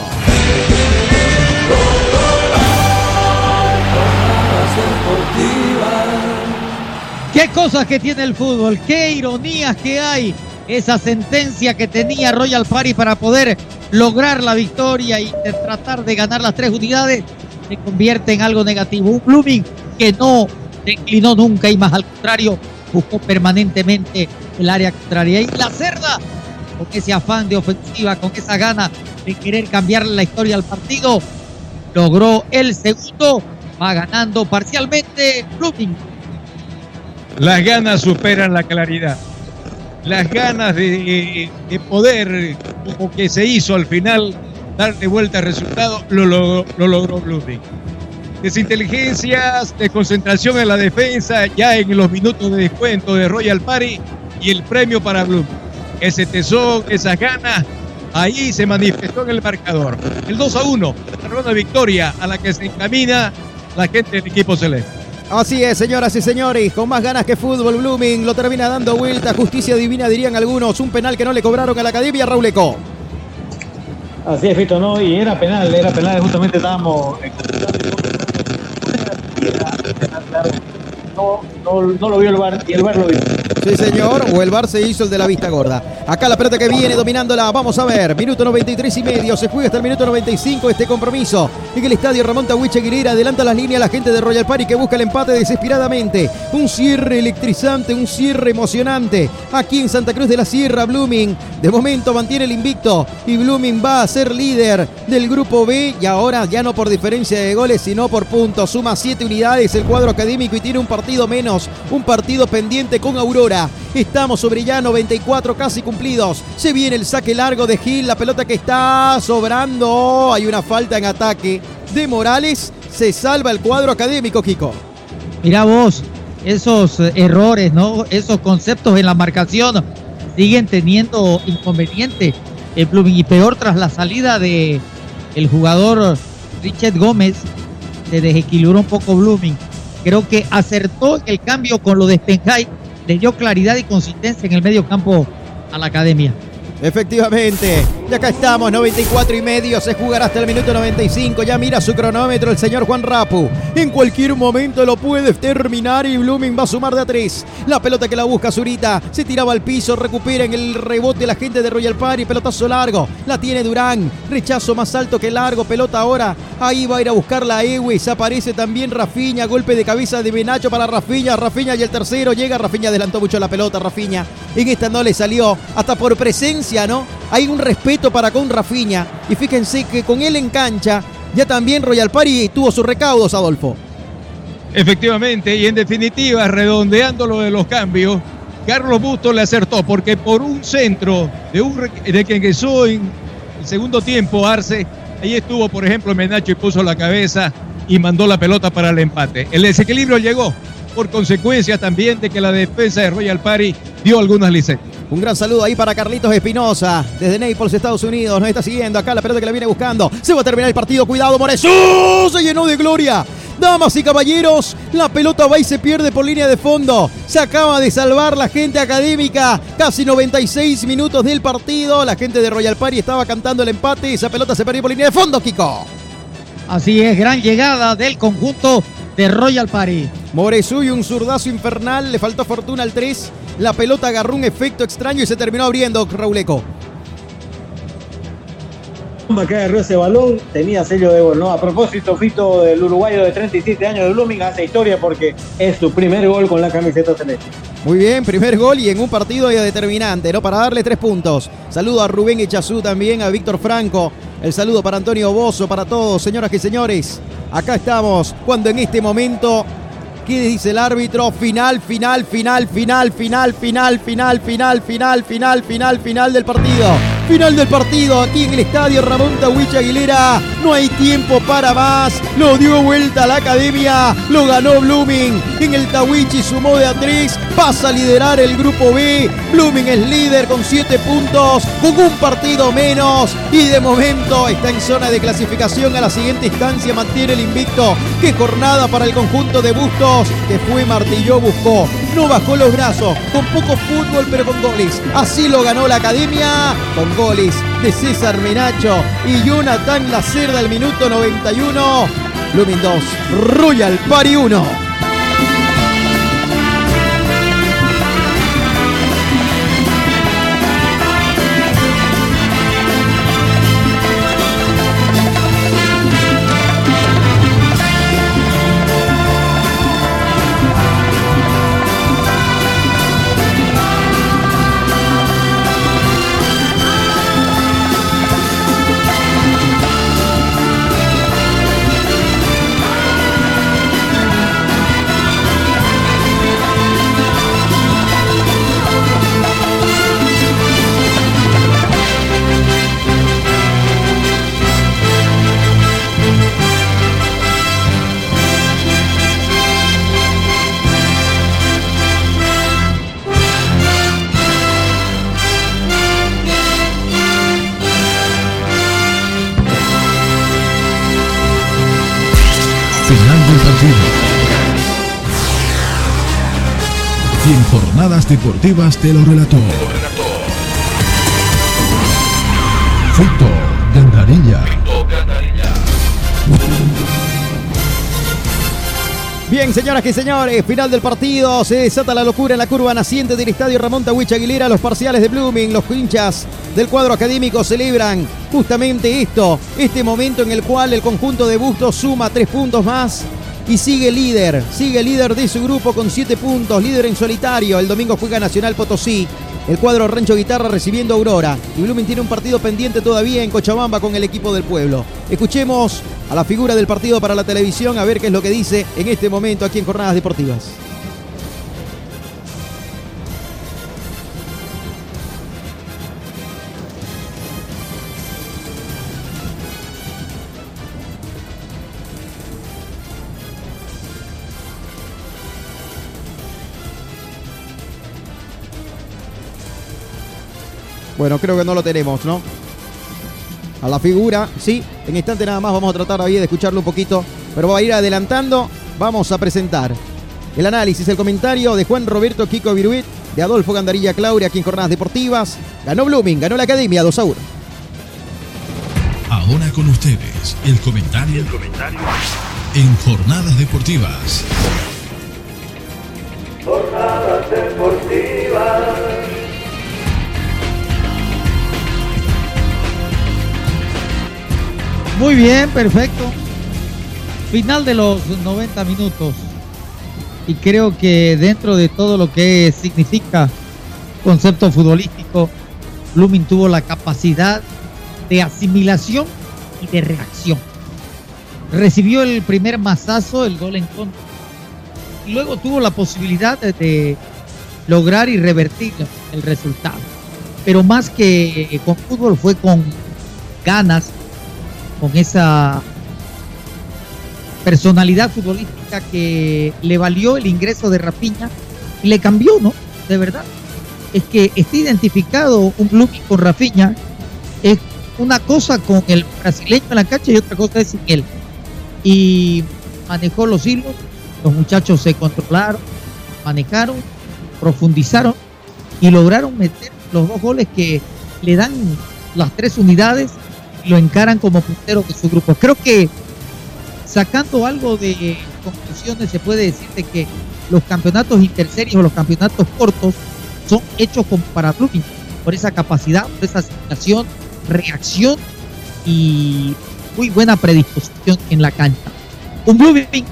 Qué cosas que tiene el fútbol, qué ironías que hay. Esa sentencia que tenía Royal Party para poder lograr la victoria y tratar de ganar las tres unidades se convierte en algo negativo. Un Blooming que no declinó nunca y más al contrario buscó permanentemente el área contraria. Y la cerda, con ese afán de ofensiva, con esa gana de querer cambiarle la historia al partido, logró el segundo, va ganando parcialmente Blooming Las ganas superan la claridad. Las ganas de, de poder, como que se hizo al final, darle vuelta al resultado, lo logró, lo logró Blooming. desinteligencias, de concentración en la defensa, ya en los minutos de descuento de Royal Party y el premio para Bloom. Ese tesón, esas ganas, ahí se manifestó en el marcador. El 2 a 1, una victoria a la que se encamina la gente del equipo celeste. Así es, señoras y señores, con más ganas que fútbol, Blooming lo termina dando vuelta. Justicia divina, dirían algunos. Un penal que no le cobraron a la academia, Rauleco. Así es, Fito, ¿no? Y era penal, era penal, justamente estábamos no, no, no lo vio el bar y el bar lo vio. Sí, señor, o el bar se hizo el de la vista gorda. Acá la pelota que viene dominándola. Vamos a ver. Minuto 93 y medio. Se juega hasta el minuto 95 este compromiso. En el estadio Ramón Tahuiche Aguilera adelanta las líneas la gente de Royal Party que busca el empate desesperadamente. Un cierre electrizante, un cierre emocionante. Aquí en Santa Cruz de la Sierra, Blooming. De momento mantiene el invicto y Blooming va a ser líder del grupo B y ahora ya no por diferencia de goles, sino por puntos. Suma siete unidades el cuadro académico y tiene un partido menos, un partido pendiente con Aurora. Estamos sobre ya 94 casi cumplidos. Se viene el saque largo de Gil, la pelota que está sobrando. Hay una falta en ataque de Morales. Se salva el cuadro académico, Kiko. Mira vos, esos eh, errores, ¿no? Esos conceptos en la marcación siguen teniendo inconveniente el Blooming y peor tras la salida de el jugador Richard Gómez se desequilibró un poco Blooming creo que acertó el cambio con lo de Spenhai, le dio claridad y consistencia en el medio campo a la academia. Efectivamente. Y acá estamos, 94 y medio. Se jugará hasta el minuto 95. Ya mira su cronómetro el señor Juan Rapu. En cualquier momento lo puede terminar y Blooming va a sumar de a. La pelota que la busca Zurita. Se tiraba al piso. Recupera en el rebote la gente de Royal Party. Pelotazo largo. La tiene Durán. Rechazo más alto que largo. Pelota ahora. Ahí va a ir a buscar la Ewes. Aparece también Rafiña. Golpe de cabeza de Benacho para Rafiña. Rafiña y el tercero llega. Rafiña adelantó mucho la pelota. Rafiña. En esta no le salió. Hasta por presencia Hay un respeto para con Rafiña y fíjense que con él en cancha ya también Royal Party tuvo sus recaudos, Adolfo. Efectivamente, y en definitiva, redondeando lo de los cambios, Carlos Busto le acertó porque por un centro de, un, de que ingresó en el segundo tiempo Arce, ahí estuvo, por ejemplo, Menacho y puso la cabeza y mandó la pelota para el empate. El desequilibrio llegó por consecuencia también de que la defensa de Royal Party dio algunas licencias. Un gran saludo ahí para Carlitos Espinosa, desde Naples, Estados Unidos. Nos está siguiendo acá la pelota que la viene buscando. Se va a terminar el partido. Cuidado, Moresu. Se llenó de gloria. Damas y caballeros, la pelota va y se pierde por línea de fondo. Se acaba de salvar la gente académica. Casi 96 minutos del partido. La gente de Royal Party estaba cantando el empate. Esa pelota se perdió por línea de fondo, Kiko. Así es, gran llegada del conjunto de Royal Party. Moresu y un zurdazo infernal. Le faltó fortuna al 3. La pelota agarró un efecto extraño y se terminó abriendo, Rauleco. que agarró ese balón tenía sello de gol, ¿no? A propósito, Fito, del uruguayo de 37 años de Blooming hace historia porque es su primer gol con la camiseta celeste. Muy bien, primer gol y en un partido determinante, ¿no? Para darle tres puntos. Saludo a Rubén Echazú también, a Víctor Franco. El saludo para Antonio Bozo, para todos, señoras y señores. Acá estamos cuando en este momento ¿Qué dice el árbitro? Final, final, final, final, final, final, final, final, final, final, final del partido. Final del partido aquí en el estadio Ramón Tawich Aguilera. No hay tiempo para más. Lo dio vuelta a la academia. Lo ganó Blooming. En el Tawichi sumó de a tres. Pasa a liderar el grupo B. Blooming es líder con siete puntos. Con un partido menos. Y de momento está en zona de clasificación a la siguiente instancia. Mantiene el invicto. Qué jornada para el conjunto de Bustos. Que fue martilló, buscó. No bajó los brazos. Con poco fútbol pero con goles. Así lo ganó la academia. Con goles de César Menacho y Jonathan Lacerda al minuto 91. Lumin 2, Royal Party 1. Deportivas te lo relató. Fito Gandarilla. Bien, señoras y señores, final del partido. Se desata la locura en la curva naciente del estadio Ramón Tawich Aguilera. Los parciales de Blooming, los hinchas del cuadro académico celebran justamente esto, este momento en el cual el conjunto de Bustos suma tres puntos más y sigue líder, sigue líder de su grupo con siete puntos, líder en solitario. El domingo juega Nacional Potosí. El cuadro Rancho Guitarra recibiendo Aurora. Y Blooming tiene un partido pendiente todavía en Cochabamba con el equipo del pueblo. Escuchemos a la figura del partido para la televisión a ver qué es lo que dice en este momento aquí en Jornadas Deportivas. Bueno, creo que no lo tenemos, ¿no? A la figura, sí. En instante nada más vamos a tratar ahí de escucharlo un poquito. Pero va a ir adelantando. Vamos a presentar el análisis, el comentario de Juan Roberto Kiko Viruit, de Adolfo Gandarilla Claudia aquí en Jornadas Deportivas. Ganó Blooming, ganó la Academia 2 a 1. Ahora con ustedes, el comentario, en Jornadas Deportivas. Muy bien, perfecto. Final de los 90 minutos. Y creo que dentro de todo lo que significa concepto futbolístico, Blooming tuvo la capacidad de asimilación y de reacción. Recibió el primer mazazo, el gol en contra. Y luego tuvo la posibilidad de, lograr y revertir el resultado. Pero más que con fútbol fue con ganas, con esa personalidad futbolística que le valió el ingreso de Rapiña y le cambió, ¿no? De verdad. Es que está identificado un Blooming con Rafiña. Es una cosa con el brasileño en la cancha y otra cosa es sin él. Y manejó los hilos, los muchachos se controlaron, manejaron, profundizaron y lograron meter los dos goles que le dan las tres unidades lo encaran como puntero de su grupo. Creo que sacando algo de conclusiones se puede decir de que los campeonatos interserios o los campeonatos cortos son hechos como para Blooming por esa capacidad, por esa asignación, reacción y muy buena predisposición en la cancha. Un Blooming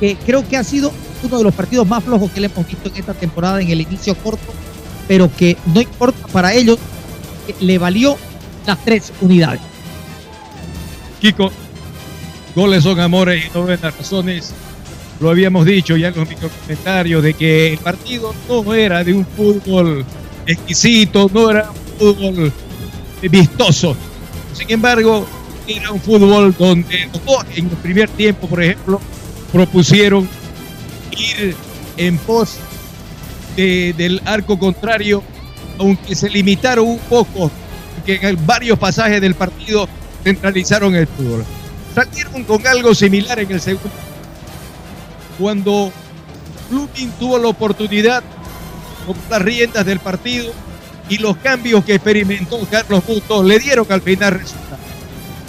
que creo que ha sido uno de los partidos más flojos que le hemos visto en esta temporada en el inicio corto, pero que no importa para ellos, le valió las tres unidades. Kiko, goles son amores y no ven las razones. Lo habíamos dicho ya en los comentarios de que el partido no era de un fútbol exquisito, no era un fútbol vistoso. Sin embargo, era un fútbol donde en el primer tiempo, por ejemplo, propusieron ir en pos de, del arco contrario, aunque se limitaron un poco, que en varios pasajes del partido centralizaron el fútbol. Salieron con algo similar en el segundo. Cuando Blooming tuvo la oportunidad con las riendas del partido y los cambios que experimentó Carlos Bustos le dieron al final resultado.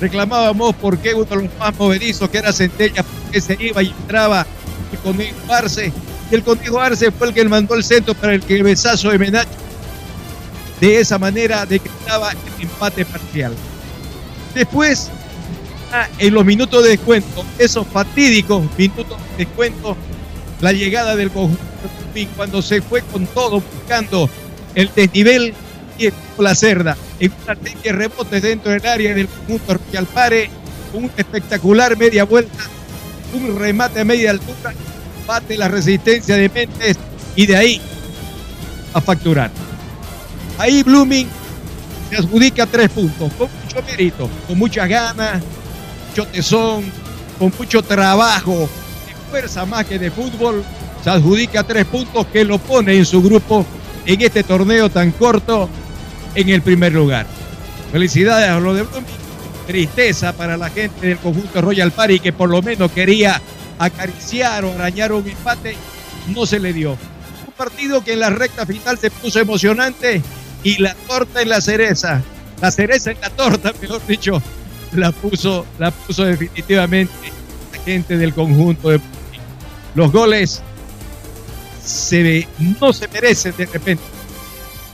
Reclamábamos por qué uno de los más movedizos, que era Centella, que se iba y entraba el Conejo Arce. Y el Conejo Arce fue el que mandó el centro para el que el besazo de Menacho de esa manera decretaba el empate parcial. Después, en los minutos de descuento, esos fatídicos minutos de descuento, la llegada del conjunto cuando se fue con todo buscando el desnivel y la cerda en una serie de rebotes dentro del área del conjunto Alpare, un espectacular media vuelta, un remate a media altura, bate la resistencia de Mentes y de ahí a facturar. Ahí Blooming se adjudica tres puntos, mucho mérito, con muchas ganas, mucho tesón, con mucho trabajo, de fuerza más que de fútbol, se adjudica tres puntos que lo pone en su grupo en este torneo tan corto en el primer lugar. Felicidades a los de tristeza para la gente del conjunto Royal Party que por lo menos quería acariciar o arañar un empate, no se le dio. Un partido que en la recta final se puso emocionante y la torta en la cereza, la cereza en la torta, mejor dicho, la puso, la puso definitivamente la gente del conjunto de los goles se, no se merecen de repente,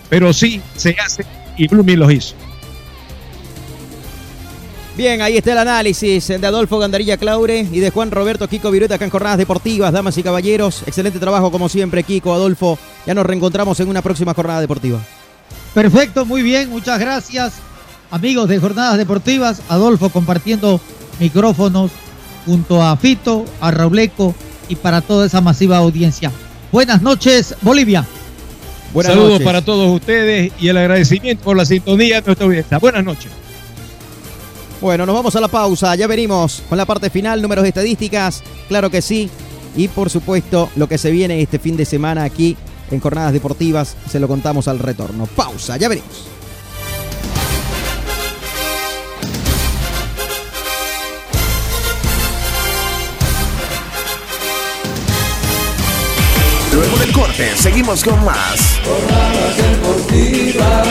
pero sí se hacen y Blooming los hizo. Bien, ahí está el análisis de Adolfo Gandarilla Claure y de Juan Roberto Kiko Virueta acá en Jornadas Deportivas, damas y caballeros. Excelente trabajo como siempre, Kiko, Adolfo. Ya nos reencontramos en una próxima jornada deportiva. Perfecto, muy bien, muchas gracias. Amigos de Jornadas Deportivas, Adolfo compartiendo micrófonos junto a Fito, a Rauleco y para toda esa masiva audiencia. Buenas noches, Bolivia. Buenas Saludos noches. para todos ustedes y el agradecimiento por la sintonía de nuestra audiencia. Buenas noches. Bueno, nos vamos a la pausa. Ya venimos con la parte final, números de estadísticas. Claro que sí. Y por supuesto, lo que se viene este fin de semana aquí en Jornadas Deportivas, se lo contamos al retorno. Pausa, ya venimos. Luego del corte, seguimos con más. Jornadas Deportivas.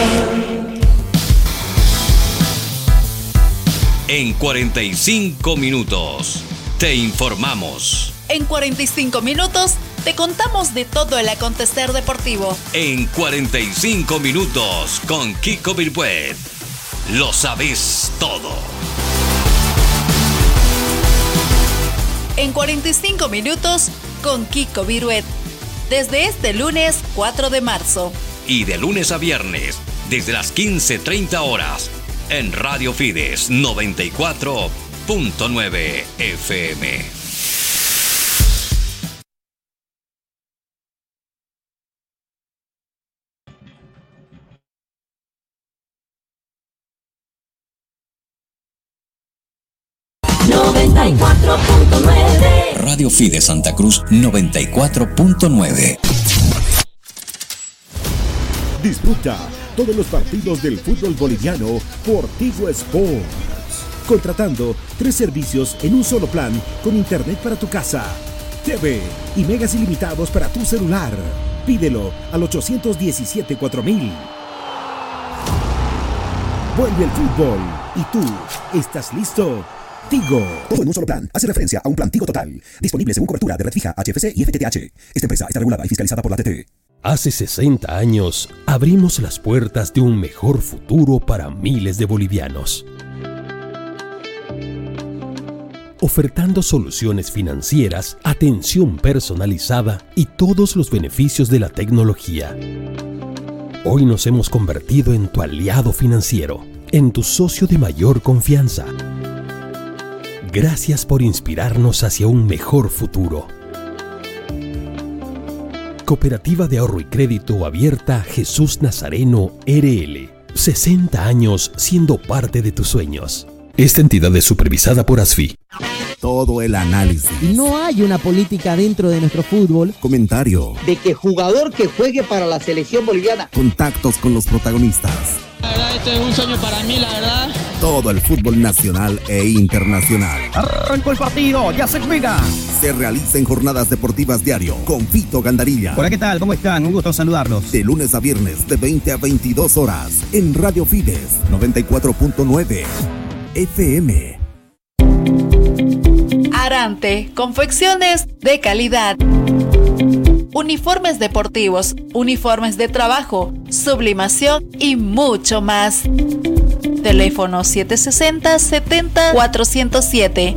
En 45 minutos te informamos. En 45 minutos te contamos de todo el acontecer deportivo. En 45 minutos con Kiko Birbuet. Lo sabes todo. En 45 minutos con Kiko Viruet. Desde este lunes 4 de marzo. Y de lunes a viernes, desde las 15.30 horas, en Radio Fides 94.9 FM. Radio Fide Santa Cruz 94.9. Disfruta todos los partidos del fútbol boliviano por Tigo Sports. Contratando tres servicios en un solo plan con internet para tu casa, TV y megas ilimitados para tu celular. Pídelo al 817 4000. Vuelve el fútbol y tú, ¿estás listo? Tigo. Todo en un solo plan. Hace referencia a un plan Tigo Total. Disponible según cobertura de red fija, HFC y FTTH. Esta empresa está regulada y fiscalizada por la TT. Hace 60 años abrimos las puertas de un mejor futuro para miles de bolivianos. Ofertando soluciones financieras, atención personalizada y todos los beneficios de la tecnología. Hoy nos hemos convertido en tu aliado financiero, en tu socio de mayor confianza Gracias por inspirarnos hacia un mejor futuro. Cooperativa de Ahorro y Crédito Abierta Jesús Nazareno RL. 60 años siendo parte de tus sueños. Esta entidad es supervisada por ASFI. Todo el análisis. No hay una política dentro de nuestro fútbol. Comentario. De que jugador que juegue para la selección boliviana. Contactos con los protagonistas. La verdad, este es un sueño para mí, la verdad. Todo el fútbol nacional e internacional. Arrancó el partido, ya se juega. Se realiza en jornadas deportivas diario con Fito Gandarilla. Hola, ¿qué tal? ¿Cómo están? Un gusto saludarlos. De lunes a viernes, de 20 a 22 horas, en Radio Fides 94.9 FM. Arante, confecciones de calidad. Uniformes deportivos, uniformes de trabajo, sublimación y mucho más. Teléfono 760 70 407.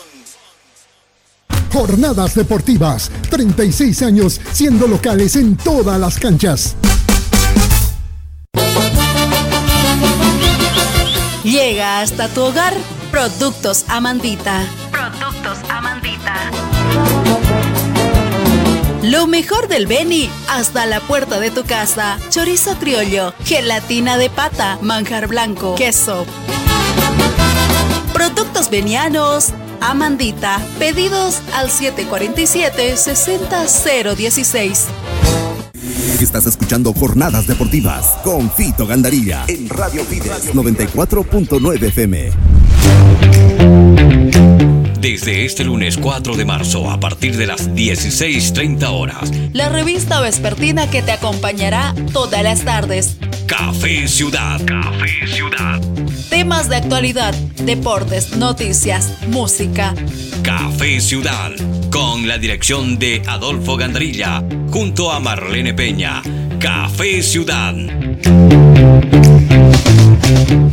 Jornadas deportivas, 36 años siendo locales en todas las canchas. Llega hasta tu hogar Productos Amandita. Productos Amandita. Lo mejor del Beni hasta la puerta de tu casa. Chorizo criollo, gelatina de pata, manjar blanco, queso. Productos venianos. Amandita. Pedidos al 747-60016. Estás escuchando Jornadas Deportivas con Fito Gandarilla en Radio Fides 94.9 FM. Desde este lunes 4 de marzo a partir de las 16.30 horas, La revista vespertina que te acompañará todas las tardes. Café Ciudad. Café Ciudad. Temas de actualidad, deportes, noticias, música. Café Ciudad. Con la dirección de Adolfo Gandrilla, junto a Marlene Peña. Café Ciudad.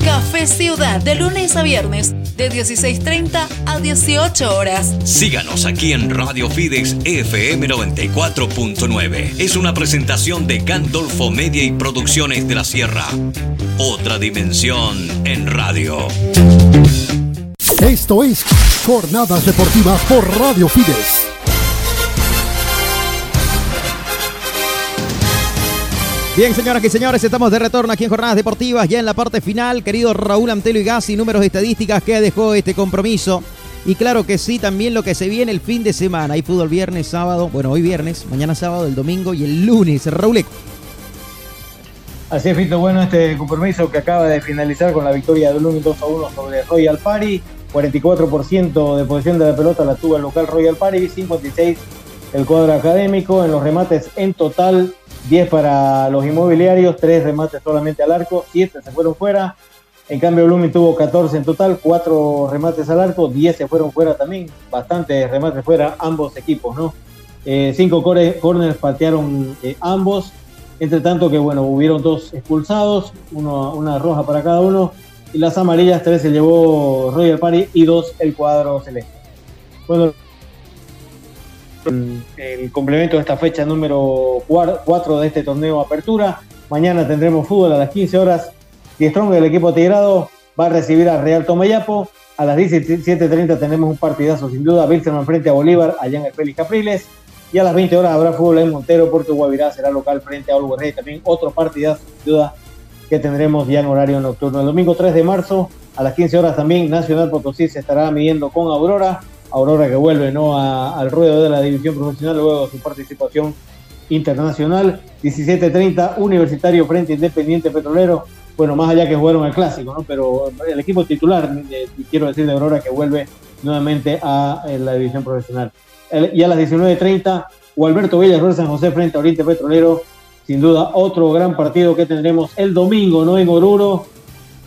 Café Ciudad, de lunes a viernes, de 16.30 a 18 horas. Síganos aquí en Radio Fides FM 94.9. Es una presentación de Gandolfo Media y Producciones de la Sierra. Otra dimensión en radio. Esto es Jornadas Deportivas por Radio Fides. Bien, señoras y señores, estamos de retorno aquí en Jornadas Deportivas, ya en la parte final. Querido Raúl Antelo y Gassi, números de estadísticas que dejó este compromiso. Y claro que sí, también lo que se viene el fin de semana. Hay fútbol viernes, sábado, bueno, hoy viernes, mañana sábado, el domingo y el lunes. Raúl. Así es, Fito, bueno, este compromiso que acaba de finalizar con la victoria de Blooming 2 a 1 sobre Royal Party. 44% de posición de la pelota la tuvo el local Royal Party, 56 el cuadro académico. En los remates en total, 10 para los inmobiliarios, 3 remates solamente al arco, 7 se fueron fuera. En cambio, Blooming tuvo 14 en total, 4 remates al arco, 10 se fueron fuera también, bastantes remates fuera ambos equipos, ¿no? 5 corners patearon eh, ambos, entre tanto que, bueno, hubieron dos expulsados, una roja para cada uno, y las amarillas, 3 se llevó Royal Party y 2 el cuadro celeste. Bueno, el complemento de esta fecha número 4 de este torneo Apertura. Mañana tendremos fútbol a las 15 horas. Die Strong, el equipo tigrado, va a recibir a Real Tomayapo. A las 17.30 tenemos un partidazo sin duda. Wilson frente a Bolívar, allá en Félix. Y a las 20 horas habrá fútbol en Montero, porque Guavirá será local frente a Rey. También otro partidazo sin duda que tendremos ya en horario nocturno. El domingo 3 de marzo, a las 15 horas también, Nacional Potosí se estará midiendo con Aurora. Aurora que vuelve ¿no? A, al ruedo de la división profesional luego de su participación internacional. 17-30, Universitario frente Independiente Petrolero. Bueno, más allá que jugaron el clásico, ¿no? pero el equipo titular, eh, quiero decir de Aurora, que vuelve nuevamente a eh, la división profesional. Y a las 19.30, Alberto Villarreal San José frente a Oriente Petrolero. Sin duda, otro gran partido que tendremos el domingo, ¿no? En Oruro.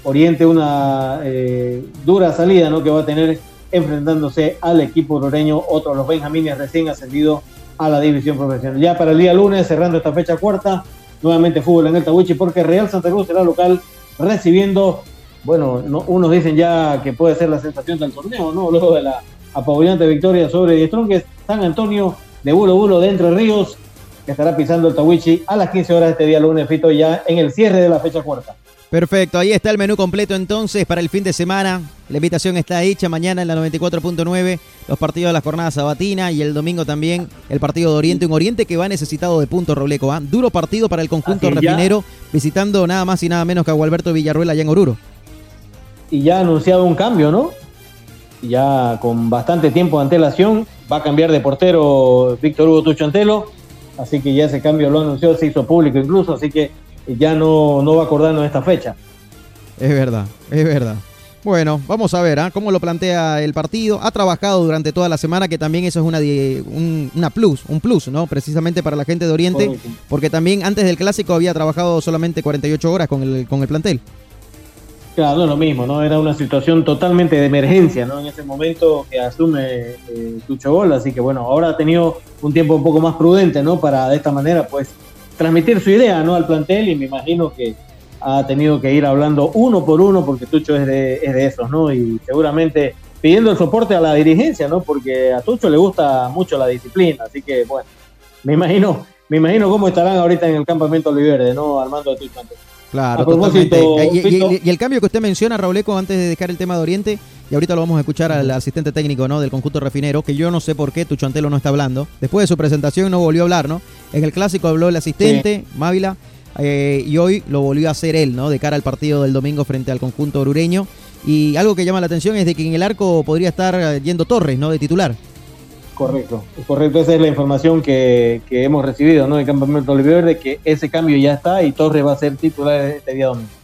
Oriente, una eh, dura salida, ¿no? Que va a tener enfrentándose al equipo ororeño, otro de los Benjamines recién ascendido a la división profesional. Ya para el día lunes, cerrando esta fecha cuarta, nuevamente fútbol en el Tawichi, porque Real Santa Cruz será local recibiendo, bueno, no, unos dicen ya que puede ser la sensación del torneo, ¿no? Luego de la apabullante victoria sobre Die Strongest, San Antonio de Bulo Bulo de Entre Ríos, que estará pisando el Tawichi a las 15 horas este día lunes, Fito, ya en el cierre de la fecha cuarta. Perfecto, ahí está el menú completo entonces para el fin de semana. La invitación está hecha mañana en la 94.9, los partidos de la jornada sabatina y el domingo también el partido de Oriente, un Oriente que va necesitado de punto Robleco. ¿ah? Duro partido para el conjunto refinero, visitando nada más y nada menos que a Gualberto Villarruel allá en Oruro. y ya ha anunciado un cambio, ¿no? Ya con bastante tiempo de antelación, va a cambiar de portero Víctor Hugo Tucho Antelo, así que ya ese cambio lo anunció, se hizo público incluso, así que ya no, no va a acordarnos de esta fecha. Es verdad, es verdad. Bueno, vamos a ver ¿ah? cómo lo plantea el partido. Ha trabajado durante toda la semana, que también eso es una, un, una plus, un plus, ¿no? Precisamente para la gente de Oriente, Correcto. porque también antes del clásico había trabajado solamente 48 horas con el, con el plantel. Claro, lo mismo, ¿no? Era una situación totalmente de emergencia, ¿no? En ese momento que asume eh, Tucho Gol, así que bueno, ahora ha tenido un tiempo un poco más prudente, ¿no? Para de esta manera, pues, transmitir su idea, ¿no? Al plantel y me imagino que ha tenido que ir hablando uno por uno porque Tucho es de, es de esos, ¿no? Y seguramente pidiendo el soporte a la dirigencia, ¿no? Porque a Tucho le gusta mucho la disciplina, así que bueno, me imagino, me imagino cómo estarán ahorita en el campamento Oliverde, ¿no? Armando de Tucho antes. Claro, totalmente. Y, y- y el cambio que usted menciona, Rauleco, antes de dejar el tema de Oriente, y ahorita lo vamos a escuchar al asistente técnico ¿no? del conjunto refinero, que yo no sé por qué Tucho Antelo no está hablando. Después de su presentación no volvió a hablar, ¿no? En el clásico habló el asistente, Mávila, eh, y hoy lo volvió a hacer él, ¿no? De cara al partido del domingo frente al conjunto orureño. Y algo que llama la atención es de que en el arco podría estar eh, yendo Torres, ¿no? De titular. Correcto, correcto. Esa es la información que, que hemos recibido, ¿no? Del campamento Oliverde, que ese cambio ya está y Torres va a ser titular este día domingo.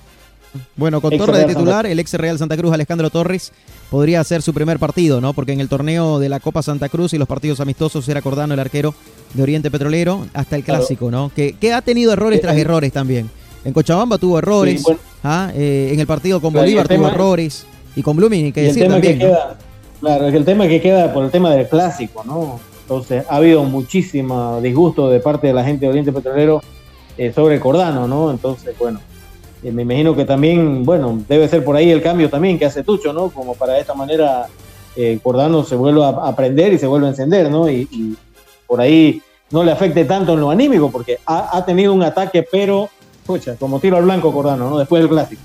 Bueno, con Ex Torres de titular, el ex Real Santa Cruz Alejandro Torres podría hacer su primer partido, ¿no? Porque en el torneo de la Copa Santa Cruz y los partidos amistosos era Cordano el arquero de Oriente Petrolero hasta el Claro. clásico, ¿no? Que, que ha tenido errores Eh, tras eh. errores también. En Cochabamba tuvo errores, Sí, bueno. ¿ah? Eh, en el partido con Claro, Bolívar tuvo errores y con Blooming, hay que y el decir tema también. que ¿no? queda, claro, es que el tema que queda por el tema del clásico, ¿no? Entonces, ha habido muchísimo disgusto de parte de la gente de Oriente Petrolero eh, sobre Cordano, ¿no? Entonces, bueno, eh, me imagino que también, bueno, debe ser por ahí el cambio también que hace Tucho, ¿no? Como para de esta manera eh, Cordano se vuelva a aprender y se vuelva a encender, ¿no? Y, y por ahí no le afecte tanto en lo anímico, porque ha, ha tenido un ataque, pero, pucha, como tiro al blanco Cordano, ¿no? Después del clásico.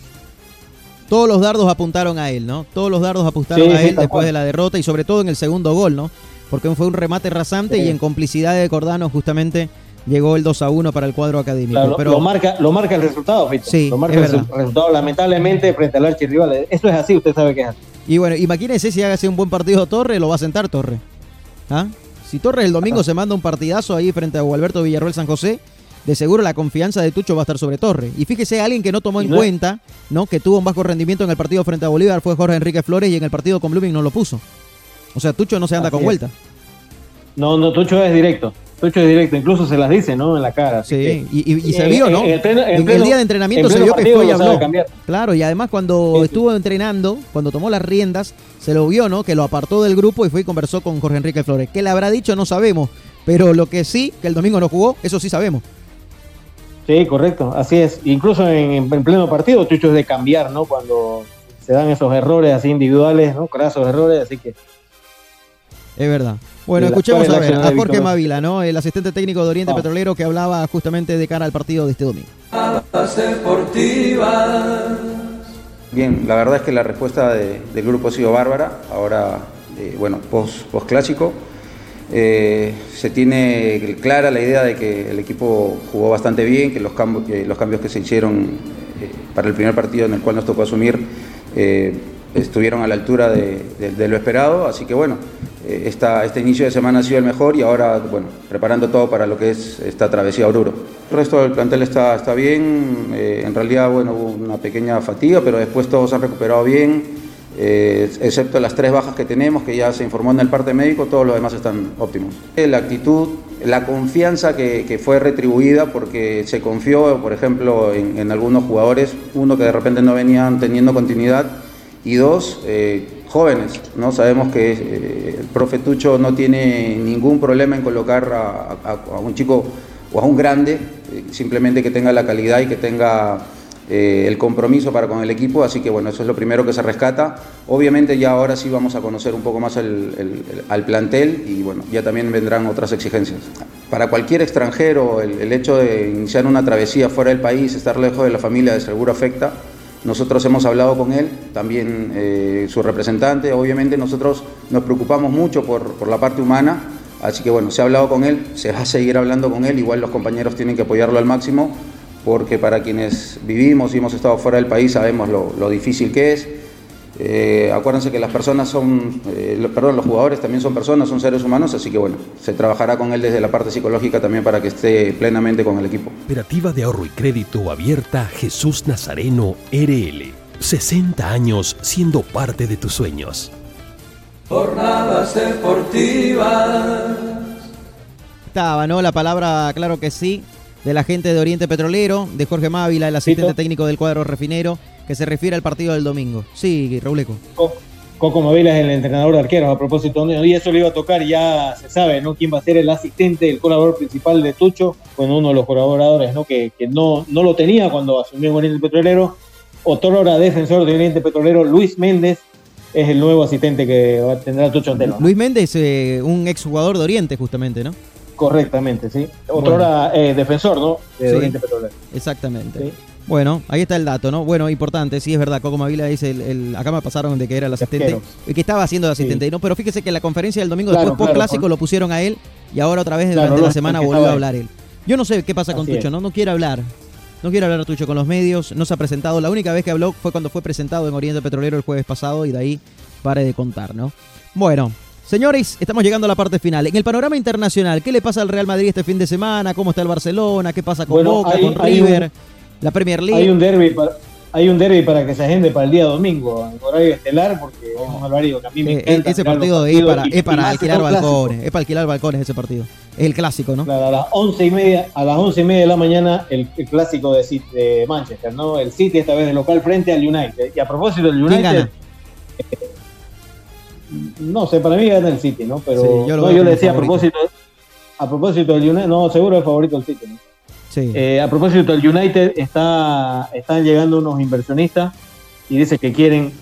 Todos los dardos apuntaron a él, ¿no? Todos los dardos apuntaron Sí, a él después de la derrota y sobre todo en el segundo gol, ¿no? Porque fue un remate rasante Sí. y en complicidad de Cordano justamente llegó el 2 a 1 para el cuadro académico. Claro, pero lo, marca, lo marca el resultado, Fito. Sí, lo marca el resultado, lamentablemente, frente al archirrival. Eso es así, usted sabe que es así. Y bueno, imagínense si haga un buen partido Torre, lo va a sentar Torre. ¿Ah? Si Torres el domingo se manda un partidazo ahí frente a Gualberto Villarroel San José, de seguro la confianza de Tucho va a estar sobre Torre. Y fíjese, alguien que no tomó en no- cuenta, ¿no? Que tuvo un bajo rendimiento en el partido frente a Bolívar fue Jorge Enrique Flores y en el partido con Blooming no lo puso. O sea, Tucho no se anda Así con es. vuelta. No, no, Tucho es directo. Tucho es directo, incluso se las dice, ¿no? En la cara. Sí, que- y, y- y se en- vio, ¿no? en el pleno- en En el pleno- día de entrenamiento en se vio que fue y habló. cambiar. Claro, y además cuando estuvo entrenando, cuando tomó las riendas, se lo vio, ¿no? Que lo apartó del grupo y fue y conversó con Jorge Enrique Flores. ¿Qué le habrá dicho? No sabemos. Pero lo que sí, que el domingo no jugó, eso sí sabemos. Sí, correcto, así es. Incluso en, en pleno partido, Tucho es de cambiar, ¿no? Cuando se dan esos errores así individuales, ¿no? Crasos errores, así que Es verdad. Bueno, El escuchemos a ver a Jorge. Mávila, ¿no? El asistente técnico de Oriente. Petrolero que hablaba justamente de cara al partido de este domingo. deportivas. Bien, la verdad es que la respuesta de- del grupo ha sido bárbara. Ahora, eh, bueno, post, post clásico, eh, se tiene clara la idea de que el equipo jugó bastante bien, que los, cambios que los cambios que se hicieron eh, para el primer partido en el cual nos tocó asumir eh, estuvieron a la altura de, lo esperado. Así que bueno, eh, esta- este inicio de semana ha sido el mejor y ahora, bueno, preparando todo para lo que es esta travesía a Oruro. El resto del plantel está, está bien, eh, en realidad, bueno, hubo una pequeña fatiga, pero después todos se han recuperado bien, eh, excepto las tres bajas que tenemos, que ya se informó en el parte médico, todos los demás están óptimos. La actitud, la confianza que, que fue retribuida porque se confió, por ejemplo, en, en algunos jugadores, uno que de repente no venían teniendo continuidad y dos, eh, jóvenes. ¿no? Sabemos que eh, el profe Tucho no tiene ningún problema en colocar a, un chico o a un grande, eh, simplemente que tenga la calidad y que tenga el compromiso para con el equipo, así que bueno, eso es lo primero que se rescata. Obviamente ya ahora sí vamos a conocer un poco más el- el- al plantel y bueno, ya también vendrán otras exigencias. Para cualquier extranjero, el hecho de iniciar una travesía fuera del país, estar lejos de la familia, de seguro afecta. Nosotros hemos hablado con él, también eh, su representante. Obviamente nosotros nos preocupamos mucho por, por la parte humana, así que bueno, se ha hablado con él, se va a seguir hablando con él. Igual los compañeros tienen que apoyarlo al máximo, porque para quienes vivimos y hemos estado fuera del país sabemos lo, lo difícil que es. Eh, acuérdense que las personas son, eh, perdón, los jugadores también son personas, son seres humanos, así que bueno, se trabajará con él desde la parte psicológica también para que esté plenamente con el equipo. Cooperativa de ahorro y crédito abierta Jesús Nazareno RL. 60 años siendo parte de tus sueños. Jornadas deportivas. Estaba, ¿no? La palabra, claro que sí, de la gente de Oriente Petrolero, de Jorge Mávila, el asistente técnico del cuadro refinero, que se refiere al partido del domingo. Sí, Rauleco. Coco Mavila es el entrenador de arqueros, a propósito, y eso le iba a tocar, ya se sabe, ¿no? Quién va a ser el asistente, el colaborador principal de Tucho, bueno, uno de los colaboradores, ¿no? Que, que no, no lo tenía cuando asumió en Oriente Petrolero, otrora defensor de Oriente Petrolero, Luis Méndez, es el nuevo asistente que va a tener Tucho Antelo. Luis Méndez, eh, un exjugador de Oriente, justamente, ¿no? Correctamente, sí. Otrora bueno. eh, defensor, ¿no? De sí, Oriente Petrolero. Exactamente. Sí. Bueno, ahí está el dato, ¿no? Bueno, importante, sí es verdad, Coco Mavila dice, el, el, acá me pasaron de que era el asistente, el que estaba haciendo de asistente, sí. ¿no? Pero fíjese que en la conferencia del domingo claro, después post clásico claro, lo pusieron a él y ahora otra vez claro, durante la semana volvió a hablar él. Yo no sé qué pasa con Tucho, es. ¿no? No quiere hablar. No quiere hablar Tucho con los medios, no se ha presentado. La única vez que habló fue cuando fue presentado en Oriente Petrolero el jueves pasado y de ahí pare de contar, ¿no? Bueno, Señores, estamos llegando a la parte final. En el panorama internacional, ¿qué le pasa al Real Madrid este fin de semana? ¿Cómo está el Barcelona? ¿Qué pasa con bueno, Boca, hay, con River? Un, la Premier League. Hay un derby para, hay un derby para que se agende para el día domingo, en horario estelar, porque vamos a hablar que a mí me eh, encanta Ese partido es para, es para alquilar balcones, es para alquilar balcones ese partido. Es el clásico, ¿no? Claro, a las once y media, a las once y media de la mañana, el, el clásico de, de, Manchester, ¿no? El City esta vez de local frente al United. Y a propósito del United. ¿Quién gana? Eh, no sé, para mí gana el City, ¿no? Pero sí, yo, no, yo le decía a propósito, a propósito del United, no, seguro es favorito el City, ¿no? Sí. Eh, a propósito del United, está, están llegando unos inversionistas y dice que quieren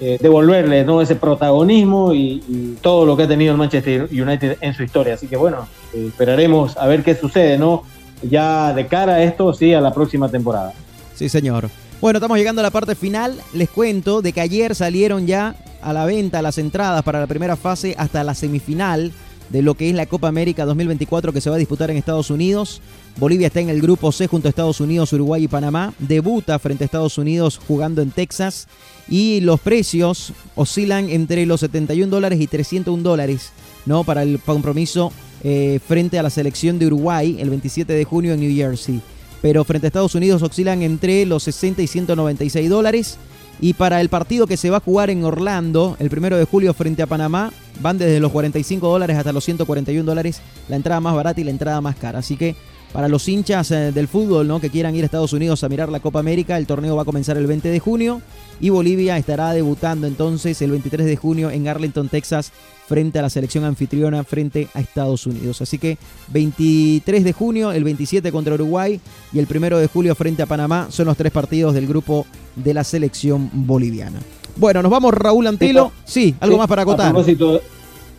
eh, devolverle ¿no? ese protagonismo y, y, todo lo que ha tenido el Manchester United en su historia. Así que bueno, eh, esperaremos a ver qué sucede, ¿no? Ya de cara a esto, sí, a la próxima temporada. Sí, señor. Bueno, estamos llegando a la parte final. Les cuento de que ayer salieron ya a la venta las entradas para la primera fase hasta la semifinal de lo que es la Copa América 2024 que se va a disputar en Estados Unidos. Bolivia está en el grupo C junto a Estados Unidos, Uruguay y Panamá. Debuta frente a Estados Unidos jugando en Texas. Y los precios oscilan entre los 71 dólares y 301 dólares ¿no? para el compromiso eh, frente a la selección de Uruguay el 27 de junio en New Jersey. Pero frente a Estados Unidos oscilan entre los 60 y 196 dólares. Y para el partido que se va a jugar en Orlando el primero de julio frente a Panamá, van desde los 45 dólares hasta los 141 dólares, la entrada más barata y la entrada más cara. Así que para los hinchas eh, del fútbol ¿no? que quieran ir a Estados Unidos a mirar la Copa América, el torneo va a comenzar el 20 de junio y Bolivia estará debutando entonces el 23 de junio en Arlington, Texas, frente a la selección anfitriona, frente a Estados Unidos. Así que 23 de junio, el 27 contra Uruguay y el 1 de julio frente a Panamá son los tres partidos del grupo de la selección boliviana. Bueno, nos vamos Raúl Antilo. Sí, algo sí, más para acotar. A propósito,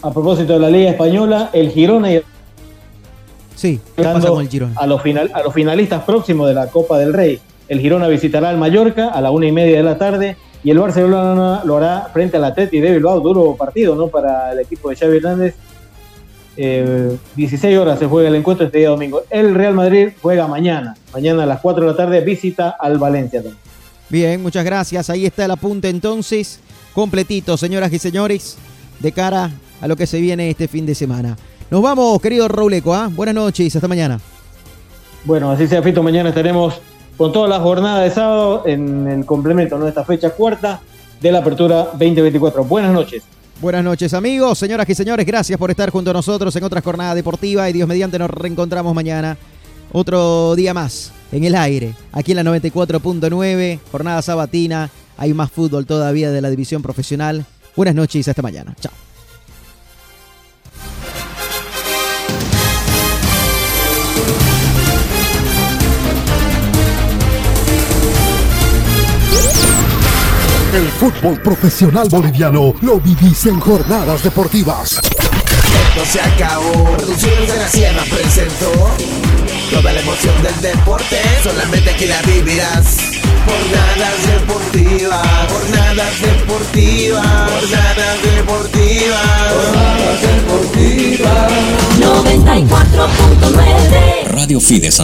a propósito de la Liga Española, el Girona y Sí, ¿qué pasa con el Girona? A los, final, a los finalistas próximos de la Copa del Rey. El Girona visitará al Mallorca a la una y media de la tarde y el Barcelona lo hará frente al Atleti de Bilbao. Duro partido ¿no? para el equipo de Xavi Hernández. Eh, 16 horas se juega el encuentro este día domingo. El Real Madrid juega mañana. Mañana a las 4 de la tarde visita al Valencia también. Bien, muchas gracias. Ahí está el apunte entonces. Completito, señoras y señores, de cara a lo que se viene este fin de semana. Nos vamos, querido Rouleco. ¿ah? Buenas noches, hasta mañana. Bueno, así sea, Fito. Mañana estaremos con toda la jornada de sábado en el complemento de esta fecha cuarta de la apertura 2024. Buenas noches. Buenas noches amigos, señoras y señores, gracias por estar junto a nosotros en otra jornada deportiva y Dios mediante nos reencontramos mañana. Otro día más en el aire, aquí en la 94.9, jornada sabatina, hay más fútbol todavía de la división profesional. Buenas noches y hasta mañana. Chao. El fútbol profesional boliviano lo vivís en jornadas deportivas. Esto se acabó. Producciones de la Sierra presentó toda la emoción del deporte. Solamente aquí la vivirás. Jornadas deportivas, jornadas deportivas, jornadas deportivas, jornadas deportivas. 94.9 Radio Fides